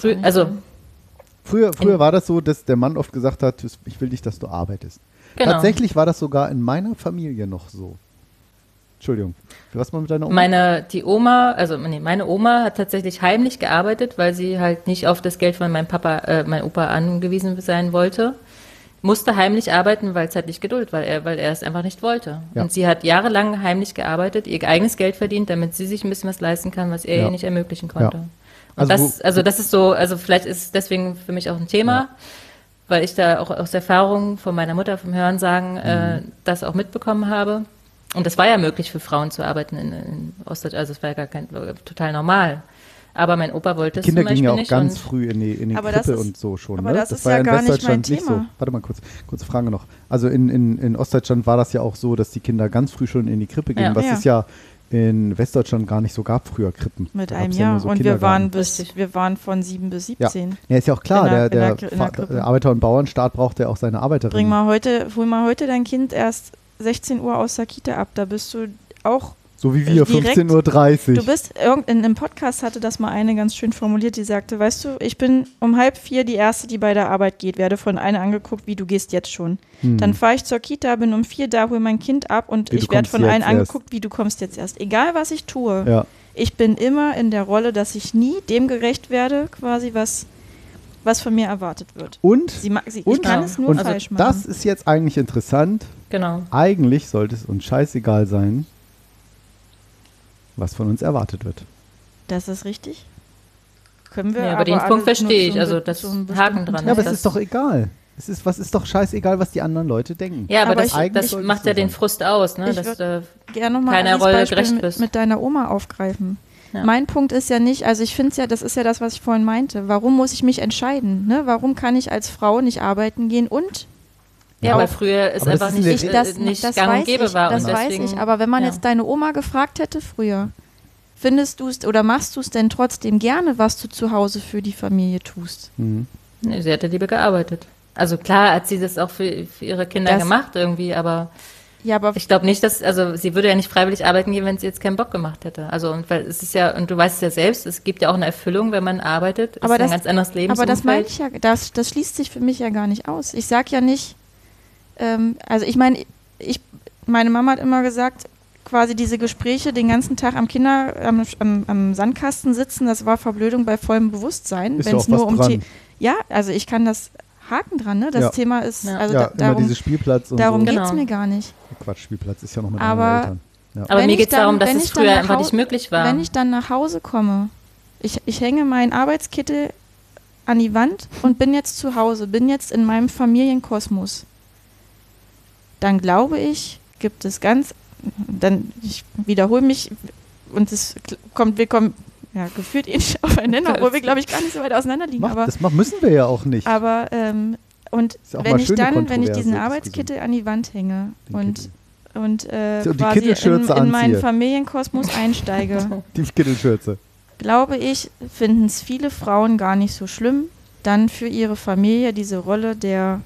S3: Frü-
S4: nicht
S3: Also.
S2: Früher, früher war das so, dass der Mann oft gesagt hat, ich will nicht, dass du arbeitest.
S3: Genau.
S2: Tatsächlich war das sogar in meiner Familie noch so. Entschuldigung. War's mal mit deiner Oma?
S3: Meine, die Oma, also nee, meine Oma hat tatsächlich heimlich gearbeitet, weil sie halt nicht auf das Geld von meinem Papa, äh, mein Opa angewiesen sein wollte. Musste heimlich arbeiten, weil es halt nicht geduld, weil er, weil er es einfach nicht wollte.
S2: Ja.
S3: Und sie hat jahrelang heimlich gearbeitet, ihr eigenes Geld verdient, damit sie sich ein bisschen was leisten kann, was er
S2: Ja.
S3: ihr nicht ermöglichen konnte.
S2: Ja.
S3: Und
S2: Also
S3: das, also das ist so, also vielleicht ist es deswegen für mich auch ein Thema, weil ich da auch aus Erfahrung von meiner Mutter vom Hörensagen äh,
S2: Mhm.
S3: das auch mitbekommen habe. Und das war ja möglich für Frauen zu arbeiten in, in Ostdeutschland, also es war ja gar kein, total normal. Aber mein Opa wollte es
S2: Kinder
S3: zum Beispiel
S2: gingen ja auch
S3: nicht.
S2: ganz früh in die, in die
S4: das
S2: Krippe
S4: ist-
S2: und so schon.
S4: aber
S2: ne?
S4: das ist
S2: war
S4: ja
S2: in
S4: gar nicht
S2: Westdeutschland
S4: mein
S2: nicht so. Warte mal kurz, kurze Frage noch. Also in, in, in Ostdeutschland war das ja auch so, dass die Kinder ganz früh schon in die Krippe gingen,
S3: Ja.
S2: was
S4: Ja.
S2: es ja in Westdeutschland gar nicht so gab früher Krippen.
S4: Mit
S2: Da
S4: einem
S2: ja
S4: Jahr.
S2: so
S4: und wir waren, bis, wir waren von 7 bis
S2: Ja.
S4: 17.
S2: ja, ist ja auch klar,
S4: in der-
S2: der, der,
S4: in in der
S2: Arbeiter- und Bauernstaat braucht ja auch seine Arbeiterinnen.
S4: Bring mal heute, hol mal heute dein Kind erst 16 Uhr aus der Kita ab. Da bist du auch
S2: so wie wir,
S4: direkt-
S2: 15.30 Uhr.
S4: Du bist, in einem Podcast hatte das mal eine ganz schön formuliert, die sagte, weißt du, ich bin um halb vier die Erste, die bei der Arbeit geht, werde von einer angeguckt, wie du gehst jetzt schon. Dann fahre ich zur Kita, bin um vier da, hol mein Kind ab und
S2: Wie,
S4: ich werde von allen
S2: erst.
S4: angeguckt, wie du kommst jetzt erst. Egal, was ich tue,
S2: ja.
S4: ich bin immer in der Rolle, dass ich nie dem gerecht werde, quasi, was, was von mir erwartet wird.
S2: Und,
S4: Sie, ma- sie, ich
S2: Und-
S4: kann es nur
S2: und
S4: falsch machen.
S2: das ist jetzt eigentlich interessant.
S3: Genau.
S2: Eigentlich sollte es uns scheißegal sein, was von uns erwartet wird.
S4: Das ist richtig. Können wir
S3: Ja, aber den
S4: alle
S3: Punkt verstehe ich, also das Haken dran.
S2: Ja, aber es ist doch egal. Es ist, was ist doch scheißegal, was die anderen Leute denken.
S3: Ja, aber,
S4: Aber
S3: das,
S4: ich-
S3: das macht ja
S2: so
S3: den. Frust aus, ne?
S4: Ich
S3: dass, äh, keiner Rolle
S4: Beispiel
S3: gerecht
S4: mit,
S3: bist.
S4: mit deiner Oma aufgreifen.
S3: Ja.
S4: Mein Punkt ist ja nicht, also ich finde es ja, das ist ja das, was ich vorhin meinte. Warum muss ich mich entscheiden? Ne? Warum kann ich als Frau nicht arbeiten gehen und
S3: Ja,
S2: Ja,
S3: weil
S2: auch-
S3: früher ist einfach
S2: ist
S3: nicht,
S2: eine-
S3: äh,
S4: das,
S3: nicht
S4: das
S3: gang und
S4: weiß
S3: gäbe
S4: ich,
S3: war.
S4: das
S3: und
S4: weiß
S3: deswegen,
S4: ich. Aber wenn man
S3: ja.
S4: jetzt deine Oma gefragt hätte früher, findest du es oder machst du es denn trotzdem gerne, was du zu Hause für die Familie tust?
S2: Mhm.
S3: Nee, sie hätte lieber gearbeitet. Also klar hat sie das auch für, für ihre Kinder
S4: Das-
S3: gemacht irgendwie, aber
S4: Ja, aber
S3: ich glaube nicht, dass, also sie würde ja nicht freiwillig arbeiten gehen, wenn sie jetzt keinen Bock gemacht hätte. Also und weil es ist ja, und du weißt es ja selbst, es gibt ja auch eine Erfüllung, wenn man arbeitet.
S4: Aber
S3: ist
S4: das-
S3: ein ganz anderes Leben.
S4: Aber das meine ich ja, das, das schließt sich für mich ja gar nicht aus. Ich sag ja nicht, ähm, also ich meine, ich, meine Mama hat immer gesagt, quasi diese Gespräche den ganzen Tag am Kinder, am, am, am Sandkasten sitzen, das war Verblödung bei vollem Bewusstsein. Wenn
S2: auch
S4: es nur um
S2: dran.
S4: The ja, also ich kann das haken dran, ne? Das
S2: Ja.
S4: Thema ist,
S3: Ja.
S4: also
S2: ja,
S4: da, darum,
S2: dieses Spielplatz und
S4: darum
S2: so.
S3: geht-
S4: geht's
S3: Genau.
S4: mir gar nicht.
S2: Quatsch, Spielplatz ist ja noch mit
S4: Aber-
S2: Eltern. Ja.
S3: Aber
S4: Wenn
S3: mir geht es darum, dass es
S4: ich dann
S3: früher
S4: nach
S3: einfach nicht möglich war.
S4: Wenn ich dann nach Hause komme, ich, ich hänge meinen Arbeitskittel an die Wand und bin jetzt zu Hause, bin jetzt in meinem Familienkosmos, dann glaube ich, gibt es ganz, dann, ich wiederhole mich und es kommt, wir kommen ja, gefühlt nicht aufeinander, obwohl wir, glaube ich, gar nicht so weit auseinander liegen.
S2: Mach,
S4: aber
S2: das müssen wir ja auch nicht.
S4: aber ähm, und wenn ich dann, wenn ich diesen. Arbeitskittel an die Wand hänge
S2: Den
S4: und
S2: Kittel.
S4: und äh,
S2: So,
S4: quasi in, in meinen. Familienkosmos einsteige,
S2: Die Kittelschürze.
S4: glaube ich, finden es viele Frauen gar nicht so schlimm, dann für ihre Familie diese Rolle der,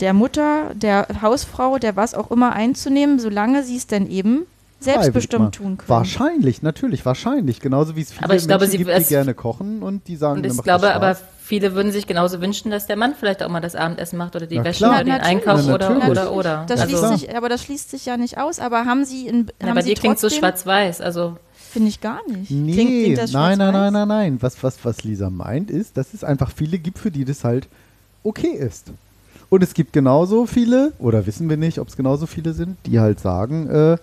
S4: der Mutter, der Hausfrau, der was auch immer einzunehmen, solange sie es denn eben selbstbestimmt
S2: mal.
S4: tun können.
S2: Wahrscheinlich, natürlich, wahrscheinlich. Genauso wie es viele
S3: Aber ich glaube,
S2: Menschen
S3: sie-
S2: gibt, die gerne kochen und die sagen,
S3: Und ich glaube aber, viele würden sich genauso wünschen, dass der Mann vielleicht auch mal das Abendessen macht oder die
S2: Na
S3: Wäsche
S2: klar.
S3: oder den
S4: natürlich.
S3: Einkauf
S2: Na,
S3: oder, oder, oder.
S4: Das
S3: also,
S4: schließt sich, aber das schließt sich ja nicht aus. Aber haben Sie in
S3: ja,
S4: haben Sie
S3: dir klingt so schwarz-weiß. Also,
S4: Finde ich gar nicht.
S2: Nee,
S4: Klingt, klingt das
S2: nein, nein, nein, nein, nein. Was, was, was Lisa meint, ist, dass es einfach viele gibt, für die das halt okay ist. Und es gibt genauso viele, oder wissen wir nicht, ob es genauso viele sind, die halt sagen, äh,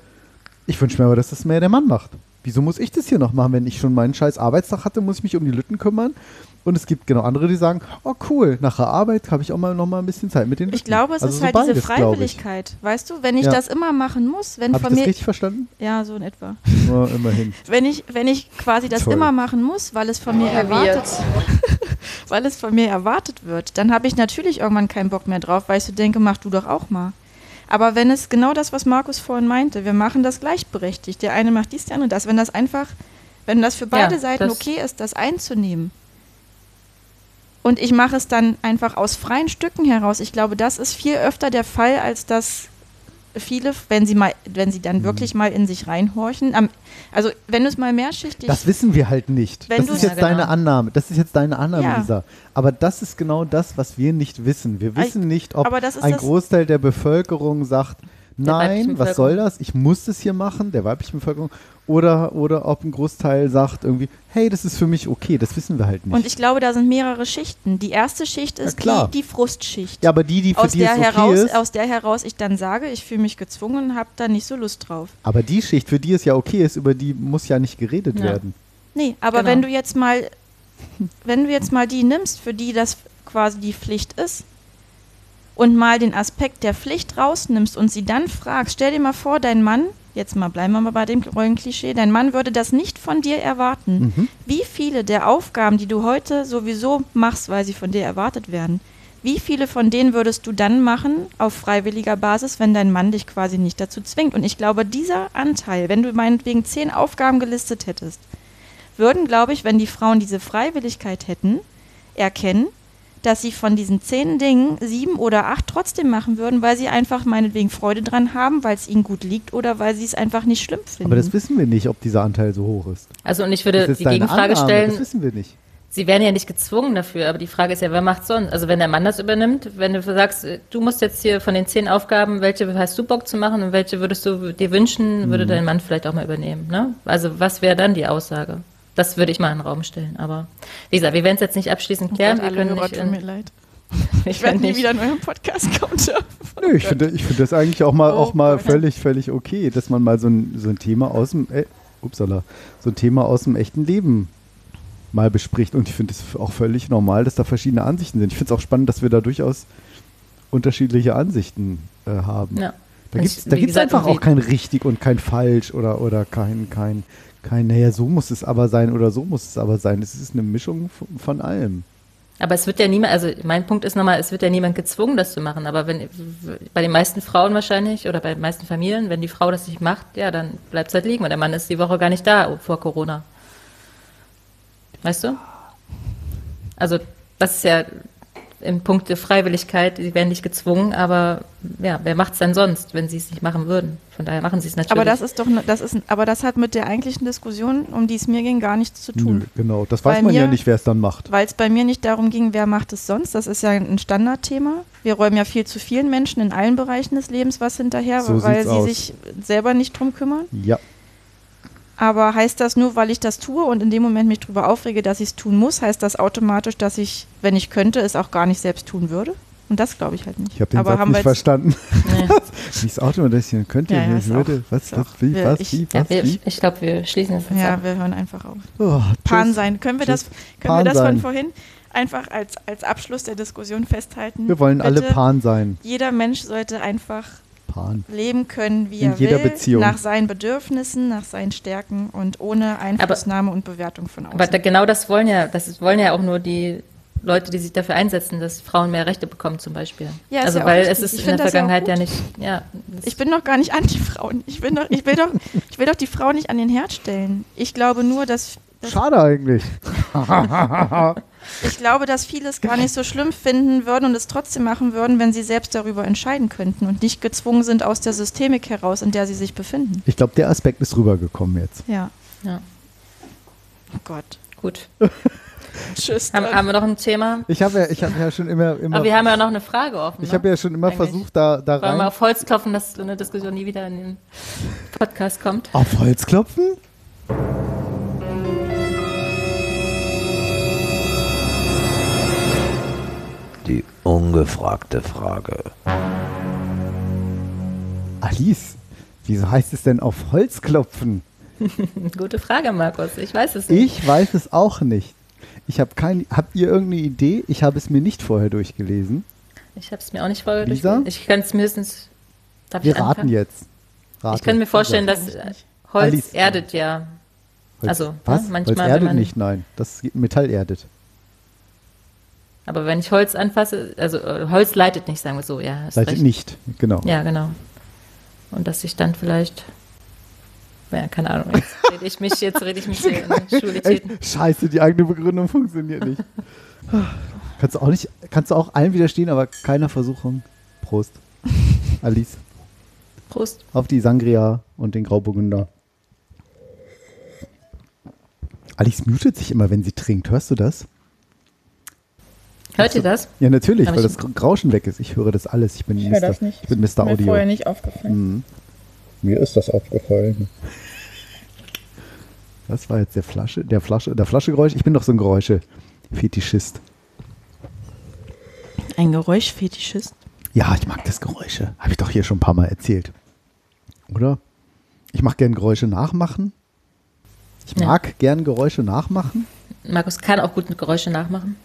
S2: ich wünsche mir aber, dass das mehr der Mann macht. Wieso muss ich das hier noch machen? Wenn ich schon meinen scheiß Arbeitstag hatte, muss ich mich um die Lütten kümmern. Und es gibt genau andere, die sagen, oh cool, nach der Arbeit habe ich auch mal noch mal ein bisschen Zeit mit den Lütten.
S4: Ich glaube, es
S2: Also
S4: ist
S2: so
S4: halt diese
S2: beides, ich.
S4: Freiwilligkeit. Weißt du, wenn ich
S2: Ja.
S4: das immer machen muss, wenn
S2: Habe ich das
S4: Familie.
S2: richtig verstanden?
S4: Ja, so in etwa.
S2: Ja, immerhin.
S4: Wenn ich, wenn ich quasi das
S2: Toll.
S4: immer machen muss, weil es von mir erwartet, weil es von mir erwartet wird, dann habe ich natürlich irgendwann keinen Bock mehr drauf, weil ich so denke, mach du doch auch mal. Aber wenn es genau das, was Markus vorhin meinte, wir machen das gleichberechtigt. Der eine macht dies, der andere das. Wenn das einfach, wenn das für beide
S3: Ja,
S4: Seiten okay ist, das einzunehmen. Und ich mache es dann einfach aus freien Stücken heraus. Ich glaube, das ist viel öfter der Fall, als dass viele, wenn sie mal, wenn sie
S2: Mhm.
S4: dann wirklich mal in sich reinhorchen. Am, also wenn du es mal mehrschichtig
S2: Das wissen wir halt nicht. Das ist jetzt
S3: Ja, genau.
S2: deine Annahme. Das ist jetzt deine Annahme,
S4: Ja.
S2: Lisa. Aber das ist genau das, was wir nicht wissen. Wir wissen nicht, ob
S4: aber das ist
S2: ein Großteil der Bevölkerung sagt, nein, was soll das? Ich muss das hier machen, der weiblichen Bevölkerung. Oder, oder ob ein Großteil sagt irgendwie, hey, das ist für mich okay. Das wissen wir halt nicht.
S4: Und ich glaube, da sind mehrere Schichten. Die erste Schicht ist
S2: klar.
S4: die, die Frustschicht.
S2: ja, aber die, die für
S4: aus,
S2: die
S4: der
S2: es okay
S4: heraus,
S2: ist,
S4: aus der heraus ich dann sage, ich fühle mich gezwungen und habe da nicht so Lust drauf.
S2: aber die Schicht, für die es ja okay ist, über die muss ja nicht geredet
S3: Ja.
S2: werden.
S4: Nee, aber
S3: Genau.
S4: wenn du jetzt mal, wenn du jetzt mal die nimmst, für die das quasi die Pflicht ist, und mal den Aspekt der Pflicht rausnimmst und sie dann fragst, stell dir mal vor, dein Mann, jetzt mal bleiben wir mal bei dem Rollenklischee, dein Mann würde das nicht von dir erwarten.
S2: Mhm.
S4: Wie viele der Aufgaben, die du heute sowieso machst, weil sie von dir erwartet werden, wie viele von denen würdest du dann machen auf freiwilliger Basis, wenn dein Mann dich quasi nicht dazu zwingt? Und ich glaube, dieser Anteil, wenn du meinetwegen zehn Aufgaben gelistet hättest, würden, glaube ich, wenn die Frauen diese Freiwilligkeit hätten, erkennen, dass sie von diesen zehn Dingen sieben oder acht trotzdem machen würden, weil sie einfach meinetwegen Freude dran haben, weil es ihnen gut liegt oder weil sie es einfach nicht schlimm finden.
S2: Aber das wissen wir nicht, ob dieser Anteil so hoch ist.
S3: also und ich würde die Gegenfrage
S2: Annahme,
S3: stellen,
S2: Das wissen wir nicht.
S3: Sie werden ja nicht gezwungen dafür, aber die Frage ist ja, wer macht sonst? Also wenn der Mann das übernimmt, wenn du sagst, du musst jetzt hier von den zehn Aufgaben, welche hast du Bock zu machen und welche würdest du dir wünschen,
S2: Mhm.
S3: würde dein Mann vielleicht auch mal übernehmen. Ne? Also was wäre dann die Aussage? Das würde ich mal in den Raum stellen. Aber wie gesagt, wir werden es jetzt nicht abschließend klären. wir können nicht,
S4: tut mir
S3: in,
S4: leid. Ich werde nie
S3: nicht
S4: wieder in eurem Podcast kommen.
S2: Nö, ich finde ich finde das eigentlich auch mal,
S4: Oh
S2: auch mal
S4: Gott.
S2: völlig, völlig okay, dass man mal so ein, so ein Thema aus dem, äh, upsala, so ein Thema aus dem echten Leben mal bespricht. Und ich finde es auch völlig normal, dass da verschiedene Ansichten sind. Ich finde es auch spannend, dass wir da durchaus unterschiedliche Ansichten äh, haben.
S3: Ja.
S2: Da gibt es einfach auch kein richtig und kein falsch oder, oder kein, kein, Kein, naja, so muss es aber sein oder so muss es aber sein. Es ist eine Mischung von, von allem.
S3: Aber es wird ja niemand, also mein Punkt ist nochmal, es wird ja niemand gezwungen, das zu machen. Aber wenn bei den meisten Frauen wahrscheinlich oder bei den meisten Familien, wenn die Frau das nicht macht, ja, dann bleibt es halt liegen, weil der Mann ist die Woche gar nicht da vor Corona. Weißt du? Also das ist ja im Punkt der Freiwilligkeit, sie werden nicht gezwungen, aber ja, wer macht es denn sonst, wenn sie es nicht machen würden? Von daher machen sie es natürlich.
S4: Aber das ist doch, ne- das ist, aber das hat mit der eigentlichen Diskussion, um die es mir ging, gar nichts zu tun.
S2: Nö, genau, das weiß
S4: Bei
S2: man ja
S4: mir-
S2: nicht, wer es dann macht.
S4: Weil es bei mir nicht darum ging, wer macht es sonst. Das ist ja ein Standardthema. Wir räumen ja viel zu vielen Menschen in allen Bereichen des Lebens was hinterher,
S2: So
S4: weil sie
S2: aus.
S4: sich selber nicht drum kümmern.
S2: Ja,
S4: Aber heißt das nur, weil ich das tue und in dem Moment mich darüber aufrege, dass ich es tun muss, heißt das automatisch, dass ich, wenn ich könnte, es auch gar nicht selbst tun würde? Und das glaube ich halt nicht.
S2: ich habe den
S4: Aber
S2: Satz
S4: haben
S2: nicht verstanden.
S3: Nee.
S2: Das Auto das hier könnte,
S4: Ja, ja,
S2: ich würde,
S4: auch-
S2: was, was, wie,
S4: wir-
S2: was,
S4: ich-
S2: wie,
S3: ja,
S2: was,
S3: wir,
S2: wie?
S3: ich glaube, wir schließen das jetzt
S4: Ja,
S3: ab.
S4: wir hören einfach auf.
S2: Oh,
S4: Pan sein. Können wir das,
S2: Tschüss.
S4: können wir das von vorhin einfach als, als Abschluss der Diskussion festhalten?
S2: Wir wollen alle
S4: Bitte,
S2: Pan sein.
S4: Jeder Mensch sollte einfach
S2: Pan.
S4: leben können, wie
S2: In
S4: er
S2: jeder
S4: will,
S2: Beziehung.
S4: nach seinen Bedürfnissen, nach seinen Stärken und ohne Einflussnahme und Bewertung von außen.
S3: Aber da, genau das wollen ja, das wollen ja auch nur die Leute, die sich dafür einsetzen, dass Frauen mehr Rechte bekommen zum Beispiel.
S4: Ja, ist
S3: also
S4: ja
S3: weil es ist
S4: Ich
S3: in der
S4: ja
S3: Vergangenheit ja, nicht, ja,
S4: ich bin doch gar nicht Anti-Frauen. Ich, bin doch, ich, will doch, ich will doch die Frau nicht an den Herd stellen. Ich glaube nur, dass, dass
S2: Schade eigentlich.
S4: ich glaube, dass viele es gar nicht so schlimm finden würden und es trotzdem machen würden, wenn sie selbst darüber entscheiden könnten und nicht gezwungen sind aus der Systemik heraus, in der sie sich befinden.
S2: Ich glaube, der Aspekt ist rübergekommen jetzt.
S4: Ja.
S3: ja,
S4: Oh Gott.
S3: gut.
S4: Tschüss.
S3: Haben, haben wir noch ein Thema?
S2: Ich habe ja, ich habe ja schon immer, immer
S3: Aber wir haben ja noch eine Frage offen.
S2: ich
S3: ne?
S2: habe ja schon immer
S3: Eigentlich.
S2: versucht, da, da
S3: Wollen wir
S2: rein.
S3: auf Holz klopfen, dass so eine Diskussion nie wieder in den Podcast kommt?
S2: Auf Holz klopfen?
S10: Die ungefragte Frage.
S2: Alice, wieso heißt es denn auf Holz klopfen?
S3: Gute Frage, Markus. Ich weiß es nicht.
S2: Ich weiß es auch nicht. Ich habe kein, habt ihr irgendeine Idee? Ich habe es mir nicht vorher durchgelesen.
S3: Ich habe es mir auch nicht vorher
S2: Lisa?
S3: durchgelesen. Ich kann es mindestens. Darf
S2: Wir
S3: ich
S2: raten jetzt. Rate.
S3: Ich kann mir vorstellen, dass
S4: nicht.
S3: Holz
S2: Alice.
S3: erdet ja.
S2: Holz,
S3: also,
S2: was?
S3: ne, manchmal,
S2: Holz erdet
S3: man-
S2: nicht, nein. Das Metall erdet.
S3: Aber wenn ich Holz anfasse, also äh, Holz leitet nicht, sagen wir so, ja.
S2: Leitet nicht, genau.
S3: Ja, genau. Und dass ich dann vielleicht. Ja, keine Ahnung. Jetzt rede ich mich, jetzt rede ich mich hier in
S2: Echt?
S3: Schwulitäten.
S2: Scheiße, die eigene Begründung funktioniert nicht. kannst du auch nicht, kannst du auch allen widerstehen, aber keiner Versuchung. Prost. Alice.
S3: Prost.
S2: Auf die Sangria und den Grauburgunder. Alice mutet sich immer, wenn sie trinkt. Hörst du das?
S3: Hört ihr das?
S2: Ja, natürlich,
S3: Aber
S2: weil das Rauschen weg ist. Ich höre das alles. Ich bin
S4: Ich
S2: Mr.
S4: das nicht.
S2: Ich bin Mr.
S4: Mir
S2: Audio.
S4: vorher nicht aufgefallen.
S2: Mhm. Mir ist das aufgefallen. Das war jetzt der Flasche, der Flasche, der Flaschegeräusch. Ich bin doch so ein Geräusche-Fetischist.
S4: Ein Geräuschfetischist.
S2: Ja, ich mag das Geräusche. Habe ich doch hier schon ein paar Mal erzählt. Oder? Ich mag gern Geräusche nachmachen. Ich
S3: Ja.
S2: mag gern Geräusche nachmachen.
S3: Markus kann auch gut Geräusche nachmachen.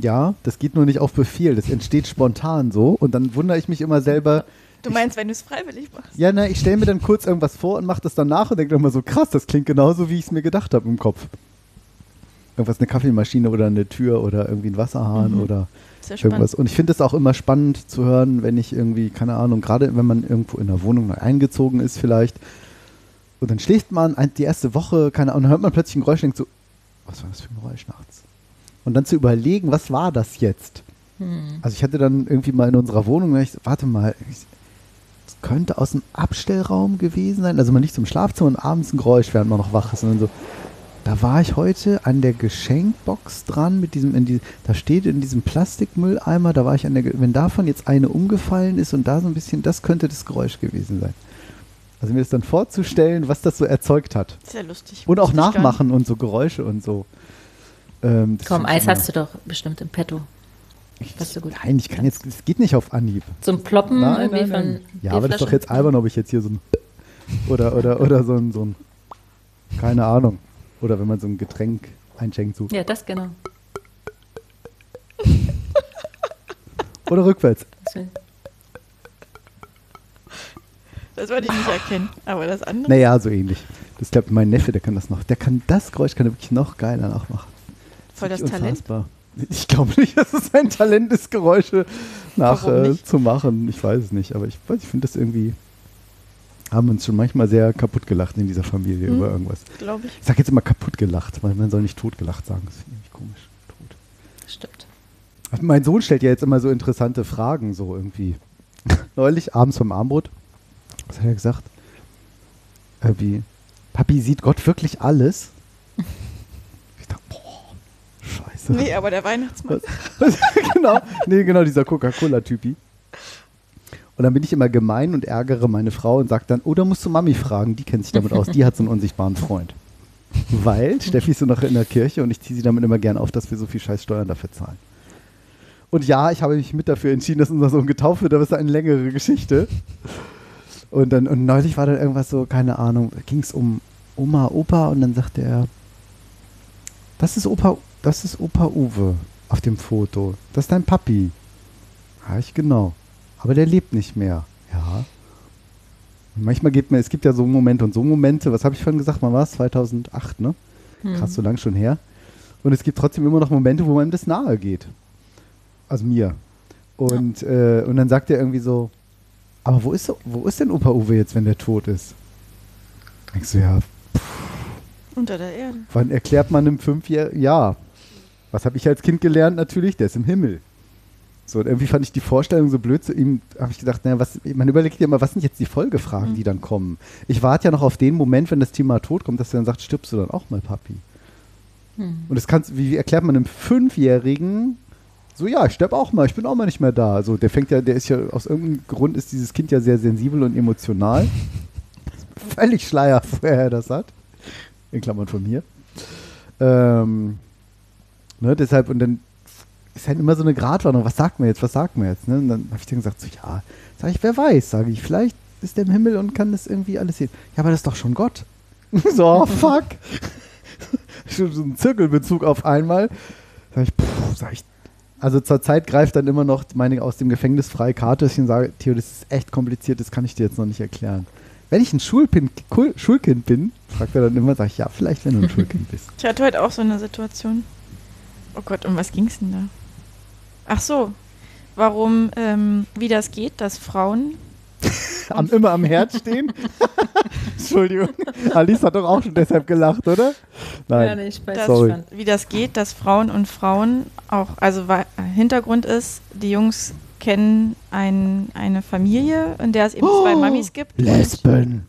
S2: Ja, das geht nur nicht auf Befehl. Das entsteht spontan so. Und dann wundere ich mich immer selber.
S4: Du meinst, wenn du es freiwillig machst?
S2: Ja, na, ich stelle mir dann kurz irgendwas vor und mache das dann nach und denke immer so, krass, das klingt genauso, wie ich es mir gedacht habe im Kopf. Irgendwas, eine Kaffeemaschine oder eine Tür oder irgendwie ein Wasserhahn
S4: Mhm.
S2: oder
S4: Sehr
S2: irgendwas.
S4: spannend.
S2: Und ich finde es auch immer spannend zu hören, wenn ich irgendwie, keine Ahnung, gerade wenn man irgendwo in einer Wohnung neu eingezogen ist vielleicht und dann schläft man die erste Woche, keine Ahnung, dann hört man plötzlich ein Geräusch und denkt so, was war das für ein Geräusch nachts? Und dann zu überlegen, was war das jetzt?
S3: Hm.
S2: Also ich hatte dann irgendwie mal in unserer Wohnung, da ich, warte mal, ich, das könnte aus dem Abstellraum gewesen sein. Also man nicht zum Schlafzimmer und abends ein Geräusch, während man noch wach ist. Und so, da war ich heute an der Geschenkbox dran mit diesem, in die, da steht in diesem Plastikmülleimer, da war ich an der, wenn davon jetzt eine umgefallen ist und da so ein bisschen, das könnte das Geräusch gewesen sein. Also mir das dann vorzustellen, was das so erzeugt hat.
S4: Sehr lustig.
S2: Und auch nachmachen und so Geräusche und so. Ähm,
S3: Komm, Eis
S2: immer-
S3: hast du doch bestimmt im Petto. Was du gut.
S2: Nein, ich kann jetzt, es geht nicht auf Anhieb.
S3: Zum Ploppen
S2: Nein,
S3: irgendwie
S2: nein, nein.
S3: von.
S2: Ja, aber das ist doch jetzt albern, ob ich jetzt hier so ein oder oder oder so ein so ein keine Ahnung oder wenn man so ein Getränk einschenkt so
S3: Ja, das genau.
S2: oder rückwärts.
S4: Das wollte ich nicht erkennen. Aber das andere.
S2: Naja, so ähnlich. Das glaubt mein Neffe, der kann das noch. Der kann das Geräusch kann er wirklich noch geiler nachmachen.
S4: Voll das
S2: Wirklich
S4: Talent.
S2: unfassbar. Ich glaube nicht, dass es ein Talent ist, Geräusche nach
S4: Warum
S2: äh. Ich weiß es nicht, aber ich, ich finde das irgendwie. Haben uns schon manchmal sehr kaputt gelacht in dieser Familie
S4: Hm.
S2: über irgendwas.
S4: Glaube ich.
S2: Ich sage jetzt immer kaputt gelacht, weil man soll nicht tot gelacht sagen. Das finde ich komisch. Tot.
S3: Stimmt.
S2: Also Mein Sohn stellt ja jetzt immer so interessante Fragen, so irgendwie. Neulich, abends beim Armbrot, was hat er gesagt? Irgendwie, Papi, sieht Gott wirklich alles? Scheiße.
S4: Nee, aber der Weihnachtsmann.
S2: genau, nee, genau, dieser Coca-Cola-Typi. Und dann bin ich immer gemein und ärgere meine Frau und sage dann, oh, da musst du Mami fragen, die kennt sich damit aus, die hat so einen unsichtbaren Freund. Weil Steffi ist so noch in der Kirche und ich ziehe sie damit immer gern auf, dass wir so viel scheiß Steuern dafür zahlen. Und ja, ich habe mich mit dafür entschieden, dass unser Sohn getauft wird, aber es ist eine längere Geschichte. Und dann, und neulich war dann irgendwas so, keine Ahnung, ging es um Oma, Opa und dann sagte er, das ist Opa, das ist Opa Uwe auf dem Foto. Das ist dein Papi. Ja, ich genau. Aber der lebt nicht mehr. Ja. Und manchmal gibt mir, es gibt ja so Momente und so Momente, was habe ich vorhin gesagt, wann war es? 2008, ne? Krass, so lang schon her. Und es gibt trotzdem immer noch Momente, wo einem das nahe geht. Also mir. Und, äh, und dann sagt er irgendwie so, aber wo ist, wo ist denn Opa Uwe jetzt, wenn der tot ist? Denkst du, ja,
S4: Unter der Erde.
S2: Wann erklärt man einem Fünfjährigen, ja, was habe ich als Kind gelernt? Natürlich, der ist im Himmel. So, und irgendwie fand ich die Vorstellung so blöd zu ihm, habe ich gedacht, naja, was, man überlegt ja immer, was sind jetzt die Folgefragen, die dann kommen? Ich warte ja noch auf den Moment, wenn das Thema Tod kommt, dass er dann sagt, stirbst du dann auch mal, Papi? Und das kannst, wie, wie erklärt man einem Fünfjährigen, so, ja, ich sterbe auch mal, ich bin auch mal nicht mehr da. Also der fängt ja, der ist ja, aus irgendeinem Grund ist dieses Kind ja sehr sensibel und emotional. Völlig schleier, woher er das hat. In Klammern von mir. Ähm, ne, deshalb, und dann ist halt immer so eine Gratwanderung, was sagt man jetzt, was sagt man jetzt? Ne? Und dann habe ich dann gesagt, so, ja, sage ich, wer weiß, sage ich, vielleicht ist der im Himmel und kann das irgendwie alles sehen. Ja, aber das ist doch schon Gott. so, oh, fuck. schon so ein Zirkelbezug auf einmal. Sag ich, pff, sag ich, also zur Zeit greift dann immer noch meine aus dem Gefängnis freie Karte, dass ich sage, Theo, das ist echt kompliziert, das kann ich dir jetzt noch nicht erklären. Wenn ich ein Schulpin, Schulkind bin, fragt er dann immer, sag ich, ja, vielleicht, wenn du ein Schulkind bist.
S4: Ich hatte heute auch so eine Situation. Oh Gott, um was ging es denn da? Ach so, warum, ähm, wie das geht, dass Frauen.
S2: am, immer am Herd stehen. Entschuldigung. Alice hat doch auch schon deshalb gelacht, oder? Nein.
S3: Ja, nee, ich weiß
S4: Das,
S2: Sorry.
S4: Wie das geht, dass Frauen und Frauen auch, also Hintergrund ist, die Jungs kennen ein, eine Familie, in der es eben zwei
S2: Oh,
S4: Mamis gibt.
S2: Lesben.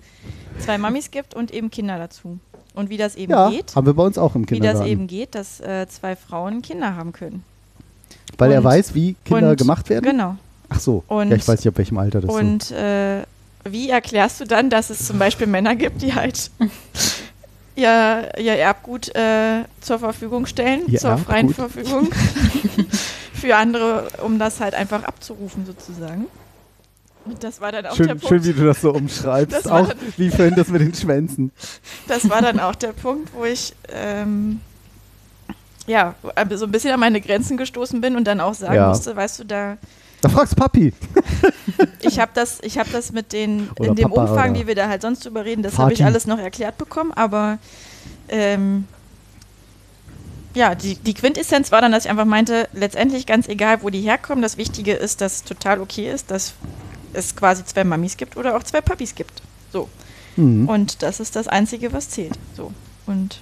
S4: Zwei Mamis gibt und eben Kinder dazu. Und wie das eben
S2: Ja,
S4: geht,
S2: haben wir bei uns auch im
S4: wie
S2: Kindergarten.
S4: das eben geht, dass äh, zwei Frauen Kinder haben können.
S2: Weil er
S4: und-
S2: weiß, wie Kinder
S4: und-
S2: gemacht werden?
S4: Genau.
S2: Ach so.
S4: Und-
S2: ja, ich weiß nicht, ab welchem Alter das ist.
S4: Und äh, wie erklärst du dann, dass es zum Beispiel Männer gibt, die halt ihr, ihr Erbgut äh, zur Verfügung stellen,
S2: Ihr
S4: zur freien
S2: Erbgut?
S4: Verfügung für andere, um das halt einfach abzurufen sozusagen. Das war dann auch der
S2: Schön,
S4: Punkt.
S2: schön, wie du das so umschreibst.
S4: Das
S2: auch
S4: dann-
S2: wie vorhin das mit den Schwänzen.
S4: Das war dann auch der Punkt, wo ich ähm, ja so ein bisschen an meine Grenzen gestoßen bin und dann auch sagen
S2: Ja.
S4: musste, weißt du, da
S2: Da fragst Papi.
S4: ich habe das, ich habe das mit den
S2: Oder
S4: in dem
S2: Papa,
S4: Umfang,
S2: oder
S4: wie wir da halt sonst drüber reden, das habe ich alles noch erklärt bekommen, aber ähm, ja, die, die Quintessenz war dann, dass ich einfach meinte, letztendlich ganz egal, wo die herkommen, das Wichtige ist, dass es total okay ist, dass es quasi zwei Mamis gibt oder auch zwei Papis gibt. So.
S2: Mhm.
S4: Und das ist das Einzige, was zählt. So. Und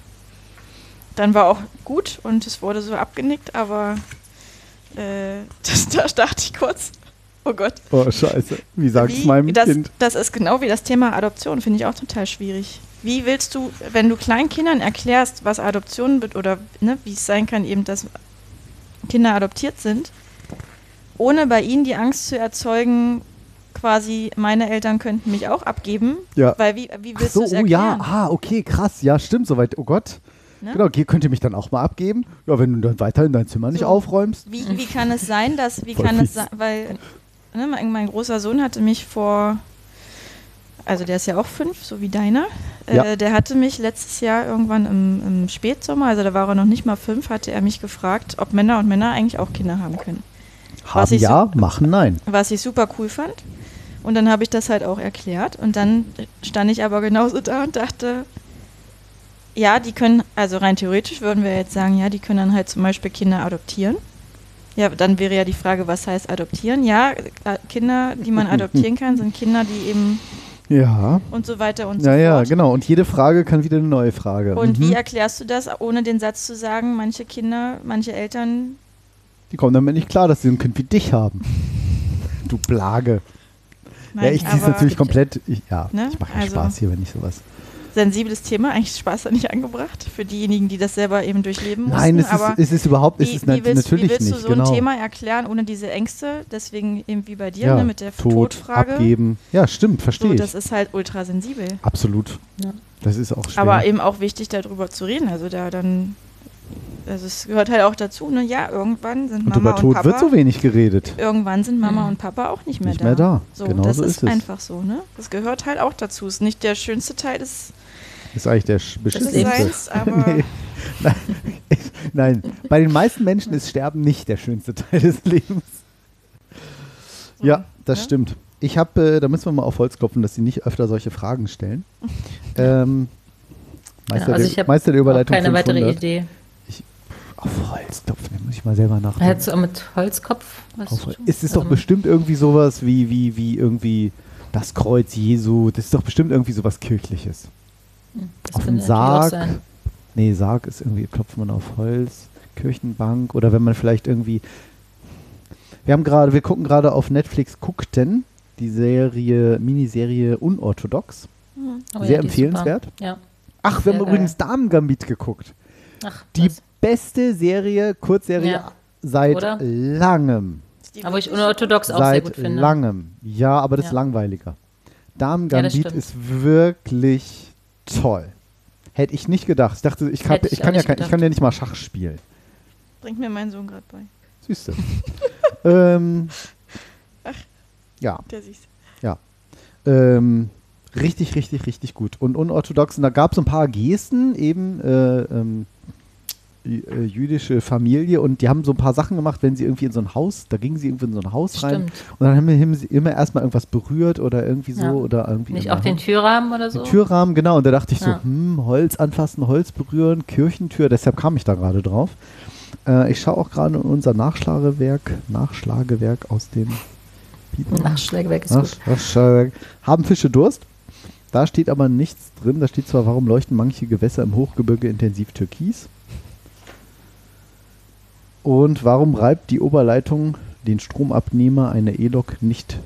S4: dann war auch gut und es wurde so abgenickt, aber äh, das, da dachte ich kurz, oh Gott.
S2: Oh, scheiße. Wie sag ich
S4: Wie-
S2: meinem
S4: das,
S2: Kind?
S4: Das ist genau wie das Thema Adoption, finde ich auch total schwierig. Wie willst du, wenn du Kleinkindern erklärst, was Adoption wird oder ne, wie es sein kann, eben, dass Kinder adoptiert sind, ohne bei ihnen die Angst zu erzeugen, quasi meine Eltern könnten mich auch abgeben,
S2: Ja.
S4: weil wie, wie
S2: Ach
S4: willst
S2: so,
S4: du es
S2: oh ja,
S4: erklären?
S2: ah, okay, krass. Ja, stimmt, soweit. Oh Gott.
S4: Ne?
S2: Genau, okay, könnt ihr mich dann auch mal abgeben? Ja, wenn du dann weiter in dein Zimmer nicht
S4: So.
S2: aufräumst.
S4: Wie, wie kann es sein, dass, wie
S2: Voll
S4: kann es
S2: fies.
S4: sein, weil ne, mein, mein großer Sohn hatte mich vor, also der ist ja auch fünf, so wie deiner,
S2: Ja.
S4: äh, der hatte mich letztes Jahr irgendwann im, im Spätsommer, also da war er noch nicht mal fünf, hatte er mich gefragt, ob Männer und Männer eigentlich auch Kinder haben können.
S2: Haben
S4: ich
S2: ja, machen nein.
S4: Was ich super cool fand. Und dann habe ich das halt auch erklärt und dann stand ich aber genauso da und dachte, ja, die können, also rein theoretisch würden wir jetzt sagen, ja, die können dann halt zum Beispiel Kinder adoptieren. Ja, dann wäre ja die Frage, was heißt adoptieren? Ja, äh, Kinder, die man adoptieren kann, sind Kinder, die eben
S2: Ja.
S4: und so weiter und so
S2: Ja, ja,
S4: fort.
S2: genau. Und jede Frage kann wieder eine neue Frage.
S4: Und
S2: Mhm.
S4: wie erklärst du das, ohne den Satz zu sagen, manche Kinder, manche Eltern,
S2: Die kommen damit nicht klar, dass sie ein Kind wie dich haben. Du Plage.
S4: Nein,
S2: ja, ich ziehe es natürlich komplett. Ich, ja,
S4: Ne?
S2: ich mache ja
S4: Also-
S2: Spaß hier, wenn ich sowas.
S4: sensibles Thema, eigentlich ist Spaß da nicht angebracht, für diejenigen, die das selber eben durchleben mussten.
S2: Nein, es es ist überhaupt, es
S4: wie,
S2: ist
S4: wie willst,
S2: natürlich
S4: wie willst
S2: nicht.
S4: du so
S2: genau.
S4: ein Thema erklären, ohne diese Ängste? Deswegen eben wie bei dir,
S2: ja,
S4: ne, mit der
S2: Tod,
S4: Todfrage.
S2: abgeben. Ja, stimmt, verstehe
S4: So,
S2: ich.
S4: das ist halt ultra sensibel.
S2: Absolut.
S3: Ja.
S2: Das ist auch schwer.
S4: Aber eben auch wichtig, darüber zu reden. Also da dann, also es gehört halt auch dazu, ne? Ja, irgendwann sind
S2: und
S4: Mama
S2: über
S4: und
S2: Tod
S4: Papa.
S2: wird so wenig geredet.
S4: Irgendwann sind Mama
S3: Mhm.
S4: und Papa auch nicht mehr
S2: Nicht
S4: da.
S2: mehr da.
S4: So,
S2: Genau
S4: das
S2: so
S4: ist,
S2: ist es.
S4: einfach so, ne? Das gehört halt auch dazu. Ist nicht der schönste Teil des,
S2: Ist eigentlich der beschissenste.
S4: Seins, aber
S2: Nee. Nein, nein, bei den meisten Menschen ist Sterben nicht der schönste Teil des Lebens.
S4: So,
S2: Ja, das
S4: ne?
S2: stimmt. Ich habe, äh, da müssen wir mal auf Holz klopfen, dass sie nicht öfter solche Fragen stellen. ähm, Meister,
S3: Genau, also
S2: der,
S3: ich habe
S2: Meister der Überleitung
S3: keine
S2: 500.
S3: weitere Idee.
S2: Auf Holz klopfen, da muss ich mal selber nachdenken.
S3: Hättest du auch mit Holzkopf was
S2: Auf? Ist es
S3: Also
S2: doch bestimmt irgendwie sowas wie, wie, wie irgendwie das Kreuz Jesu. Das ist doch bestimmt irgendwie sowas Kirchliches.
S3: das
S2: auf
S3: auch
S2: Sarg. Nee, Sarg ist irgendwie, klopft man auf Holz, Kirchenbank oder wenn man vielleicht irgendwie. Wir haben gerade, wir gucken gerade auf Netflix guckten die Serie, Miniserie Unorthodox.
S3: Oh
S2: Sehr
S3: ja,
S2: empfehlenswert.
S3: Ja.
S2: Ach, wir
S3: Sehr
S2: haben übrigens Damen-Gambit geguckt.
S3: Ach,
S2: Die
S3: was?
S2: Beste Serie, Kurzserie
S3: Ja.
S2: seit
S3: Oder?
S2: langem.
S3: Aber ich unorthodox auch sehr
S2: Seit
S3: gut finde.
S2: langem. Ja, aber das ist
S3: Ja.
S2: langweiliger.
S3: Ja,
S2: Damen-Gambit
S3: das stimmt.
S2: ist wirklich toll. Hätte ich nicht gedacht. Ich dachte, ich,
S3: Hätte
S2: ich,
S3: ich
S2: kann ja
S3: nicht
S2: kein, ich kann ja nicht mal Schach spielen.
S4: bringt mir mein Sohn gerade bei.
S2: Du. ähm,
S4: Ach.
S2: ja,
S4: Der siehst.
S2: ja. Ähm, richtig, richtig, richtig gut. Und unorthodox. Und da gab es ein paar Gesten, eben äh, ähm, äh, jüdische Familie. Und die haben so ein paar Sachen gemacht, wenn sie irgendwie in so ein Haus, da gingen sie irgendwie in so ein Haus rein.
S3: Stimmt.
S2: Und dann haben, haben sie immer erstmal irgendwas berührt oder irgendwie so.
S3: Ja.
S2: Oder irgendwie
S3: Nicht auch den. Türrahmen oder so?
S2: Den Türrahmen, genau. Und da dachte ich so,
S3: Ja.
S2: hm, Holz anfassen, Holz berühren, Kirchentür. Deshalb kam ich da gerade drauf. Äh, ich schaue auch gerade in unser Nachschlagewerk, Nachschlagewerk aus dem Bibel.
S3: Nachschlägewerk ist
S2: Nach-
S3: gut.
S2: Nachschlagewerk. Haben Fische Durst? Da steht aber nichts drin. Da steht zwar, warum leuchten manche Gewässer im Hochgebirge intensiv türkis? Und warum reibt die Oberleitung den Stromabnehmer einer E-Lok nicht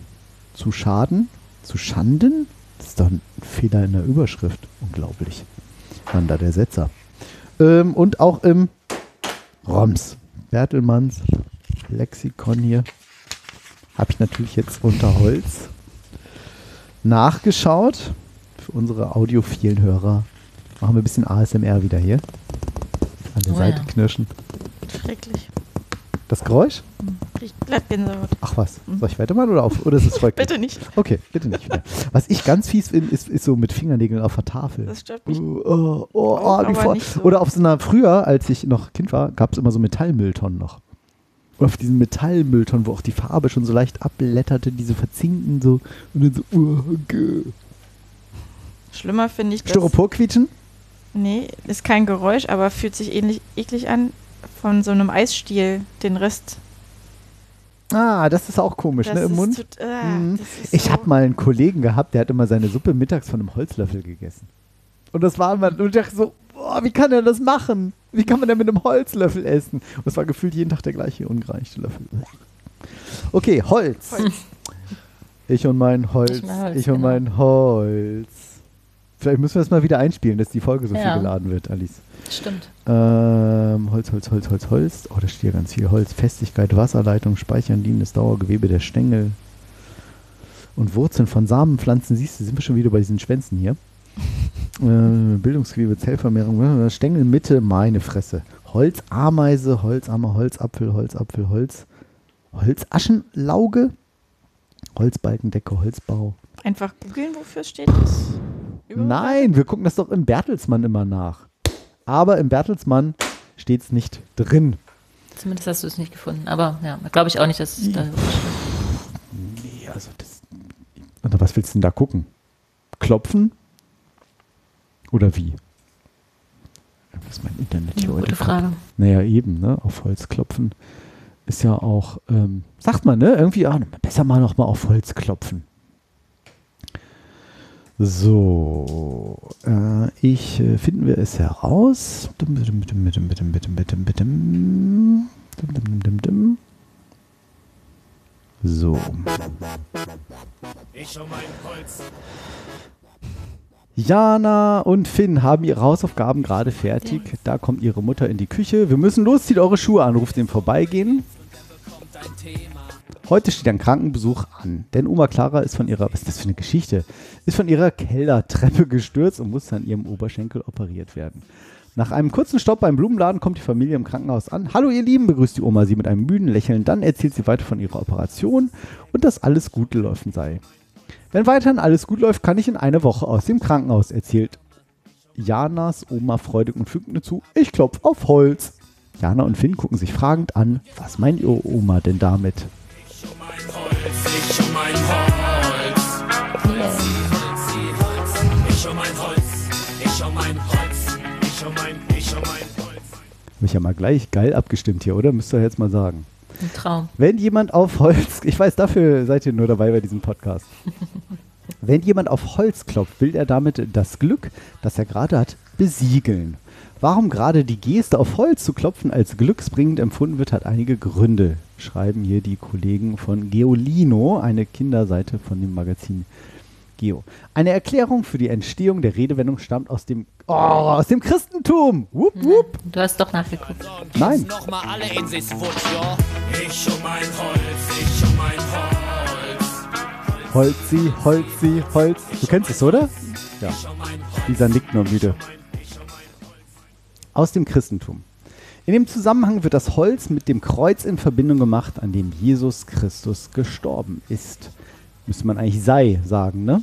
S2: zu Schaden? Zu Schanden? Das ist doch ein Fehler in der Überschrift. Unglaublich. Mann, da der Setzer. Ähm, und auch im Roms. Bertelmanns Lexikon hier. Habe ich natürlich jetzt unter Holz nachgeschaut. Für unsere audiophilen Hörer machen wir ein bisschen ASMR wieder hier. An der
S3: Oh
S2: Seite
S3: ja.
S2: knirschen.
S4: Schrecklich.
S2: Das Geräusch?
S4: Riecht Glattgänsehaut.
S2: Ach was, soll ich weitermachen oder auf? Oder ist es folglich?
S4: Bitte nicht.
S2: Okay, bitte nicht wieder. Was ich ganz fies finde, ist, ist so mit Fingernägeln auf der Tafel.
S4: Das stört mich.
S2: Oh, oh, oh, wie vor.
S4: nicht so.
S2: Oder auf so einer, früher, als ich noch Kind war, gab es immer so Metallmülltonnen noch. Und auf diesen Metallmülltonnen, wo auch die Farbe schon so leicht abblätterte, diese verzinkten so und dann so, uh, gö.
S4: Schlimmer finde ich das.
S2: Styropor quietschen?
S4: Nee, ist kein Geräusch, aber fühlt sich ähnlich eklig an von so einem Eisstiel, den Rest.
S2: Ah, das ist auch komisch,
S4: Das
S2: ne, im Mund.
S4: tut- ah,
S2: Mhm. Ich
S4: so-
S2: habe mal einen Kollegen gehabt, der hat immer seine Suppe mittags von einem Holzlöffel gegessen. Und das war immer, und ich dachte so, boah, wie kann er das machen? Wie kann man denn mit einem Holzlöffel essen? Und es war gefühlt jeden Tag der gleiche ungereichte Löffel. Okay, Holz.
S4: Holz.
S2: Ich und mein Holz.
S3: Ich mein Holz,
S2: ich und
S3: genau.
S2: mein Holz. Vielleicht müssen wir das mal wieder einspielen, dass die Folge so
S3: Ja.
S2: viel geladen wird, Alice.
S3: Stimmt.
S2: Ähm, Holz, Holz, Holz, Holz, Holz. Oh, da steht ja ganz viel Holz. Festigkeit, Wasserleitung, Speichern, dienendes Dauergewebe der Stängel. Und Wurzeln von Samenpflanzen. Siehst du, sind wir schon wieder bei diesen Schwänzen hier. äh, Bildungsgewebe, Zellvermehrung, äh, Stängelmitte, meine Fresse. Holz, Ameise, Holzammer, Holzapfel, Holzapfel, Holz. Holzaschenlauge. Holzbalkendecke, Holzbau.
S4: Einfach googeln, wofür steht das?
S2: Nein, wir gucken das doch im Bertelsmann immer nach. Aber im Bertelsmann steht es nicht drin.
S3: Zumindest hast du es nicht gefunden. Aber ja, glaube ich auch nicht, dass es da stimmt.
S2: Nee, also das. Oder was willst du denn da gucken? Klopfen? Oder wie? ist mein Internet hier
S3: Gute
S2: heute.
S3: Frage.
S2: Naja, eben, ne? Auf Holz klopfen ist ja auch, ähm, sagt man, ne? Irgendwie, ah, besser mal noch mal auf Holz klopfen. So, äh, ich äh, finden wir es heraus. So. Ich um meinen Puls. Jana und Finn haben ihre Hausaufgaben gerade fertig. Da kommt ihre Mutter in die Küche. Wir müssen los, zieht eure Schuhe an, ruft den Vorbeigehen. ein Thema. Heute steht ein Krankenbesuch an, denn Oma Clara ist von ihrer, was ist das für eine Geschichte, ist von ihrer Kellertreppe gestürzt und muss an ihrem Oberschenkel operiert werden. Nach einem kurzen Stopp beim Blumenladen kommt die Familie im Krankenhaus an. Hallo ihr Lieben, begrüßt die Oma sie mit einem müden Lächeln. Dann erzählt sie weiter von ihrer Operation und dass alles gut gelaufen sei. Wenn weiterhin alles gut läuft, kann ich in einer Woche aus dem Krankenhaus, erzählt Janas Oma freudig und fügt mir zu, ich klopf auf Holz. Jana und Finn gucken sich fragend an, was meint ihr Oma denn damit? Hab ich ja mal gleich geil abgestimmt hier, oder? Müsst ihr jetzt mal sagen.
S3: Ein Traum.
S2: Wenn jemand auf Holz, ich weiß, dafür seid ihr nur dabei bei diesem Podcast. Wenn jemand auf Holz klopft, will er damit das Glück, das er gerade hat, besiegeln. Warum gerade die Geste auf Holz zu klopfen als glücksbringend empfunden wird, hat einige Gründe, schreiben hier die Kollegen von Geolino, eine Kinderseite von dem Magazin Geo. Eine Erklärung für die Entstehung der Redewendung stammt aus dem, oh, aus dem Christentum. Wupp, wupp.
S3: Du hast doch nachgeguckt.
S2: Nein.
S5: Nochmal alle in sich Wutsch, ja. Ich um mein Holz, ich um mein Holz.
S2: Holzi, Holzi, Holz. Du kennst es, oder? Ja. Dieser nickt nur müde. Aus dem Christentum. In dem Zusammenhang wird das Holz mit dem Kreuz in Verbindung gemacht, an dem Jesus Christus gestorben ist. Müsste man eigentlich sei sagen, ne?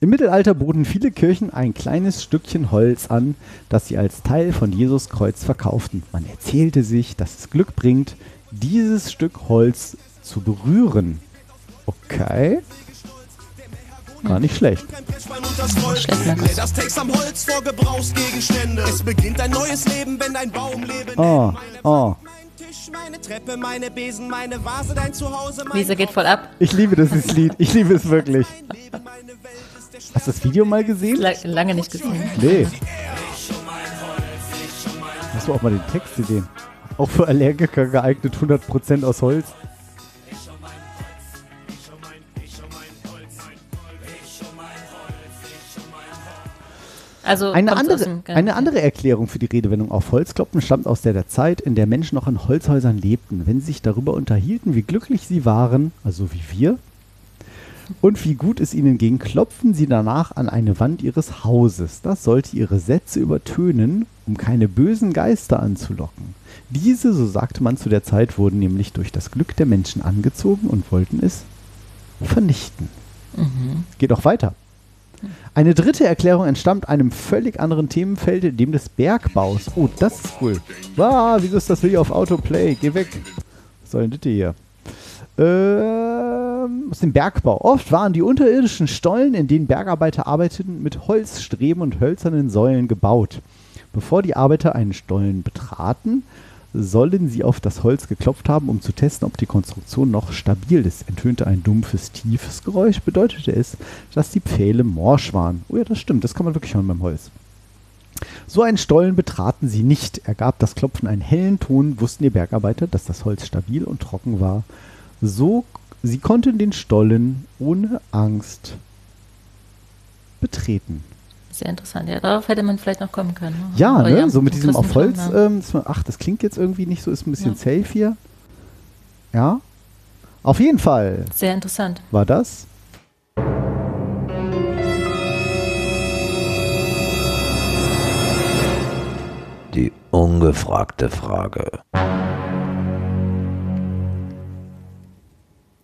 S2: Im Mittelalter boten viele Kirchen ein kleines Stückchen Holz an, das sie als Teil von Jesus Kreuz verkauften. Man erzählte sich, dass es Glück bringt, dieses Stück Holz zu berühren. Okay. Gar nicht schlecht. Oh, oh.
S5: Meine Treppe, meine Besen, meine Vase, dein Zuhause, mein
S3: Lisa geht voll ab.
S2: Ich liebe dieses Lied. Ich liebe es wirklich. Hast du das Video mal gesehen?
S3: La lange nicht gesehen.
S2: Nee. Hast du auch mal den Text gesehen? Auch für Allergiker geeignet, 100% aus Holz.
S3: Also
S2: Eine andere,
S3: dem-
S2: eine andere Erklärung für die Redewendung auf Holzklopfen stammt aus der, der Zeit, in der Menschen noch in Holzhäusern lebten. Wenn sie sich darüber unterhielten, wie glücklich sie waren, also wie wir, und wie gut es ihnen ging, klopften sie danach an eine Wand ihres Hauses. Das sollte ihre Sätze übertönen, um keine bösen Geister anzulocken. Diese, so sagte man zu der Zeit, wurden nämlich durch das Glück der Menschen angezogen und wollten es vernichten. Geht auch weiter. Eine dritte Erklärung entstammt einem völlig anderen Themenfeld, dem des Bergbaus. Oh, das ist cool. Ah, wieso ist das Video auf Autoplay? Geh weg. Was soll denn das hier? Ähm, aus dem Bergbau. Oft waren die unterirdischen Stollen, in denen Bergarbeiter arbeiteten, mit Holzstreben und hölzernen Säulen gebaut. Bevor die Arbeiter einen Stollen betraten, sollen sie auf das Holz geklopft haben, um zu testen, ob die Konstruktion noch stabil ist. Enttönte ein dumpfes, tiefes Geräusch, bedeutete es, dass die Pfähle morsch waren. Oh ja, das stimmt, das kann man wirklich hören beim Holz. So einen Stollen betraten sie nicht. Ergab das Klopfen einen hellen Ton, wussten die Bergarbeiter, dass das Holz stabil und trocken war. So, sie konnten den Stollen ohne Angst betreten.
S3: Sehr interessant. Ja, darauf hätte man vielleicht noch kommen können. ne?
S2: Ja, ne? so mit diesem auf Holz.
S3: ja.
S2: Ähm, man- ach, das klingt jetzt irgendwie nicht so, ist ein bisschen
S3: Ja.
S2: safe hier. Ja. Auf jeden Fall
S3: Sehr interessant.
S2: war das.
S10: Die ungefragte Frage.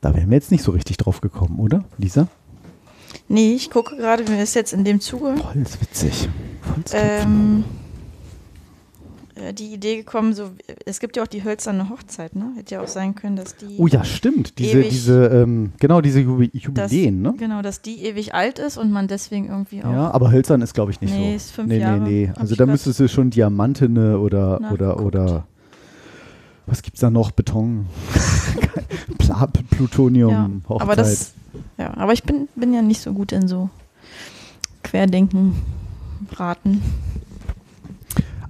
S2: Da wären wir jetzt nicht so richtig drauf gekommen, oder, Lisa?
S4: Nee, ich gucke gerade, mir ist jetzt in dem Zuge.
S2: Holz, witzig. Holz
S4: Ähm, äh, die Idee gekommen, so, es gibt ja auch die hölzerne Hochzeit, ne? Hätte ja auch sein können, dass die.
S2: Oh ja, stimmt. Diese,
S4: ewig-
S2: diese, ähm, genau, diese Jubi
S4: dass,
S2: Jubiläen, ne?
S4: Genau, dass die ewig alt ist und man deswegen irgendwie auch.
S2: Ja, aber hölzern ist, glaube ich, nicht
S4: Nee,
S2: so.
S4: ist fünf
S2: nee,
S4: Jahre,
S2: nee, nee.
S4: hab
S2: Also da müsstest du schon Diamantene oder, oder,
S4: nachgeguckt.
S2: oder was gibt's da noch? Beton, Plutonium,
S4: Ja,
S2: Hochzeit.
S4: aber das, ja, aber ich bin, bin ja nicht so gut in so Querdenken, Raten.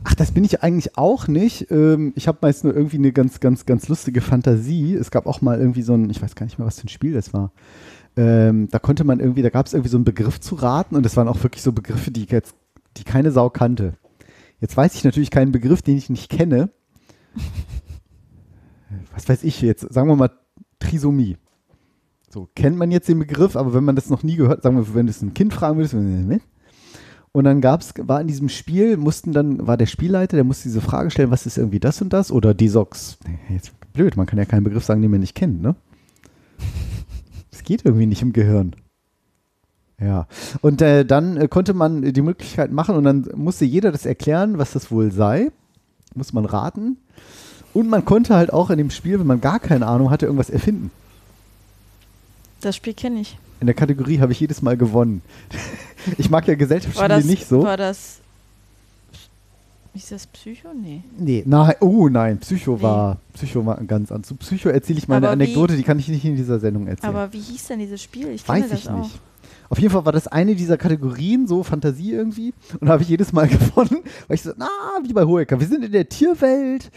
S2: Ach, das bin ich eigentlich auch nicht. Ähm, ich habe meist nur irgendwie eine ganz, ganz, ganz lustige Fantasie. Es gab auch mal irgendwie so ein, ich weiß gar nicht mehr, was für ein Spiel das war. Ähm, da konnte man irgendwie, da gab es irgendwie so einen Begriff zu raten und das waren auch wirklich so Begriffe, die jetzt, die keine Sau kannte. Jetzt weiß ich natürlich keinen Begriff, den ich nicht kenne. Was weiß ich jetzt? Sagen wir mal Trisomie. So, kennt man jetzt den Begriff, aber wenn man das noch nie gehört, sagen wir, wenn du es ein Kind fragen würdest, und dann gab's, war in diesem Spiel, mussten dann, war der Spielleiter, der musste diese Frage stellen, was ist irgendwie das und das? Oder Desox. Jetzt blöd, man kann ja keinen Begriff sagen, den man nicht kennt, ne? Das geht irgendwie nicht im Gehirn. Ja. Und äh, dann äh, konnte man die Möglichkeit machen und dann musste jeder das erklären, was das wohl sei. Muss man raten. Und man konnte halt auch in dem Spiel, wenn man gar keine Ahnung hatte, irgendwas erfinden.
S4: Das Spiel kenne ich.
S2: In der Kategorie habe ich jedes Mal gewonnen. Ich mag ja Gesellschaftsspiele nicht so.
S4: war das, ist das Psycho? Nee.
S2: Nee, nein, oh nein, Psycho
S4: Wie?
S2: war, Psycho war ganz an. Zu Psycho erzähle ich meine
S4: Aber wie-
S2: Anekdote, die kann ich nicht in dieser Sendung erzählen.
S4: Aber wie hieß denn dieses Spiel? Ich
S2: Weiß
S4: das
S2: ich
S4: auch.
S2: nicht. Auf jeden Fall war das eine dieser Kategorien, so Fantasie irgendwie. Und habe ich jedes Mal gewonnen, weil ich so, na, wie bei Hohecker, wir sind in der Tierwelt.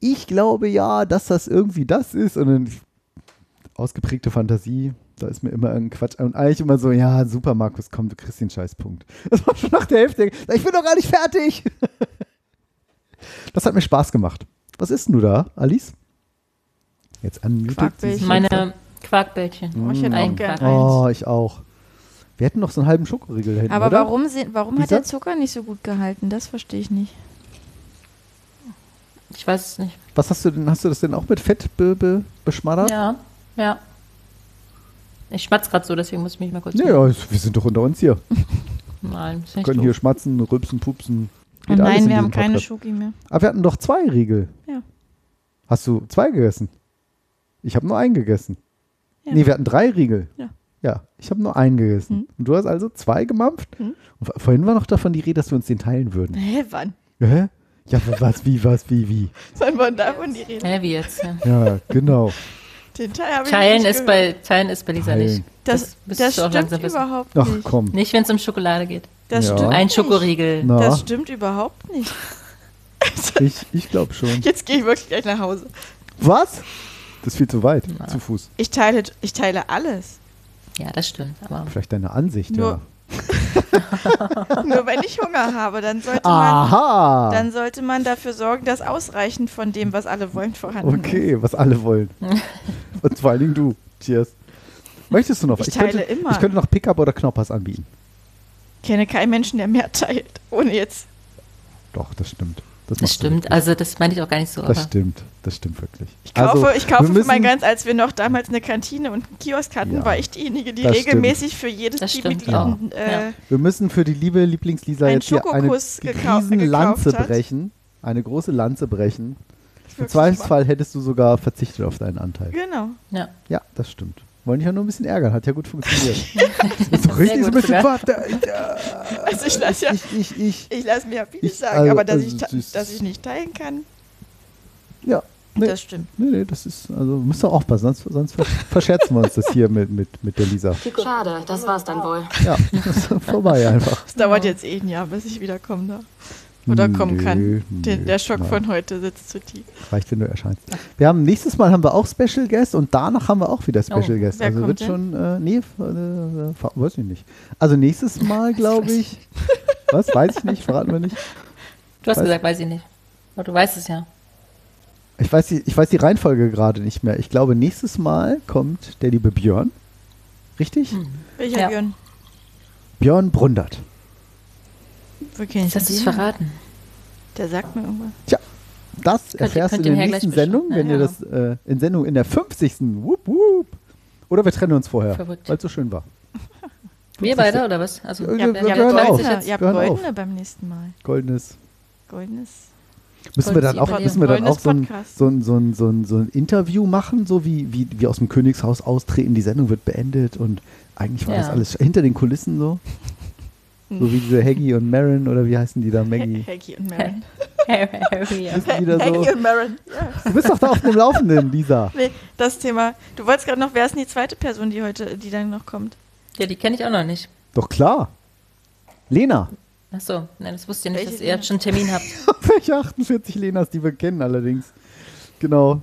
S2: Ich glaube ja, dass das irgendwie das ist. Und dann ausgeprägte Fantasie, da ist mir immer irgendein Quatsch. Und eigentlich immer so, ja, super, Markus, komm, du kriegst den Scheißpunkt. Das war schon nach der Hälfte. Ich bin doch gar nicht fertig. Das hat mir Spaß gemacht. Was isst denn du da, Alice? Jetzt unmuted. sie sich
S3: Meine. Quarkbällchen.
S4: Oh, ich hätte auch
S3: Ein
S4: gern
S3: Quark.
S2: Oh, ich auch. Wir hätten noch so einen halben Schokoriegel hinten,
S4: Aber
S2: oder?
S4: warum, warum hat der Zucker nicht so gut gehalten? Das verstehe ich nicht.
S3: Ich weiß es nicht.
S2: Was hast du denn? Hast du das denn auch mit Fett be, be, beschmattert?
S3: Ja, ja. Ich schmatz gerade so, deswegen muss ich mich mal kurz.
S2: Nee, ja, es- wir sind doch unter uns hier.
S3: Nein, ist
S2: Wir
S3: nicht
S2: können
S3: doof.
S2: hier schmatzen, rülpsen, pupsen.
S4: Oh nein,
S2: in
S4: wir haben keine
S2: Podcast.
S4: Schoki mehr.
S2: Aber wir hatten doch zwei Riegel.
S4: Ja.
S2: Hast du zwei gegessen? Ich habe nur einen gegessen.
S4: Ja.
S2: Nee, wir hatten drei Riegel.
S4: Ja.
S2: Ja, ich habe nur einen gegessen.
S4: Hm.
S2: Und du hast also zwei gemampft?
S4: Hm.
S2: Und vor- vorhin war noch davon die Rede, dass wir uns den teilen würden.
S4: Hä, wann?
S2: Hä? Ja, was, wie, was, wie, wie?
S4: Wann war davon die Rede?
S3: Hä, wie jetzt? Ja.
S2: Ja, genau.
S4: Den Teil habe ich
S3: Teilen
S4: nicht
S3: ist,
S4: gehört.
S3: bei, Teilen ist bei Lisa
S2: Teilen.
S3: nicht.
S4: Das, das
S3: auch
S4: stimmt überhaupt
S2: Ach
S4: nicht.
S2: komm.
S3: Nicht, wenn es um Schokolade geht.
S4: Das
S2: Ja.
S4: stimmt
S3: Ein
S4: nicht.
S3: Schokoriegel.
S2: Na,
S4: Das stimmt überhaupt nicht.
S2: ich, ich glaube schon.
S4: Jetzt gehe ich wirklich gleich nach Hause.
S2: Was? Das ist viel zu weit. Zu Fuß.
S4: Ich teile, ich teile alles.
S3: Ja, das stimmt. Aber
S2: Vielleicht deine Ansicht,
S4: Nur- Nur wenn ich Hunger habe, dann sollte
S2: ja.
S4: man,
S2: Aha!
S4: dann sollte man dafür sorgen, dass ausreichend von dem, was alle wollen, vorhanden ist.
S2: Okay, was alle wollen. Und vor allen Dingen du. Cheers. Möchtest du noch was?
S4: Ich teile
S2: könnte,
S4: immer.
S2: Ich könnte noch Pickup oder Knoppers anbieten.
S4: Ich kenne keinen Menschen, der mehr teilt, ohne jetzt.
S2: Doch, das stimmt. Das,
S3: das stimmt. Also, das meine ich auch gar nicht so.
S2: Das
S3: Aber
S2: stimmt. Das stimmt wirklich.
S4: Ich kaufe, ich kaufe
S2: Also,
S4: für mein ganz, als wir noch damals eine Kantine und einen Kiosk hatten,
S2: Ja,
S4: war ich diejenige, die regelmäßig für jedes
S3: Das stimmt
S4: Teammitglied äh,
S3: Ja.
S2: Wir müssen für die liebe Lieblingslisa jetzt hier eine riesen Lanze
S4: hat.
S2: brechen. Eine große Lanze brechen. Im Zweifelsfall hättest du sogar verzichtet auf deinen Anteil.
S4: Genau.
S3: Ja.
S2: Ja, das stimmt. Wollen dich ja nur ein bisschen ärgern. Hat ja gut funktioniert. das ist doch richtig so ein bisschen. Vater.
S4: Also ich lasse ja,
S2: Ich, ich, ich.
S4: ich lasse mir ja vieles
S2: Ich-
S4: sagen,
S2: also-
S4: aber dass,
S2: also
S4: ich, dass ich nicht teilen kann,
S2: Ja. Nee.
S4: das stimmt.
S2: Nee, nee, das ist, also müsst ihr aufpassen, sonst, sonst ver- verscherzen wir uns das hier mit, mit, mit der Lisa.
S6: Schade, das war's dann wohl.
S2: Ja, das ist vorbei einfach.
S4: Es dauert jetzt eh ein Jahr, bis ich wiederkommen darf. Oder kommen
S2: Nö,
S4: kann. Den,
S2: nö,
S4: der Schock
S2: nein.
S4: von heute sitzt zu tief.
S2: Reicht, wenn du erscheinst. Wir haben nächstes Mal haben wir auch Special Guest und danach haben wir auch wieder Special
S3: Oh,
S2: Guest.
S4: wer
S2: Also
S4: kommt
S2: wird
S4: denn?
S2: schon, äh, nee, äh, weiß ich nicht. Also nächstes Mal, glaube ich. Was? Weiß ich nicht, verraten wir nicht.
S3: Du hast
S2: Weiß-
S3: gesagt, weiß ich nicht. Aber du weißt es ja.
S2: Ich weiß, die, ich weiß die Reihenfolge gerade nicht mehr. Ich glaube, nächstes Mal kommt der liebe Björn. Richtig?
S3: Hm.
S4: Welcher
S3: Ja.
S4: Björn?
S2: Björn Brundert.
S4: Wo kenn ich
S3: Das
S4: den?
S3: verraten.
S4: Der sagt mir irgendwas.
S2: Das erfährst
S3: könnt
S2: du in der nächsten Sendung, wenn
S3: besprechen.
S2: ihr das äh, in Sendung in der 50. Wup, wup. Oder wir trennen uns vorher, weil es so schön war.
S3: Wir beide oder was? Also,
S2: Ja,
S3: ja,
S2: wir
S3: ja, ja,
S2: auf.
S3: jetzt
S4: Ja. Goldene beim nächsten Mal.
S2: Goldenes.
S4: Goldenes.
S2: Müssen wir dann auch, müssen wir dann auch
S4: das
S2: so ein, so, ein, so, ein, so, ein, so ein Interview machen, so wie, wie wie aus dem Königshaus austreten, die Sendung wird beendet und eigentlich war
S3: Ja.
S2: das alles hinter den Kulissen so? So wie diese Haggy und Marin oder wie heißen die da, Maggie?
S4: Haggy und Marin.
S3: Harry, ja.
S2: Da so?
S4: Haggy und Marin. Ja.
S2: Du bist doch da auf dem Laufenden, Lisa.
S4: Nee, das Thema. Du wolltest gerade noch, wer ist denn die zweite Person, die heute, die dann noch kommt?
S3: ja, die kenne ich auch noch nicht.
S2: Doch klar. Lena.
S3: Achso, nein, das wusste ich nicht,
S4: Welche
S3: dass ihr jetzt schon einen Termin habt.
S2: Welche 48 Lenas, die wir kennen allerdings. Genau.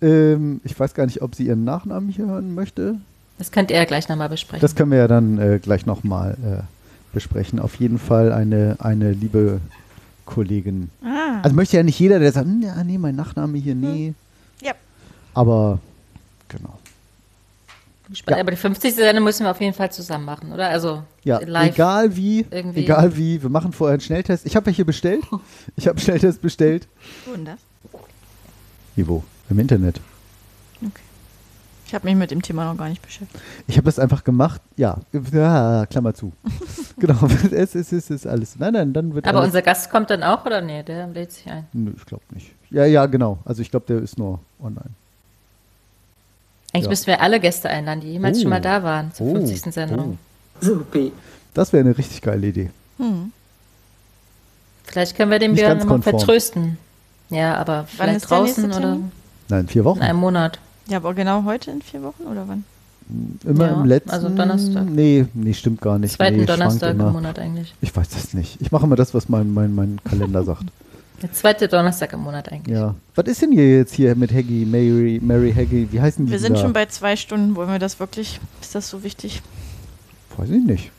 S2: Ähm, ich weiß gar nicht, ob sie ihren Nachnamen hier hören möchte.
S3: Das könnt ihr ja gleich nochmal besprechen.
S2: Das können wir ja dann äh, gleich nochmal äh, besprechen. Auf jeden Fall eine, eine liebe Kollegin.
S4: Ah.
S2: Also möchte ja nicht jeder, der sagt, "Hm, ja, nee, mein Nachname hier, nee.
S4: Ja.
S2: Aber genau. Ja.
S3: Aber die 50. Sendung müssen wir auf jeden Fall zusammen machen, oder? Also
S2: Ja,
S3: live.
S2: egal wie,
S3: irgendwie.
S2: egal wie, wir machen vorher einen Schnelltest. Ich habe welche bestellt. Ich habe einen Schnelltest bestellt.
S4: Wo denn das?
S2: Wie wo? Im Internet.
S4: Ich habe mich mit dem Thema noch gar nicht beschäftigt.
S2: Ich habe das einfach gemacht. Ja, ja Klammer zu. genau, es ist, es ist alles. Nein, nein, dann wird
S3: Aber
S2: alles.
S3: unser Gast kommt dann auch, oder? Nee, der lädt sich ein.
S2: Nö, ich glaube nicht. Ja, ja, genau. Also ich glaube, der ist nur online.
S3: Eigentlich
S2: Ja.
S3: müssten wir alle Gäste einladen, die jemals
S2: Oh.
S3: schon mal da waren zur
S2: Oh.
S3: 50. Sendung.
S8: Supi.
S2: Das wäre eine richtig geile Idee.
S4: Hm.
S3: Vielleicht können wir den Björn
S2: konform.
S3: vertrösten. Ja, aber vielleicht draußen oder?
S2: Nein, vier
S3: in
S2: Wochen.
S3: einem Monat.
S4: Ja, aber genau heute in vier Wochen oder wann?
S2: Immer
S3: Ja,
S2: im letzten.
S3: also Donnerstag.
S2: Nee, nee, stimmt gar nicht.
S3: Zweiten
S2: nee,
S3: Donnerstag im. Monat eigentlich.
S2: Ich weiß das nicht. Ich mache immer das, was mein, mein, mein Kalender sagt.
S3: Der zweite Donnerstag im Monat eigentlich.
S2: Ja. Was ist denn hier jetzt hier mit Haggy, Mary, Mary Haggy? Wie heißen die
S4: Wir sind
S2: da?
S4: schon bei zwei Stunden. Wollen wir das wirklich? Ist das so wichtig?
S2: Weiß ich nicht.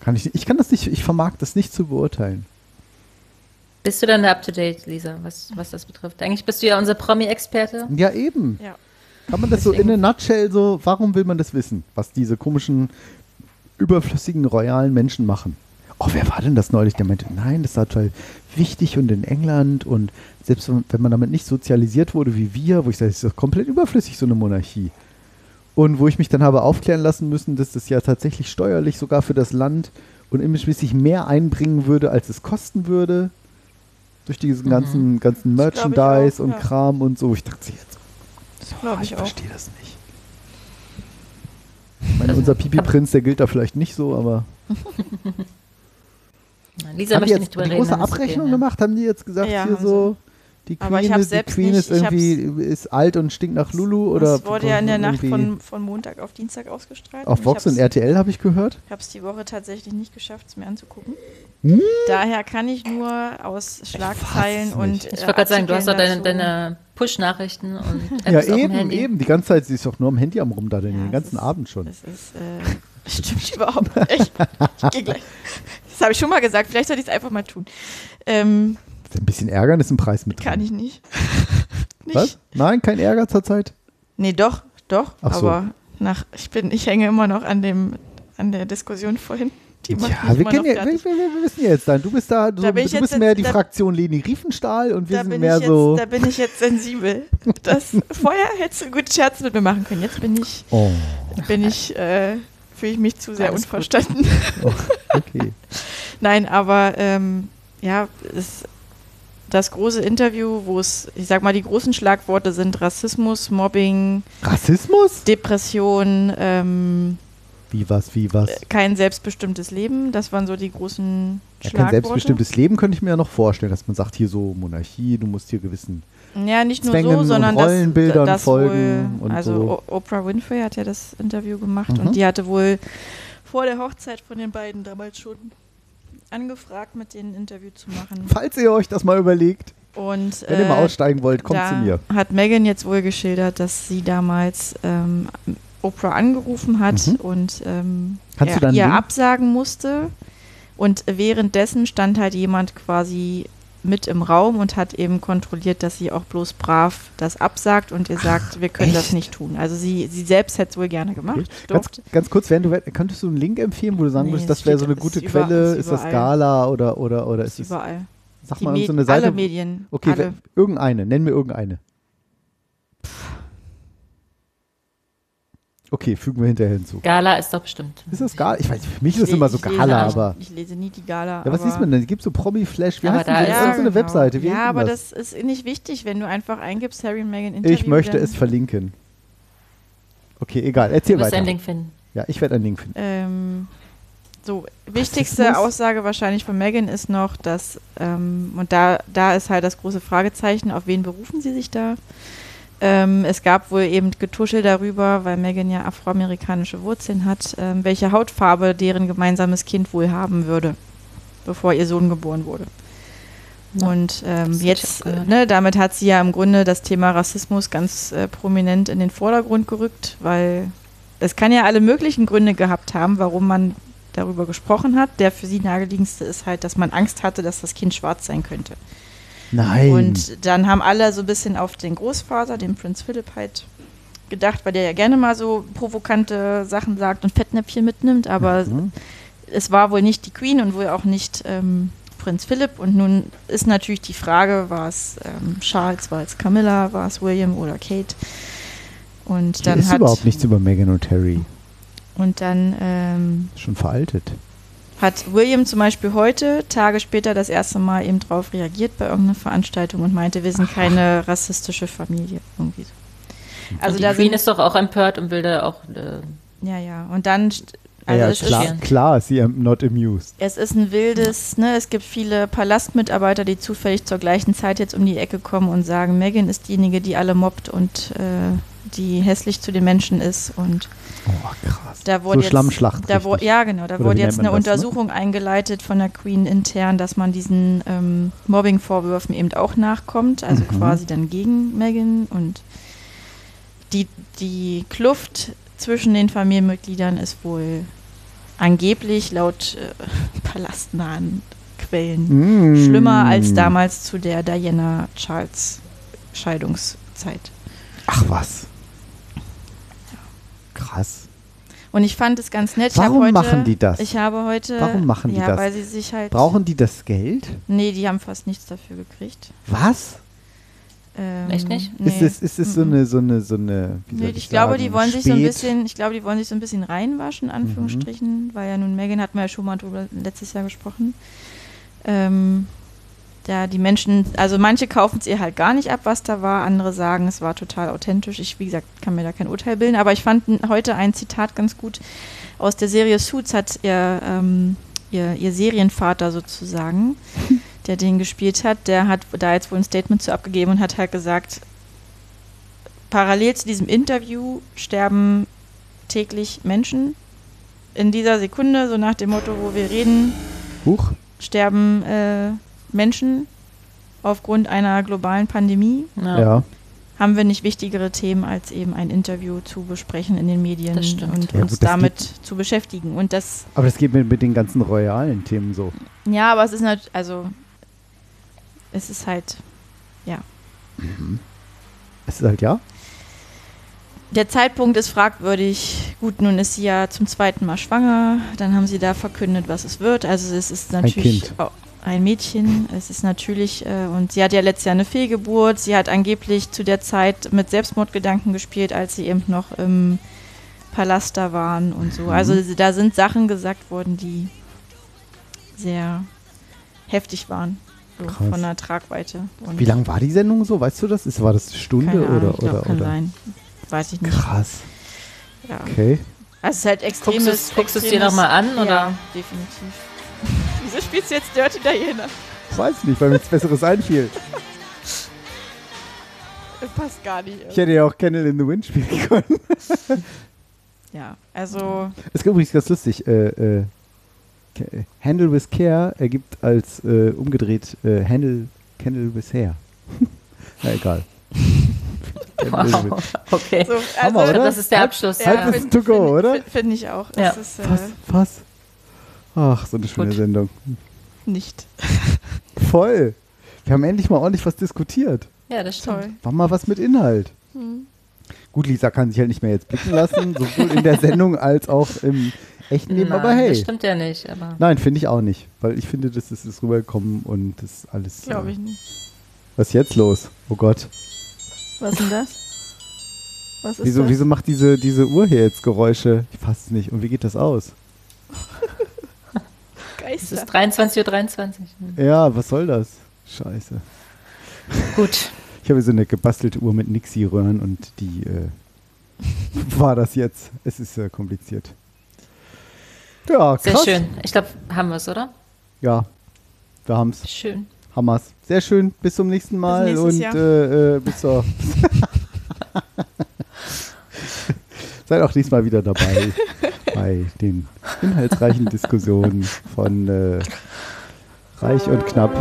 S2: Kann ich, ich kann das nicht, ich vermag das nicht zu beurteilen.
S3: Bist du dann da up to date, Lisa, was, was das betrifft? Eigentlich bist du ja unser Promi-Experte.
S2: Ja, eben.
S4: Ja.
S2: Kann man das so in a nutshell so, warum will man das wissen, was diese komischen, überflüssigen, royalen Menschen machen? Oh, wer war denn das neulich? Der meinte, nein, das war total wichtig und in England und selbst wenn man damit nicht sozialisiert wurde wie wir, wo ich sage, das ist doch komplett überflüssig, so eine Monarchie. Und wo ich mich dann habe aufklären lassen müssen, dass das ja tatsächlich steuerlich sogar für das Land und imagemäßig mehr einbringen würde, als es kosten würde. Durch diesen ganzen, ganzen
S4: Das glaub ich
S2: Merchandise
S4: auch,
S2: und
S4: ja.
S2: Kram und so. Ich dachte jetzt,
S4: Das glaube
S2: ich
S4: ich auch.
S2: verstehe das nicht. Ich meine, unser Pipi-Prinz, der gilt da vielleicht nicht so, aber.
S3: Lisa
S2: haben die
S3: möchte
S2: jetzt
S3: nicht drüber
S2: eine
S3: reden.
S2: große
S3: okay,
S2: Abrechnung
S3: ja.
S2: gemacht? Haben die jetzt gesagt,
S4: Ja,
S2: hier so, die
S4: Aber ich
S2: Queen, ist, die Queen
S4: nicht-
S2: ist
S4: ich
S2: irgendwie ist alt und stinkt nach Lulu? Oder
S4: Das wurde ja in der Nacht von, von Montag auf Dienstag ausgestrahlt.
S2: Auf Vox und RTL habe ich gehört.
S4: Ich habe es die Woche tatsächlich nicht geschafft, es mir anzugucken.
S2: Hm?
S4: Daher kann ich nur aus Schlagzeilen und.
S2: nicht.
S3: Ich
S4: äh,
S3: wollte gerade sagen, du hast doch deine, deine Push-Nachrichten und
S2: Ja,
S3: Apps dem
S2: eben, eben. Die ganze Zeit, sie ist doch nur am Handy am rumdaddeln,
S4: Ja,
S2: den ganzen
S4: ist-
S2: Abend schon.
S4: Das ist, äh, stimmt überhaupt nicht. Ich, ich geh gleich. Das habe ich schon mal gesagt, vielleicht sollte ich es einfach mal tun. Ähm,
S2: Ein bisschen ärgern ist ein Preis mit drin.
S4: kann ich nicht. nicht.
S2: Was? Nein, kein Ärger zurzeit?
S4: Nee, doch, doch.
S2: Ach so.
S4: aber nach, ich bin, ich hänge immer noch an dem, an der Diskussion vorhin. Die mich
S2: Ja, wir,
S4: immer
S2: kennen ja, wir, wir, wir wissen ja jetzt dann. Du bist da, du,
S4: Da
S2: du bist
S4: jetzt-
S2: mehr die
S4: da-
S2: Fraktion Leni Riefenstahl und wir sind mehr
S4: jetzt,
S2: so.
S4: da bin ich jetzt sensibel. Das, vorher hättest du gut Scherz mit mir machen können. Jetzt bin ich,
S2: Oh,
S4: bin ich, äh, fühle ich mich zu sehr
S3: Alles
S4: unverstanden.
S2: okay.
S4: Nein, aber ähm, ja, es, das große Interview, wo es, ich sag mal, die großen Schlagworte sind Rassismus, Mobbing,
S2: Rassismus?
S4: Depression, ähm,
S2: Wie was, wie was?
S4: kein selbstbestimmtes Leben. Das waren so die großen
S2: Ja, kein selbstbestimmtes Leben könnte ich mir ja noch vorstellen, dass man sagt, hier so Monarchie, du musst hier gewissen.
S4: Ja, nicht nur
S2: Zwängen
S4: so, sondern
S2: Rollenbildern
S4: das, das
S2: folgen
S4: wohl,
S2: und
S4: also
S2: so.
S4: Oprah Winfrey hat ja das Interview gemacht
S2: Mhm.
S4: und die hatte wohl vor der Hochzeit von den beiden damals schon angefragt, mit denen ein Interview zu machen.
S2: Falls ihr euch das mal überlegt,
S4: Und
S2: wenn ihr mal
S4: äh,
S2: aussteigen wollt, kommt zu mir.
S4: hat Megan jetzt wohl geschildert, dass sie damals ähm, Oprah angerufen hat
S2: Mhm.
S4: und ähm, er, ihr absagen musste. Und währenddessen stand halt jemand quasi mit im Raum und hat eben kontrolliert, dass sie auch bloß brav das absagt und ihr sagt, wir können das
S2: echt?
S4: nicht tun. Also sie, sie selbst hätte es wohl gerne gemacht.
S2: Ganz,
S4: Durfte.
S2: ganz kurz, während du, könntest du einen Link empfehlen, wo du sagen
S4: Nee,
S2: würdest,
S4: es
S2: das wäre so eine gute
S4: ist
S2: Quelle?
S4: ist
S2: Ist das. Gala oder, oder, oder ist
S4: Ist
S2: es.
S4: überall.
S2: Sag
S4: Die
S2: mal, so eine Seite.
S4: alle Medien.
S2: Okay,
S4: alle.
S2: irgendeine, nenn mir irgendeine. Okay, fügen wir hinterher hinzu.
S3: Gala ist doch bestimmt.
S2: Ist das Gala? Ich weiß, für mich ist es immer so
S4: lese
S2: Gala,
S4: auch-
S2: aber.
S4: Ich lese nie die Gala.
S2: Ja, was
S4: aber
S2: liest man denn? Es gibt so Promi-Flash. Wie
S3: Aber
S2: heißt
S3: da
S2: denn das?
S3: ist-
S2: Das ist so eine
S4: genau.
S2: Webseite. Wie
S4: ja, aber
S2: das?
S4: das ist nicht wichtig, wenn du einfach eingibst Harry und Meghan Interview.
S2: Ich möchte es verlinken. Okay, egal. Erzähl
S3: Du wirst
S2: weiter.
S3: ein Link finden.
S2: Ja, ich werde ein Link finden.
S4: Ähm, so, wichtigste? Aussage wahrscheinlich von Meghan ist noch, dass, ähm, und da, da ist halt das große Fragezeichen, auf wen berufen sie sich da? Ähm, es gab wohl eben Getuschel darüber, weil Meghan ja afroamerikanische Wurzeln hat, ähm, welche Hautfarbe deren gemeinsames Kind wohl haben würde, bevor ihr Sohn geboren wurde.
S3: Ja,
S4: Und ähm, jetzt, ne, damit hat sie ja im Grunde das Thema Rassismus ganz äh, prominent in den Vordergrund gerückt, weil es kann ja alle möglichen Gründe gehabt haben, warum man darüber gesprochen hat. Der für sie naheliegendste ist halt, dass man Angst hatte, dass das Kind schwarz sein könnte.
S2: Nein.
S4: Und dann haben alle so ein bisschen auf den Großvater, den Prinz Philipp, halt gedacht, weil der ja gerne mal so provokante Sachen sagt und Fettnäpfchen mitnimmt, aber
S2: Mhm.
S4: es war wohl nicht die Queen und wohl auch nicht ähm, Prinz Philipp. Und nun ist natürlich die Frage, war es ähm, Charles, war es Camilla, war es William oder Kate? Und
S2: Hier
S4: dann
S2: ist
S4: hat
S2: überhaupt nichts über Meghan und Harry.
S4: und dann ähm,
S2: Schon veraltet.
S4: Hat William zum Beispiel heute, Tage später, das erste Mal eben drauf reagiert bei irgendeiner Veranstaltung und meinte, wir sind keine rassistische Familie. Irgendwie so. Also
S3: und die
S4: da
S3: Queen
S4: sind,
S3: ist doch auch empört und will da auch. Äh,
S4: ja, ja. Und dann, also
S2: ja,
S4: es,
S2: klar,
S4: ist,
S2: klar, sie am not amused.
S4: es ist ein wildes, ne, es gibt viele Palastmitarbeiter, die zufällig zur gleichen Zeit jetzt um die Ecke kommen und sagen, Megan ist diejenige, die alle mobbt und äh, die hässlich zu den Menschen ist und
S2: Oh, krass.
S4: Da wurde
S2: so
S4: jetzt,
S2: Schlammschlacht.
S4: Da wo, ja, genau. Da
S2: Oder
S4: wurde jetzt eine
S2: das, ne?
S4: Untersuchung eingeleitet von der Queen intern, dass man diesen ähm, Mobbing-Vorwürfen eben auch nachkommt. Also
S2: Mhm.
S4: quasi dann gegen Meghan. Und die, die Kluft zwischen den Familienmitgliedern ist wohl angeblich laut äh, palastnahen Quellen
S2: Mm.
S4: schlimmer als damals zu der Diana Charles Scheidungszeit.
S2: Ach was. Krass.
S4: Und ich fand es ganz nett. Ich
S2: Warum
S4: heute,
S2: machen die das?
S4: Ich habe heute.
S2: Warum machen die
S4: ja,
S2: das?
S4: weil sie sich halt.
S2: Brauchen die das Geld?
S4: Nee, die haben fast nichts dafür gekriegt.
S2: Was?
S4: Ähm,
S3: Echt nicht?
S4: Nee.
S2: Ist es, ist es so
S4: Mhm.
S2: eine, so eine, so eine, wie
S4: Nee, ich,
S2: ich
S4: glaube,
S2: sagen,
S4: die wollen sich so ein
S2: spät-
S4: bisschen, ich glaube, die wollen sich so ein bisschen reinwaschen, in Anführungsstrichen, weil ja nun Megan hat man ja schon mal drüber letztes Jahr gesprochen. Ähm, ja, die Menschen, also manche kaufen es ihr halt gar nicht ab, was da war, andere sagen, es war total authentisch. Ich, wie gesagt, kann mir da kein Urteil bilden, aber ich fand heute ein Zitat ganz gut aus der Serie Suits hat ihr, ähm, ihr, ihr Serienvater sozusagen, der den gespielt hat, der hat da jetzt wohl ein Statement zu abgegeben und hat halt gesagt, parallel zu diesem Interview sterben täglich Menschen. In dieser Sekunde, so nach dem Motto, wo wir reden,
S2: Huch.
S4: sterben äh, Menschen aufgrund einer globalen Pandemie.
S3: ja.
S2: Ja.
S4: Haben wir nicht wichtigere Themen, als eben ein Interview zu besprechen in den Medien und
S2: Ja,
S4: uns
S2: gut, das
S4: damit zu beschäftigen. Und das,
S2: Aber das geht mit, mit den ganzen royalen Themen so.
S4: ja, aber es ist natürlich, also, es ist halt,
S2: Es ist halt ja.
S4: Der Zeitpunkt ist fragwürdig. Gut, nun ist sie ja zum zweiten Mal schwanger. Dann haben sie da verkündet, was es wird. Also es ist natürlich
S2: Kind.
S4: Ein Mädchen. Es ist natürlich, äh, und sie hat ja letztes Jahr eine Fehlgeburt. Sie hat angeblich zu der Zeit mit Selbstmordgedanken gespielt, als sie eben noch im Palast da waren und so.
S2: Mhm.
S4: Also sie- da sind Sachen gesagt worden, die sehr heftig waren. So,
S2: Krass.
S4: von der Tragweite. Und
S2: Wie lang war die Sendung so? Weißt du das? Ist, war das eine Stunde
S4: keine Ahnung,
S2: oder,
S4: ich glaub,
S2: oder,
S4: kann
S2: oder?
S4: sein. Weiß ich nicht.
S2: Krass.
S4: Ja.
S2: Okay.
S4: Also es ist halt extremes...
S3: Guckst guckst du's dir
S4: extremes-
S3: noch mal an,
S4: Ja,
S3: oder?
S4: definitiv. Wieso spielst du jetzt Dirty Diana?
S2: Weiß nicht, weil mir nichts Besseres einfiel.
S4: Passt gar nicht.
S2: Ich hätte ja auch Candle in the Wind spielen können.
S4: Ja, also...
S2: Es ist übrigens ganz lustig. Äh, äh, Ca- Handle with Care ergibt als äh, umgedreht äh, Handle Candle with Hair. Na egal.
S3: Wow. Okay.
S4: So,
S2: Hammer,
S4: also
S2: oder?
S3: Das ist der Abschluss.
S2: Halb
S3: ja.
S2: ist to go, oder?
S4: Finde ich auch.
S3: Ja.
S4: Ist äh,
S2: Was? Was? Ach, so eine schöne
S3: Gut.
S2: Sendung.
S4: nicht
S2: Voll. Wir haben endlich mal ordentlich was diskutiert.
S3: ja, das stimmt.
S4: toll.
S2: War mal was mit Inhalt.
S4: Hm.
S2: Gut, Lisa kann sich halt nicht mehr jetzt blicken lassen, sowohl in der Sendung als auch im echten Leben,
S3: Nein,
S2: aber hey.
S3: Das stimmt ja nicht, aber.
S2: Nein, finde ich auch nicht. Weil ich finde, das ist, ist rübergekommen und das ist alles.
S4: Glaube
S2: äh,
S4: ich nicht.
S2: Was ist jetzt los? Oh Gott.
S4: Was ist denn das? Was ist
S2: Wieso,
S4: das?
S2: wieso macht diese, diese Uhr hier jetzt Geräusche? Ich fasse es nicht. Und wie geht das aus?
S3: Es ist 23.23 Uhr. 23.
S2: Ja, was soll das? Scheiße.
S3: Gut.
S2: Ich habe so eine gebastelte Uhr mit Nixie-Röhren und die äh, war das jetzt. Es ist äh, kompliziert. Ja,
S3: Sehr
S2: krass.
S3: schön. Ich glaube, haben wir es, oder?
S2: Ja, wir haben's.
S3: Schön.
S2: Hammers. Sehr schön. Bis zum nächsten Mal
S4: nächstes
S2: und
S4: Jahr.
S2: äh, äh, bis zur. Seid auch diesmal wieder dabei bei den inhaltsreichen Diskussionen von äh, Reich und Knapp.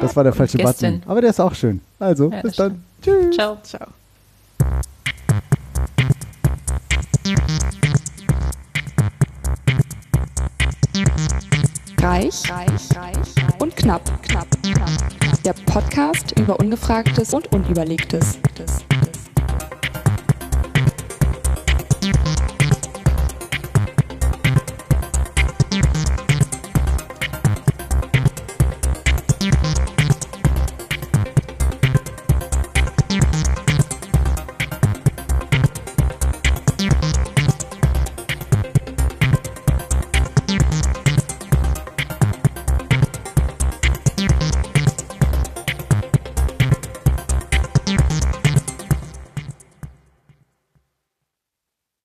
S2: Das war der falsche
S3: Gästin.
S2: Button. Aber der ist auch schön. Also,
S3: Ja,
S2: bis dann. Tschüss.
S3: Ciao.
S4: Ciao.
S1: Reich, reich, reich und knapp, knapp, knapp. Der Podcast über Ungefragtes und Unüberlegtes.